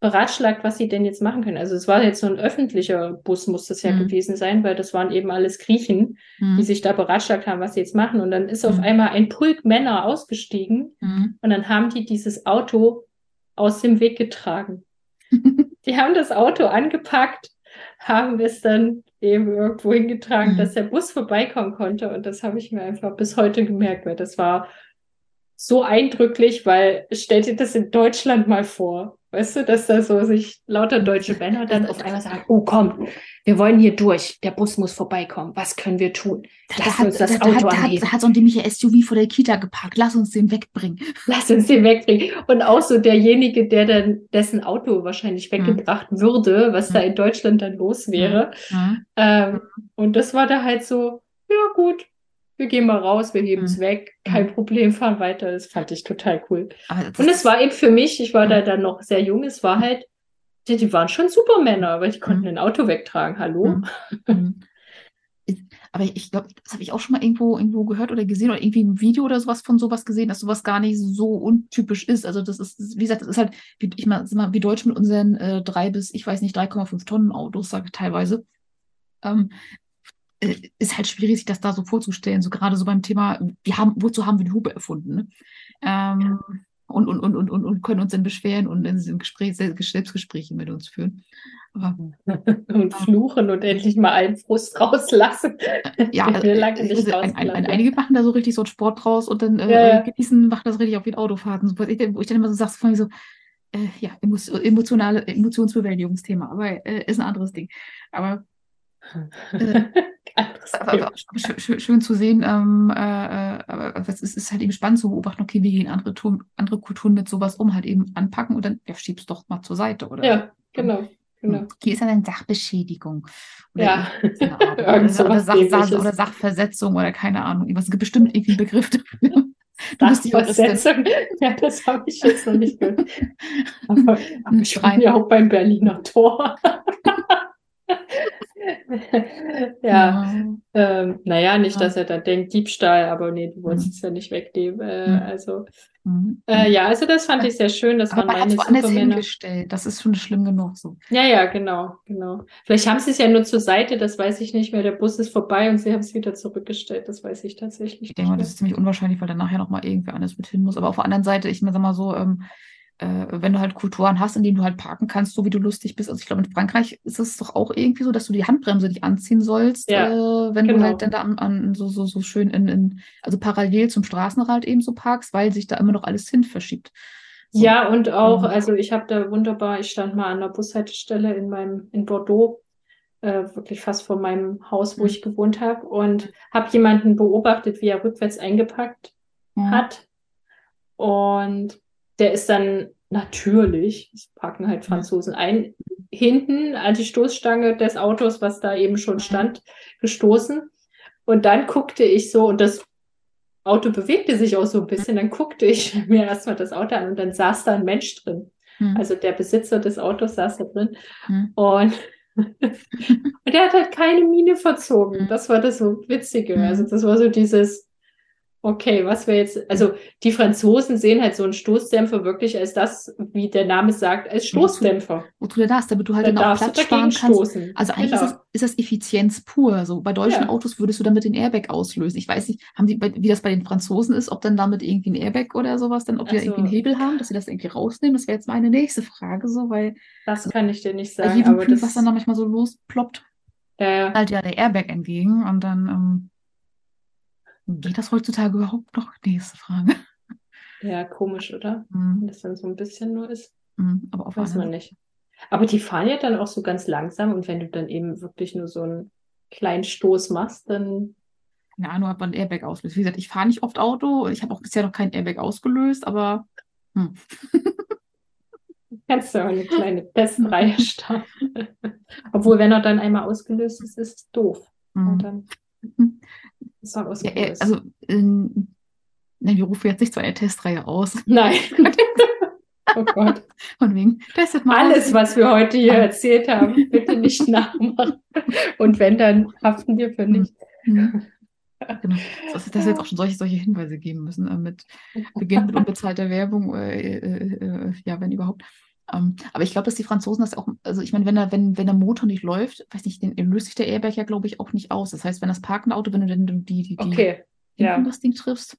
beratschlagt, was sie denn jetzt machen können. Also es war jetzt so ein öffentlicher Bus, muss das ja mhm. gewesen sein, weil das waren eben alles Griechen, mhm. die sich da beratschlagt haben, was sie jetzt machen. Und dann ist mhm. auf einmal ein Pulk Männer ausgestiegen mhm. und dann haben die dieses Auto aus dem Weg getragen. [LAUGHS] die haben das Auto angepackt, haben es dann eben irgendwo hingetragen, mhm. dass der Bus vorbeikommen konnte. Und das habe ich mir einfach bis heute gemerkt, weil das war so eindrücklich, weil stell dir das in Deutschland mal vor. Weißt du, dass da so sich lauter deutsche Männer dann auf einmal sagen, oh komm, wir wollen hier durch, der Bus muss vorbeikommen, was können wir tun? Lass da uns das da, Auto da, anheben. Da hat so ein dämlicher SUV vor der Kita geparkt, lass uns den wegbringen. Lass uns den wegbringen. Und auch so derjenige, der dann dessen Auto wahrscheinlich mhm. weggebracht mhm. würde, was mhm. da in Deutschland dann los wäre. Mhm. Ähm, und das war da halt so, ja gut, wir gehen mal raus, wir heben es mhm. weg, kein mhm. Problem, [LAUGHS] fahren weiter. Das fand ich total cool. Und es war eben für mich, ich war mhm. da dann noch sehr jung, es war halt, die, die waren schon Supermänner, weil die konnten mhm. ein Auto wegtragen. Hallo? Mhm. Aber ich glaube, das habe ich auch schon mal irgendwo, irgendwo gehört oder gesehen oder irgendwie ein Video oder sowas von sowas gesehen, dass sowas gar nicht so untypisch ist. Also das ist, wie gesagt, das ist halt, wie, ich mal, mal wie Deutsch mit unseren äh, drei bis, ich weiß nicht, 3,5 Tonnen Autos, sage ich teilweise. Ähm, äh, ist halt schwierig, sich das da so vorzustellen. So gerade so beim Thema, wir haben, wozu haben wir die Hupe erfunden? Ne? Ähm, und, und, und, und, und, und können uns dann beschweren und in Gespräch, Selbstgespräche mit uns führen. Aber, [LAUGHS] und fluchen und endlich mal einen Frust rauslassen. Ja, [LAUGHS] also, nicht ein, ein, ein, einige machen da so richtig so einen Sport draus und dann äh, ja. genießen, machen das richtig auf den Autofahrten. wo ich dann immer so sage, so, äh, ja, emotionale, Emotionsbewältigungsthema, aber äh, ist ein anderes Ding. Aber äh, [LAUGHS] aber schön, schön, zu sehen, ähm, äh, äh es ist halt eben spannend zu beobachten, okay, wie gehen andere, andere Kulturen mit sowas um, halt eben anpacken und dann ja, schieb's doch mal zur Seite, oder? Ja, genau. Genau. Hier ist eine Sachbeschädigung. Oder, ja. [LAUGHS] oder, oder, Sach, oder Sachversetzung oder keine Ahnung. Es gibt bestimmt irgendwie einen Begriff dafür. Sachversetzung, [LAUGHS] ja, das habe ich jetzt noch nicht gehört. Aber, aber ich bin ja auch beim Berliner Tor. [LAUGHS] ja, ähm, naja, nicht, dass er da denkt, Diebstahl, aber nee, du wolltest mhm. es ja nicht wegnehmen. Äh, mhm. Also, mhm. äh, ja, also das fand ich sehr schön, dass aber man meine Supermänner... hingestellt, das ist schon schlimm genug so. Ja, ja, genau, genau. Vielleicht haben sie es ja nur zur Seite, das weiß ich nicht mehr. Der Bus ist vorbei und sie haben es wieder zurückgestellt, das weiß ich tatsächlich Ich denke mal, das ist ziemlich unwahrscheinlich, weil dann nachher noch mal irgendwer anders mit hin muss. Aber auf der anderen Seite, ich mir sag mal so, ähm, äh, wenn du halt Kulturen hast, in denen du halt parken kannst, so wie du lustig bist. Also ich glaube, in Frankreich ist es doch auch irgendwie so, dass du die Handbremse nicht anziehen sollst, ja, äh, wenn genau. du halt dann da an, an, so, so, so schön in, in, also parallel zum Straßenrad eben so parkst, weil sich da immer noch alles hin verschiebt. So. Ja, und auch, ähm, also ich habe da wunderbar, ich stand mal an der Bushaltestelle in meinem, in Bordeaux, äh, wirklich fast vor meinem Haus, wo mhm. ich gewohnt habe, und habe jemanden beobachtet, wie er rückwärts eingepackt ja. hat. Und der ist dann natürlich, das packen halt Franzosen ein, hinten an die Stoßstange des Autos, was da eben schon stand, gestoßen. Und dann guckte ich so, und das Auto bewegte sich auch so ein bisschen, dann guckte ich [LAUGHS] mir erstmal das Auto an und dann saß da ein Mensch drin. Hm. Also der Besitzer des Autos saß da drin. Hm. Und, und [LAUGHS] [LAUGHS] der hat halt keine Miene verzogen. Hm. Das war das so Witzige. Hm. Also das war so dieses, Okay, was wäre jetzt, also die Franzosen sehen halt so einen Stoßdämpfer wirklich als das, wie der Name sagt, als Stoßdämpfer. Wozu du darfst, damit du halt dann, dann auch Platz sparen kannst. Stoßen. Also eigentlich genau. ist, das, ist das Effizienz pur. So bei deutschen ja. Autos würdest du damit den Airbag auslösen. Ich weiß nicht, haben die, wie das bei den Franzosen ist, ob dann damit irgendwie ein Airbag oder sowas, dann ob die also, da irgendwie einen Hebel haben, dass sie das irgendwie rausnehmen. Das wäre jetzt meine nächste Frage, so, weil. Das kann ich dir nicht sagen. Bei jedem aber Typ, das, was dann da manchmal so losploppt, ja. halt ja der Airbag entgegen und dann, ähm, Geht das heutzutage überhaupt noch? Nächste Frage. Ja, komisch, oder? Mhm. Wenn das dann so ein bisschen nur ist. Mhm, aber auf Weiß man nicht. Aber die fahren ja dann auch so ganz langsam und wenn du dann eben wirklich nur so einen kleinen Stoß machst, dann. Keine Ahnung, ob man ein Airbag auslöst. Wie gesagt, ich fahre nicht oft Auto. Ich habe auch bisher noch kein Airbag ausgelöst, aber. Hm. [LAUGHS] Kannst du auch eine kleine Testreihe [LAUGHS] starten. Obwohl, wenn er dann einmal ausgelöst ist, ist es doof. Mhm. Dann... Das war ja, äh, also, ähm, nein, wir rufen jetzt nicht so eine Testreihe aus. [LAUGHS] Nein. oh Gott. Von wegen, testet mal Alles, was wir heute hier erzählt haben, bitte nicht [LAUGHS] nachmachen. Und wenn, dann haften wir für nichts. Mhm. Genau. Dass es jetzt auch schon solche, solche Hinweise geben müssen, äh, mit [LAUGHS] Beginn mit unbezahlter Werbung, äh, äh, äh, ja, wenn überhaupt. Ähm, aber ich glaube, dass die Franzosen das auch, also ich meine, wenn der, wenn, wenn der Motor nicht läuft, weiß nicht, den löst sich der Airbag ja, glaube ich, auch nicht aus. Das heißt, wenn das parkende Auto, wenn du dann die, die, die okay. ja. das Ding triffst,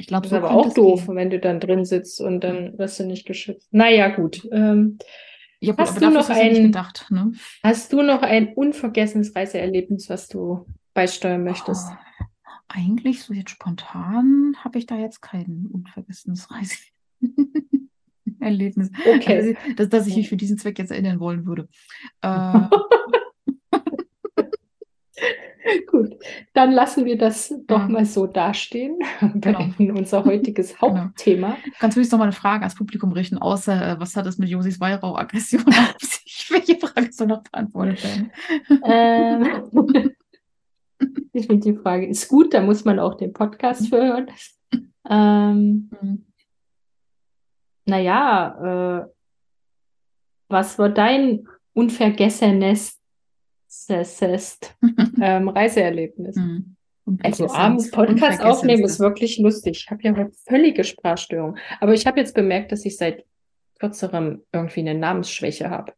ich glaube, das ist so aber auch doof, gehen. wenn du dann drin sitzt und dann wirst du nicht geschützt. Naja, gut. Ähm, ja, gut, hast du noch ein, gedacht, ne? Hast du noch ein unvergessenes Reiseerlebnis, was du beisteuern möchtest? Oh, eigentlich, so jetzt spontan, habe ich da jetzt kein unvergessenes [LAUGHS] Reiseerlebnis. Okay. Also, dass, dass ich mich für diesen Zweck jetzt erinnern wollen würde. Äh, [LAUGHS] Gut, dann lassen wir das doch mal so dastehen. Beenden [LAUGHS] genau. unser heutiges [LAUGHS] genau. Hauptthema. Genau. Kannst du jetzt noch mal eine Frage ans Publikum richten, außer äh, was hat es mit Josis Weihrauch-Aggression auf sich? Welche Frage soll noch beantwortet werden? Ähm, ich finde die Frage ist gut, da muss man auch den Podcast für hören. Ähm, mhm. Naja, äh, was war dein unvergessenes [LAUGHS] ähm, Reiseerlebnis. Mhm. Also abends Podcast aufnehmen ist wirklich lustig. Ich habe ja eine völlige Sprachstörung. Aber ich habe jetzt bemerkt, dass ich seit kürzerem irgendwie eine Namensschwäche habe.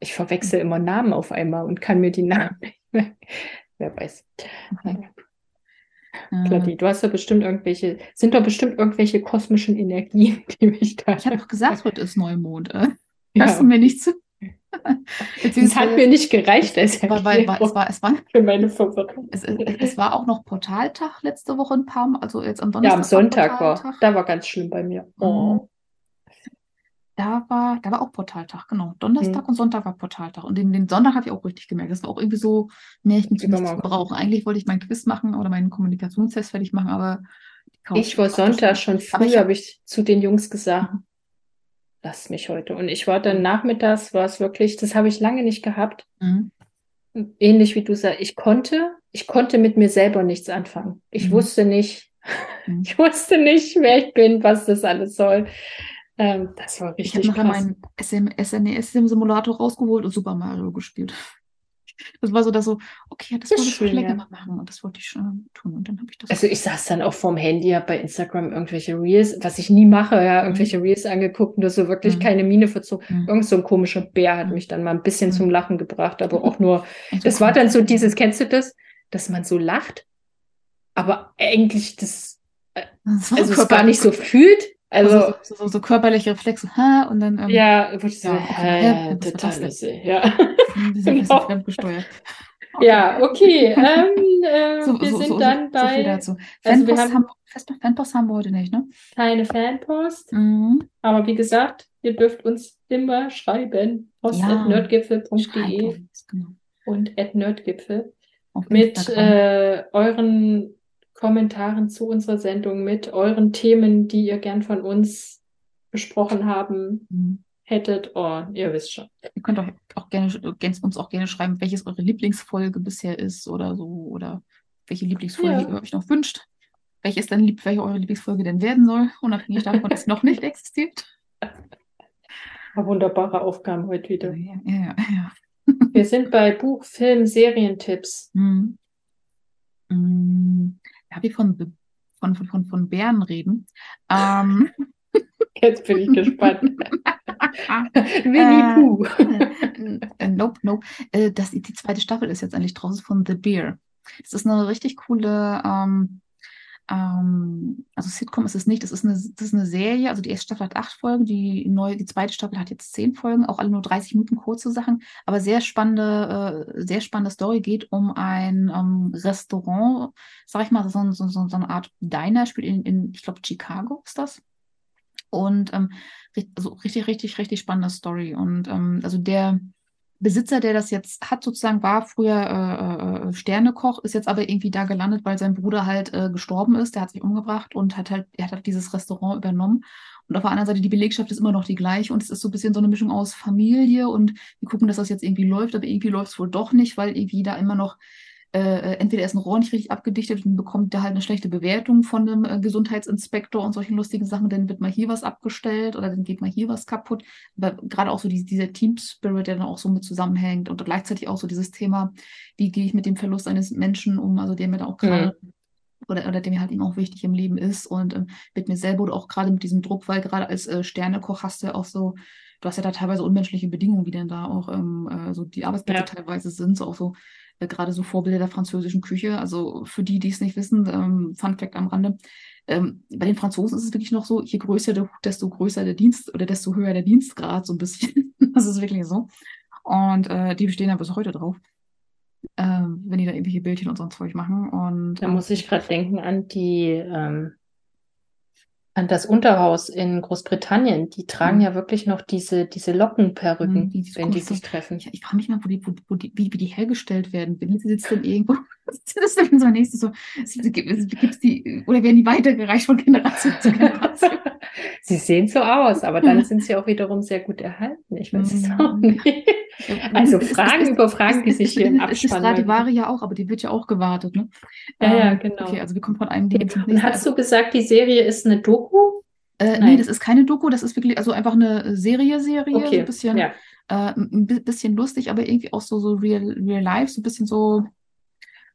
Ich verwechsel immer Namen auf einmal und kann mir die Namen nicht mehr. Wer weiß. Okay. Claudi, du hast ja bestimmt irgendwelche, sind doch bestimmt irgendwelche kosmischen Energien, [LAUGHS] die mich da. Ich habe doch gesagt, heute ist Neumond. Äh? Ja. Hörst du mir nicht zu? [LAUGHS] es hat mir nicht gereicht es war, weil, war, es war, es war, für meine Verwirrung. Es, es, war auch noch Portaltag letzte Woche ein paar Mal, also jetzt am Donnerstag. Ja, am Sonntag war, war da war ganz schlimm bei mir. Mhm. Oh. Da war, da war auch Portaltag, genau. Donnerstag mhm. und Sonntag war Portaltag. Und den, den Sonntag habe ich auch richtig gemerkt. Das war auch irgendwie so, nee, ich muss nichts brauchen. Eigentlich wollte ich meinen Quiz machen oder meinen Kommunikationstest fertig machen, aber ich war Sonntag schon früh, habe ich zu den Jungs gesagt, mhm lass mich heute. Und ich war dann nachmittags, war es wirklich, das habe ich lange nicht gehabt. Mhm. Ähnlich wie du sagst, ich konnte, ich konnte mit mir selber nichts anfangen. Ich mhm. wusste nicht, mhm. [LAUGHS] ich wusste nicht, wer ich bin, was das alles soll. Ähm, das war richtig Ich habe nachher meinen SNES-Simulator rausgeholt und Super Mario gespielt. [LAUGHS] Das war so, dass so, okay, das, das wollte ich schon länger ja. machen und das wollte ich schon tun. Und dann habe ich das. Also ich saß dann auch vorm Handy, habe bei Instagram irgendwelche Reels, was ich nie mache, ja, mhm. irgendwelche Reels angeguckt und das so wirklich mhm. keine Miene verzogen. Mhm. Irgend so ein komischer Bär hat mhm. mich dann mal ein bisschen zum mhm. Lachen gebracht, aber auch [LAUGHS] nur, das war dann so dieses, kennst du das, dass man so lacht, aber eigentlich das, äh, das also es gar nicht so fühlt, also, also so, so, so, körperliche Reflexe, ha, und dann. Ähm, ja, würde ich so, ja, okay, ja, total lustig, ja. Ein bisschen, [LAUGHS] genau. fremdgesteuert. Okay. Ja, okay. Ähm, äh, [LAUGHS] so, wir so, sind dann bei. So dazu. Also Fanpost, haben, haben, Fanpost haben wir heute nicht, ne? Keine Fanpost. Mhm. Aber wie gesagt, ihr dürft uns immer schreiben. post.nerdgipfel.de genau. und at nerdgipfel mit äh, euren Kommentaren zu unserer Sendung mit, euren Themen, die ihr gern von uns besprochen haben mhm. hättet. Oh, ihr wisst schon. Ihr könnt auch, auch gerne, uns auch gerne schreiben, welches eure Lieblingsfolge bisher ist oder so, oder welche Lieblingsfolge ja. ihr euch noch wünscht. Welches denn, welche eure Lieblingsfolge denn werden soll, unabhängig davon, dass sie noch nicht existiert. Wunderbare Aufgaben heute wieder. Ja, ja, ja. Wir sind bei Buch, Film, Serientipps. Mhm. Mhm habe ich von, von, von, von, von Bären reden. [LAUGHS] Ähm, Jetzt bin ich gespannt. [LAUGHS] Winnie Pooh. [LAUGHS] Äh, nope, nope. Äh, das, die zweite Staffel ist jetzt endlich draußen von The Bear. Es ist eine richtig coole ähm, ähm, also Sitcom ist es nicht, das ist, eine, das ist eine Serie, also die erste Staffel hat acht Folgen, die, neue, die zweite Staffel hat jetzt zehn Folgen, auch alle nur 30 Minuten kurze Sachen, aber sehr spannende, äh, sehr spannende Story, geht um ein um Restaurant, sag ich mal, so, so, so, so eine Art Diner, spielt in, in ich glaube, Chicago ist das. Und ähm, also richtig, richtig, richtig spannende Story. Und ähm, also der, Besitzer, der das jetzt hat, sozusagen, war früher äh, äh, Sternekoch, ist jetzt aber irgendwie da gelandet, weil sein Bruder halt äh, gestorben ist. Der hat sich umgebracht und hat halt, er hat halt dieses Restaurant übernommen. Und auf der anderen Seite, die Belegschaft ist immer noch die gleiche und es ist so ein bisschen so eine Mischung aus Familie und wir gucken, dass das jetzt irgendwie läuft, aber irgendwie läuft es wohl doch nicht, weil irgendwie da immer noch äh, entweder ist ein Rohr nicht richtig abgedichtet und bekommt da halt eine schlechte Bewertung von einem äh, Gesundheitsinspektor und solchen lustigen Sachen, dann wird mal hier was abgestellt oder dann geht mal hier was kaputt. Aber gerade auch so die, dieser Team Spirit, der dann auch so mit zusammenhängt und gleichzeitig auch so dieses Thema, wie gehe ich mit dem Verlust eines Menschen um, also der mir da auch gerade mhm oder, oder der mir halt eben auch wichtig im Leben ist und ähm, mit mir selber oder auch gerade mit diesem Druck, weil gerade als äh, Sternekoch hast du ja auch so, du hast ja da teilweise unmenschliche Bedingungen, wie denn da auch ähm, äh, so die Arbeitsplätze ja. teilweise sind, so auch so äh, gerade so Vorbilder der französischen Küche. Also für die, die es nicht wissen, ähm, Fun Fact am Rande. Ähm, bei den Franzosen ist es wirklich noch so, je größer der Hut, desto größer der Dienst oder desto höher der Dienstgrad, so ein bisschen. [LAUGHS] das ist wirklich so. Und äh, die bestehen da bis heute drauf äh, wenn die da irgendwelche Bildchen und so ein Zeug machen. Und, da muss ich gerade denken an die, ähm, an das Unterhaus in Großbritannien. Die tragen mhm. ja wirklich noch diese, diese Lockenperücken, mhm, wenn die sich treffen. Ich, ich frage mich mal, wo die, wo, die, wie, wie die hergestellt werden. Wenn sie sitzt denn irgendwo, das ist so nächstes so, gibt's die, oder werden die weitergereicht von Generation zu Generation? [LAUGHS] sie sehen so aus, aber dann sind sie auch wiederum sehr gut erhalten. Ich weiß es auch mhm. nicht. Also Fragen ist, über Fragen, die sich hier im Abspann... Ist die Ware ja auch, aber die wird ja auch gewartet, ne? Ja, ja, ähm, genau. Okay, also wir kommen von einem Ding zum nächsten. Und hast du gesagt, die Serie ist eine Doku? Äh, nee, das ist keine Doku, das ist wirklich also einfach eine Serie-Serie, okay. so ein bisschen, ja. äh, ein bisschen lustig, aber irgendwie auch so, so real, real life, so ein bisschen so,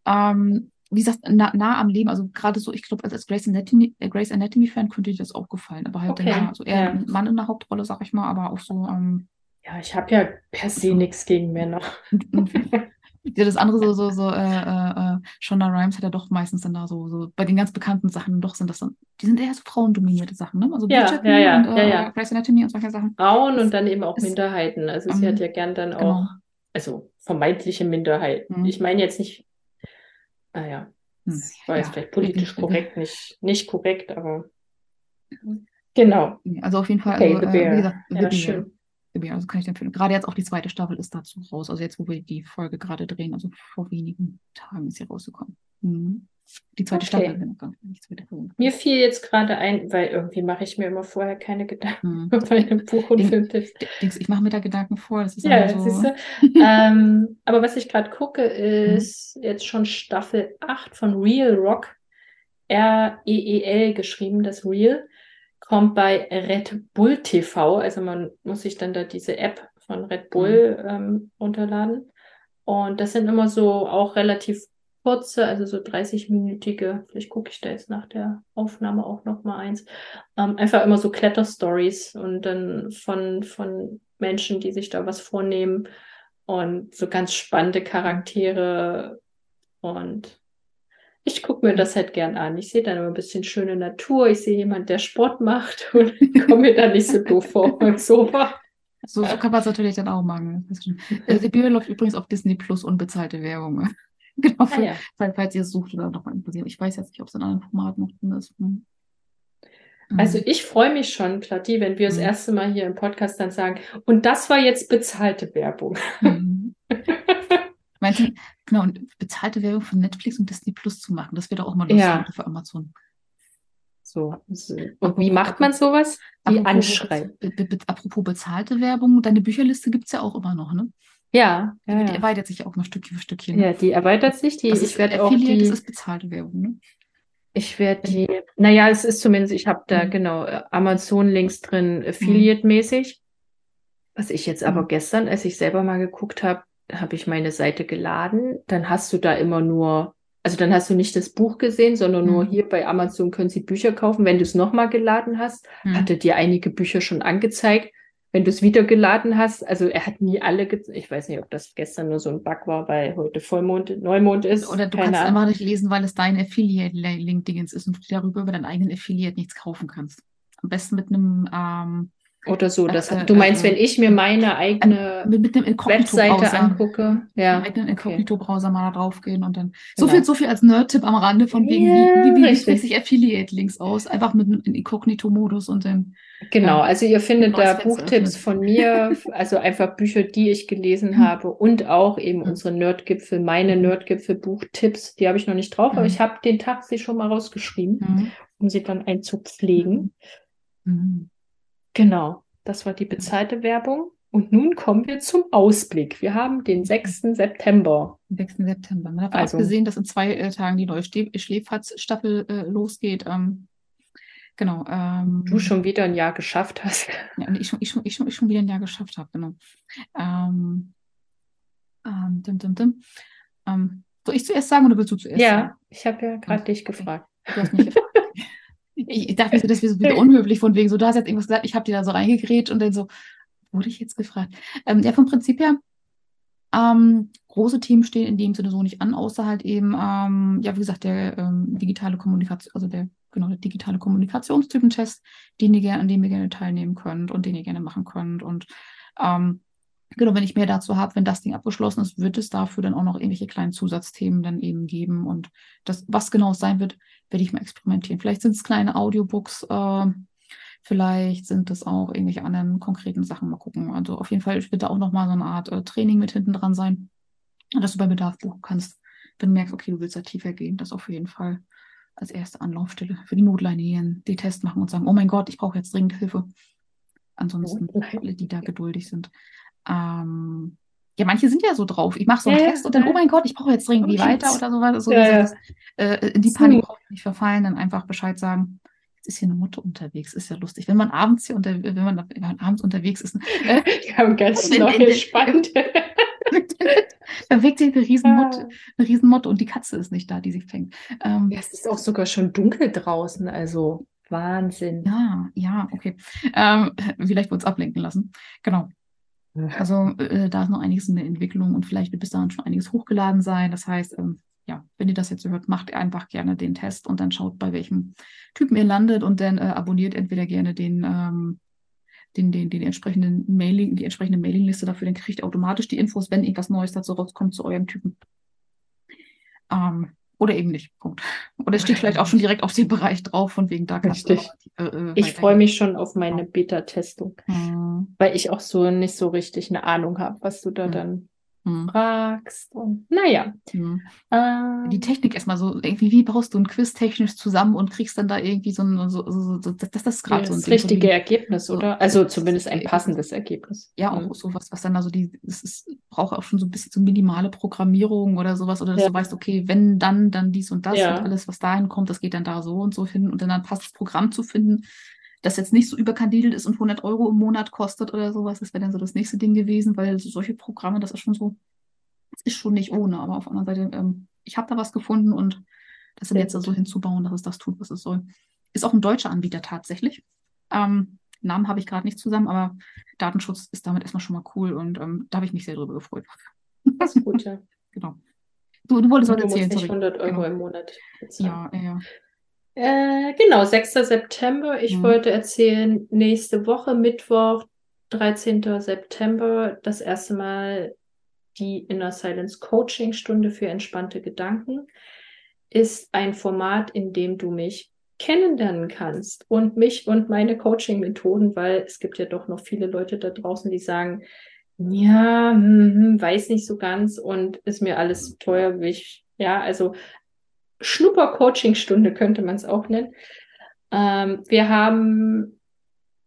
ähm, wie gesagt, nah, nah am Leben, also gerade so, ich glaube, als, als Grace Anatomy, äh, Grace Anatomy Fan könnte dir das auch gefallen, aber halt okay. dann, also eher ja. ein Mann in der Hauptrolle, sag ich mal, aber auch so, ähm, ja, ich habe ja per se nichts gegen Männer. [LAUGHS] ja, das andere so, so, so, äh, äh, Shonda Rhimes hat ja doch meistens dann da so, so, bei den ganz bekannten Sachen doch sind das dann, die sind eher so frauendominierte Sachen, ne? Also ja, ja, ja, und, äh, ja. Grace Anatomy und solche Sachen. Frauen und dann eben auch ist, Minderheiten. Also sie hat ähm, ja gern dann genau. auch, also vermeintliche Minderheiten. Mhm. Ich meine jetzt nicht, naja, ah, hm. war jetzt ja, vielleicht politisch korrekt, nicht, nicht korrekt, aber genau. Also auf jeden Fall, okay, also, äh, wie gesagt, ja, schön. Also kann ich empfehlen. Gerade jetzt auch die zweite Staffel ist dazu raus. Also jetzt, wo wir die Folge gerade drehen, also vor wenigen Tagen ist sie rausgekommen. Mhm. Die zweite okay. Staffel, genau, Mir fiel jetzt gerade ein, weil irgendwie mache ich mir immer vorher keine Gedanken mhm. [LAUGHS] bei einem Buch und Filmtipps. Ich mache mir da Gedanken vor. Das ist ja, so. ähm, aber was ich gerade gucke, ist mhm. jetzt schon Staffel 8 von Real Rock. R-E-E-L geschrieben, das Real kommt bei Red Bull TV. Also man muss sich dann da diese App von Red Bull mhm. ähm, runterladen. Und das sind immer so auch relativ kurze, also so 30-minütige, vielleicht gucke ich da jetzt nach der Aufnahme auch noch mal eins, ähm, einfach immer so Kletterstories und dann von, von Menschen, die sich da was vornehmen und so ganz spannende Charaktere und ich gucke mir das halt gern an. Ich sehe dann immer ein bisschen schöne Natur. Ich sehe jemand, der Sport macht [LAUGHS] und komme mir da nicht so doof vor [LAUGHS] beim Sofa. So, so kann man es natürlich dann auch machen. Also die Bühne läuft übrigens auf Disney Plus unbezahlte Werbung. [LAUGHS] genau, ah, ja. falls, falls ihr es sucht oder noch mal interessiert. Ich weiß jetzt nicht, ob es in anderen Formaten noch drin ist. Hm. Also ich freue mich schon, Platti, wenn wir mhm. das erste Mal hier im Podcast dann sagen, und das war jetzt bezahlte Werbung. Mhm. [LAUGHS] Meinst du, genau, und bezahlte Werbung von Netflix und Disney Plus zu machen, das wäre doch auch mal lustig ja. für Amazon. So. Und wie macht man sowas? Wie anschreiben. Be apropos bezahlte Werbung, deine Bücherliste gibt es ja auch immer noch, ne? Ja, ja, die, die erweitert sich auch noch Stückchen für Stückchen. Ne? Ja, die erweitert sich. Die, das ich werde auch die, das ist bezahlte Werbung, ne? Ich werde die, naja, es ist zumindest, ich habe da mhm. genau Amazon-Links drin, Affiliate-mäßig. Was ich jetzt aber mhm. gestern, als ich selber mal geguckt habe, habe ich meine Seite geladen, dann hast du da immer nur, also dann hast du nicht das Buch gesehen, sondern nur mhm. hier bei Amazon können sie Bücher kaufen. Wenn du es nochmal geladen hast, mhm. hatte dir einige Bücher schon angezeigt. Wenn du es wieder geladen hast, also er hat nie alle, ich weiß nicht, ob das gestern nur so ein Bug war, weil heute Vollmond, Neumond ist. Oder du kannst Ahnung. einfach nicht lesen, weil es dein Affiliate-Link-Dingens ist und du darüber über deinen eigenen Affiliate nichts kaufen kannst. Am besten mit einem ähm, oder so. Das, äh, du meinst, äh, wenn ich mir meine eigene mit, mit einem Webseite angucke, ja. Mit einem Inkognito-Browser mal da draufgehen und dann. Genau. So viel, so viel als Nerd-Tipp am Rande von wegen, yeah, wie, wie, wie spricht sich Affiliate-Links aus? Einfach mit einem Inkognito-Modus und dem. Genau, ja, also ihr findet da Buchtipps von mir, also einfach Bücher, die ich gelesen mhm. habe und auch eben mhm. unsere Nerdgipfel, meine Nerdgipfel-Buchtipps, die habe ich noch nicht drauf, mhm. aber ich habe den Tag sie schon mal rausgeschrieben, mhm. um sie dann einzupflegen. Mhm. Genau, das war die bezahlte Werbung. Und nun kommen wir zum Ausblick. Wir haben den 6. September. 6. September. Man hat also, gesehen, dass in zwei äh, Tagen die neue Schläferz-Staffel äh, losgeht. Ähm, genau. Ähm, du schon wieder ein Jahr geschafft hast. [LAUGHS] Ja, und ich schon, ich schon, ich schon, ich schon wieder ein Jahr geschafft habe, genau. Ähm, dim, dim, dim. Soll ich zuerst sagen oder willst du zuerst ja, sagen? ich habe ja gerade dich gefragt. Du hast mich gefragt. Ich, dachte, das wäre so wieder unhöflich von wegen so, du hast jetzt irgendwas gesagt, ich habe dir da so reingegrätscht und dann so, wurde ich jetzt gefragt? Ähm, ja, vom Prinzip her, ähm, große Teams stehen in dem Sinne so nicht an, außer halt eben, ähm, ja, wie gesagt, der ähm, digitale Kommunikation, also der, genau, der digitale Kommunikationstypentest, den ihr gerne, an dem ihr gerne teilnehmen könnt und den ihr gerne machen könnt. Und ähm, genau, wenn ich mehr dazu habe, wenn das Ding abgeschlossen ist, wird es dafür dann auch noch irgendwelche kleinen Zusatzthemen dann eben geben. Und das, was genau es sein wird, werde ich mal experimentieren. Vielleicht sind es kleine Audiobooks, äh, Vielleicht sind es auch irgendwelche anderen konkreten Sachen. Mal gucken. Also auf jeden Fall wird da auch nochmal so eine Art äh, Training mit hinten dran sein, dass du bei Bedarf buchen kannst, wenn du merkst, okay, du willst da tiefer gehen. Das auf jeden Fall als erste Anlaufstelle für die Notleine gehen, die Test machen und sagen, oh mein Gott, ich brauche jetzt dringend Hilfe. Ansonsten alle, die da geduldig sind. Ähm, ja, manche sind ja so drauf. Ich mache so einen ja, Test und dann, oh mein Gott, ich brauche jetzt dringend wie weiter oder sowas. So, ja, das, äh, in die Panik brauche ich nicht verfallen, dann einfach Bescheid sagen ist hier eine Mutter unterwegs, ist ja lustig. Wenn man abends hier unter, wenn man, wenn man abends unterwegs ist. Äh, Wir haben ganz neue Spannende. [LAUGHS] da weckt sich eine Riesenmotte, ah. eine Riesenmotte und die Katze ist nicht da, die sie fängt. Ähm, ja, es ist auch sogar schon dunkel draußen, also Wahnsinn. Ja, ja, okay. Ähm, [LAUGHS] vielleicht wir uns ablenken lassen. Genau. Also äh, da ist noch einiges in der Entwicklung und vielleicht wird bis dahin schon einiges hochgeladen sein. Das heißt, ähm, ja, wenn ihr das jetzt hört, macht einfach gerne den Test und dann schaut, bei welchem Typen ihr landet und dann äh, abonniert entweder gerne den, ähm, den, den, den entsprechenden Mailing, die entsprechende Mailingliste dafür, dann kriegt ihr automatisch die Infos, wenn irgendwas Neues dazu rauskommt zu eurem Typen. Ähm, oder eben nicht. Punkt. Oder steht vielleicht auch schon direkt auf dem Bereich drauf, von wegen da kannst Richtig. du. Äh, äh, ich freue mich schon auf meine Beta-Testung, mhm. weil ich auch so nicht so richtig eine Ahnung habe, was du da mhm. dann hm. fragst. Und, naja. Hm. Ähm, die Technik erstmal so, irgendwie, wie baust du ein Quiz technisch zusammen und kriegst dann da irgendwie so ein, so, so, so das, das ist gerade so ein das richtige so Ergebnis, oder? Also zumindest ein passendes Ergebnis. Ja, auch mhm. sowas, was dann da so die, es ist, braucht auch schon so ein bisschen so minimale Programmierung oder sowas, oder dass ja. du weißt, okay, wenn dann, dann dies und das ja. und alles, was dahin kommt, das geht dann da so und so hin und dann, dann passt das Programm zu finden das jetzt nicht so überkandidelt ist und 100 Euro im Monat kostet oder sowas. Das wäre dann so das nächste Ding gewesen, weil so solche Programme, das ist schon so, das ist schon nicht ohne. Aber auf der anderen Seite, ähm, ich habe da was gefunden und das dann jetzt so hinzubauen, dass es das tut, was es soll. Ist auch ein deutscher Anbieter tatsächlich. Ähm, Namen habe ich gerade nicht zusammen, aber Datenschutz ist damit erstmal schon mal cool und ähm, da habe ich mich sehr drüber gefreut. Das ist gut, ja. [LAUGHS] genau. Du, du wolltest was erzählen. Musst nicht 100 Euro genau. im Monat bezahlen. Ja, ja. Äh, genau, 6. September. Ich mhm. wollte erzählen, nächste Woche, Mittwoch, 13. September, das erste Mal die Inner Silence Coaching Stunde für entspannte Gedanken ist ein Format, in dem du mich kennenlernen kannst und mich und meine Coaching-Methoden, weil es gibt ja doch noch viele Leute da draußen, die sagen, ja, hm, hm weiß nicht so ganz und ist mir alles teuer, wie ich, ja, also Schnupper-Coaching-Stunde könnte man es auch nennen. Ähm, wir haben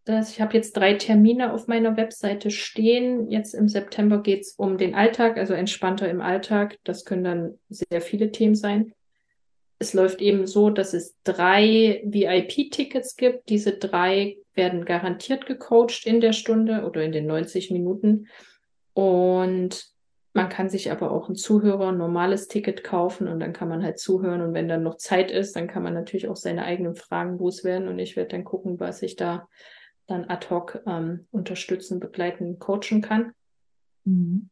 das, ich habe jetzt drei Termine auf meiner Webseite stehen. Jetzt im September geht es um den Alltag, also entspannter im Alltag. Das können dann sehr viele Themen sein. Es läuft eben so, dass es drei VIP-Tickets gibt. Diese drei werden garantiert gecoacht in der Stunde oder in den 90 Minuten. Und man kann sich aber auch ein Zuhörer, ein normales Ticket kaufen und dann kann man halt zuhören. Und wenn dann noch Zeit ist, dann kann man natürlich auch seine eigenen Fragen loswerden. Und ich werde dann gucken, was ich da dann ad hoc ähm, unterstützen, begleiten, coachen kann. Mhm.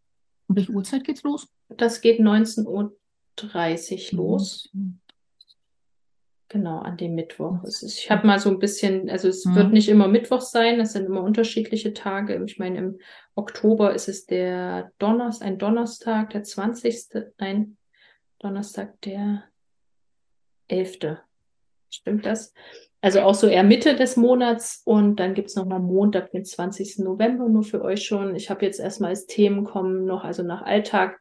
Und welche Uhrzeit geht's los? Das geht 19.30 Uhr los. Mhm. Genau, an dem Mittwoch. Ist, ich habe mal so ein bisschen, also es mhm. wird nicht immer Mittwoch sein, es sind immer unterschiedliche Tage. Ich meine, im Oktober ist es der Donnerstag, ein Donnerstag, der 20. Nein, Donnerstag, der 11. Stimmt das? Also auch so eher Mitte des Monats und dann gibt es nochmal Montag, den 20. November, nur für euch schon. Ich habe jetzt erstmal als Themen kommen noch, also nach Alltag,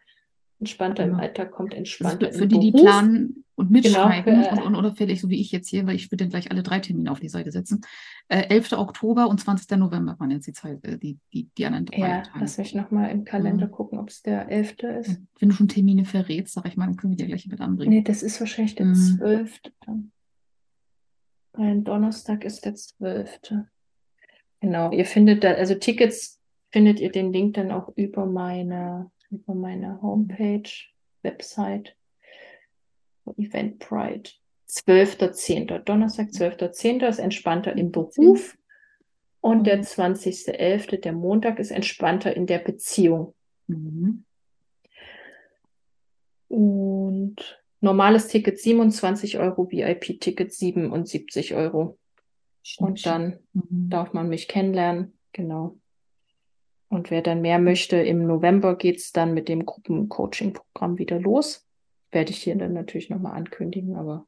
Entspannter im Alltag kommt, entspannter für, für die, die planen und mitschreiben genau, und, und unauffällig, so wie ich jetzt hier, weil ich würde dann gleich alle drei Termine auf die Seite setzen. Äh, 11. Oktober und 20. November waren jetzt die Zeit, äh, die, die, die anderen drei Ja, Tage. lass mich nochmal im Kalender mhm. gucken, ob es der 11. ist. Wenn du schon Termine verrätst, sag ich mal, dann können wir dir gleich mit anbringen. Nee, das ist wahrscheinlich der mhm. 12. Ein Donnerstag ist der 12. Genau, ihr findet da, also Tickets findet ihr den Link dann auch über meine über meine Homepage, Website, Eventbrite. 12.10. Donnerstag, 12.10. ist entspannter im Beruf. Und der 20.11., der Montag, ist entspannter in der Beziehung. Mhm. Und normales Ticket 27 Euro, VIP-Ticket 77 Euro. Und dann mhm. darf man mich kennenlernen. Genau. Und wer dann mehr möchte, im November geht es dann mit dem Gruppencoaching-Programm wieder los. Werde ich hier dann natürlich nochmal ankündigen, aber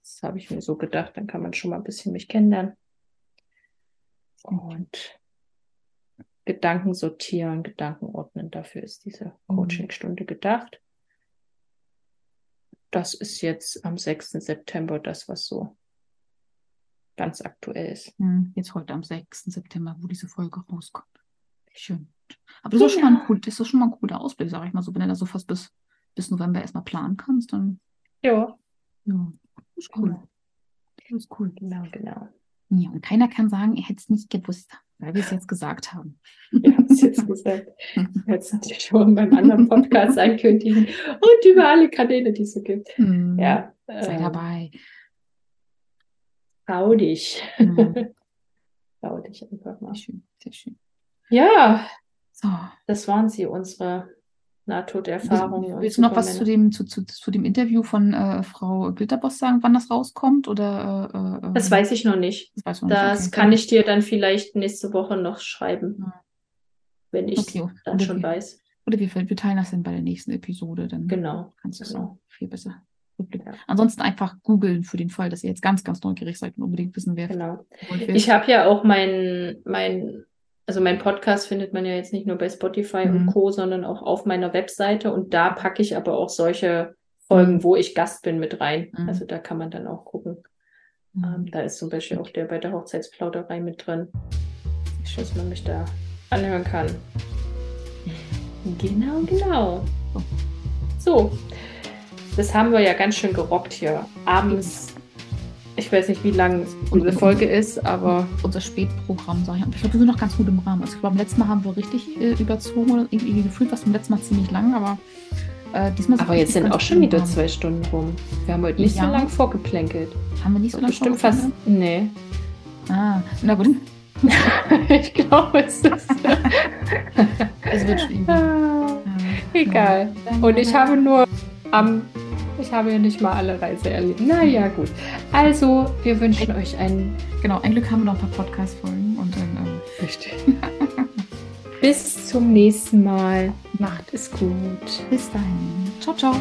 das habe ich mir so gedacht, dann kann man schon mal ein bisschen mich kennenlernen. Und Gedanken sortieren, Gedanken ordnen, dafür ist diese mhm. Coachingstunde gedacht. Das ist jetzt am 6. September das, was so ganz aktuell ist. Hm, jetzt heute am 6. September, wo diese Folge rauskommt. Schön. Aber das, ja. ist schon mal ein cool, das ist schon mal ein guter Ausblick, sag ich mal so. Wenn du da so fast bis, bis November erstmal planen kannst, dann. Ja. Ja, das ist cool. Das ist cool. Genau, genau. Ja, und keiner kann sagen, er hätte es nicht gewusst, weil wir es jetzt gesagt haben. [LAUGHS] Wir haben es jetzt gesagt. [LAUGHS] Jetzt natürlich schon beim anderen Podcast ankündigen und über alle Kanäle, die es so gibt. Hm. Ja. Sei ähm, dabei. Trau dich. Hm. [LAUGHS] trau dich einfach mal. Sehr schön, sehr schön. Ja, so. das waren sie, unsere Nahtoderfahrungen. Willst du noch was zu dem, zu, zu, zu dem Interview von äh, Frau Glitterboss sagen, wann das rauskommt? Oder, äh, äh, das weiß ich noch nicht. Das, noch das nicht. Okay. kann ich dir dann vielleicht nächste Woche noch schreiben, ja. wenn ich okay. dann schon wir, weiß. Oder wir, wir teilen das dann bei der nächsten Episode. Dann genau. kannst du es genau. viel besser ja. Ansonsten einfach googeln für den Fall, dass ihr jetzt ganz, ganz neugierig seid und unbedingt wissen werdet. Genau. Ich habe ja auch mein, mein also mein Podcast findet man ja jetzt nicht nur bei Spotify mhm. und Co., sondern auch auf meiner Webseite und da packe ich aber auch solche Folgen, mhm. wo ich Gast bin, mit rein. Mhm. Also da kann man dann auch gucken. Mhm. Ähm, da ist zum Beispiel auch der bei der Hochzeitsplauderei mit drin, dass man mich da anhören kann. Genau, genau. So, das haben wir ja ganz schön gerockt hier. Abends ich weiß nicht, wie lang unsere Folge ist, aber. Unser Spätprogramm, sag ich. ich glaube, wir sind noch ganz gut im Rahmen. Also, ich glaube, beim letzten Mal haben wir richtig äh, überzogen oder irgendwie gefühlt, was beim letzten Mal ziemlich lang, aber äh, diesmal Aber jetzt sind auch schon wieder Rahmen. zwei Stunden rum. Wir haben heute nicht ja. so lange vorgeplänkelt. Haben wir nicht so lange Bestimmt fast. Nee. Ah, na gut. [LAUGHS] ich glaube, es ist. [LAUGHS] es wird schwierig. Ah, egal. Und ich habe nur am ich habe ja nicht mal alle Reise erlebt. Naja, gut. Also, wir wünschen euch einen. Genau, ein Glück haben wir noch ein paar Podcast-Folgen und dann. Ähm, Richtig. [LAUGHS] Bis zum nächsten Mal. Macht es gut. Bis dahin. Ciao, ciao.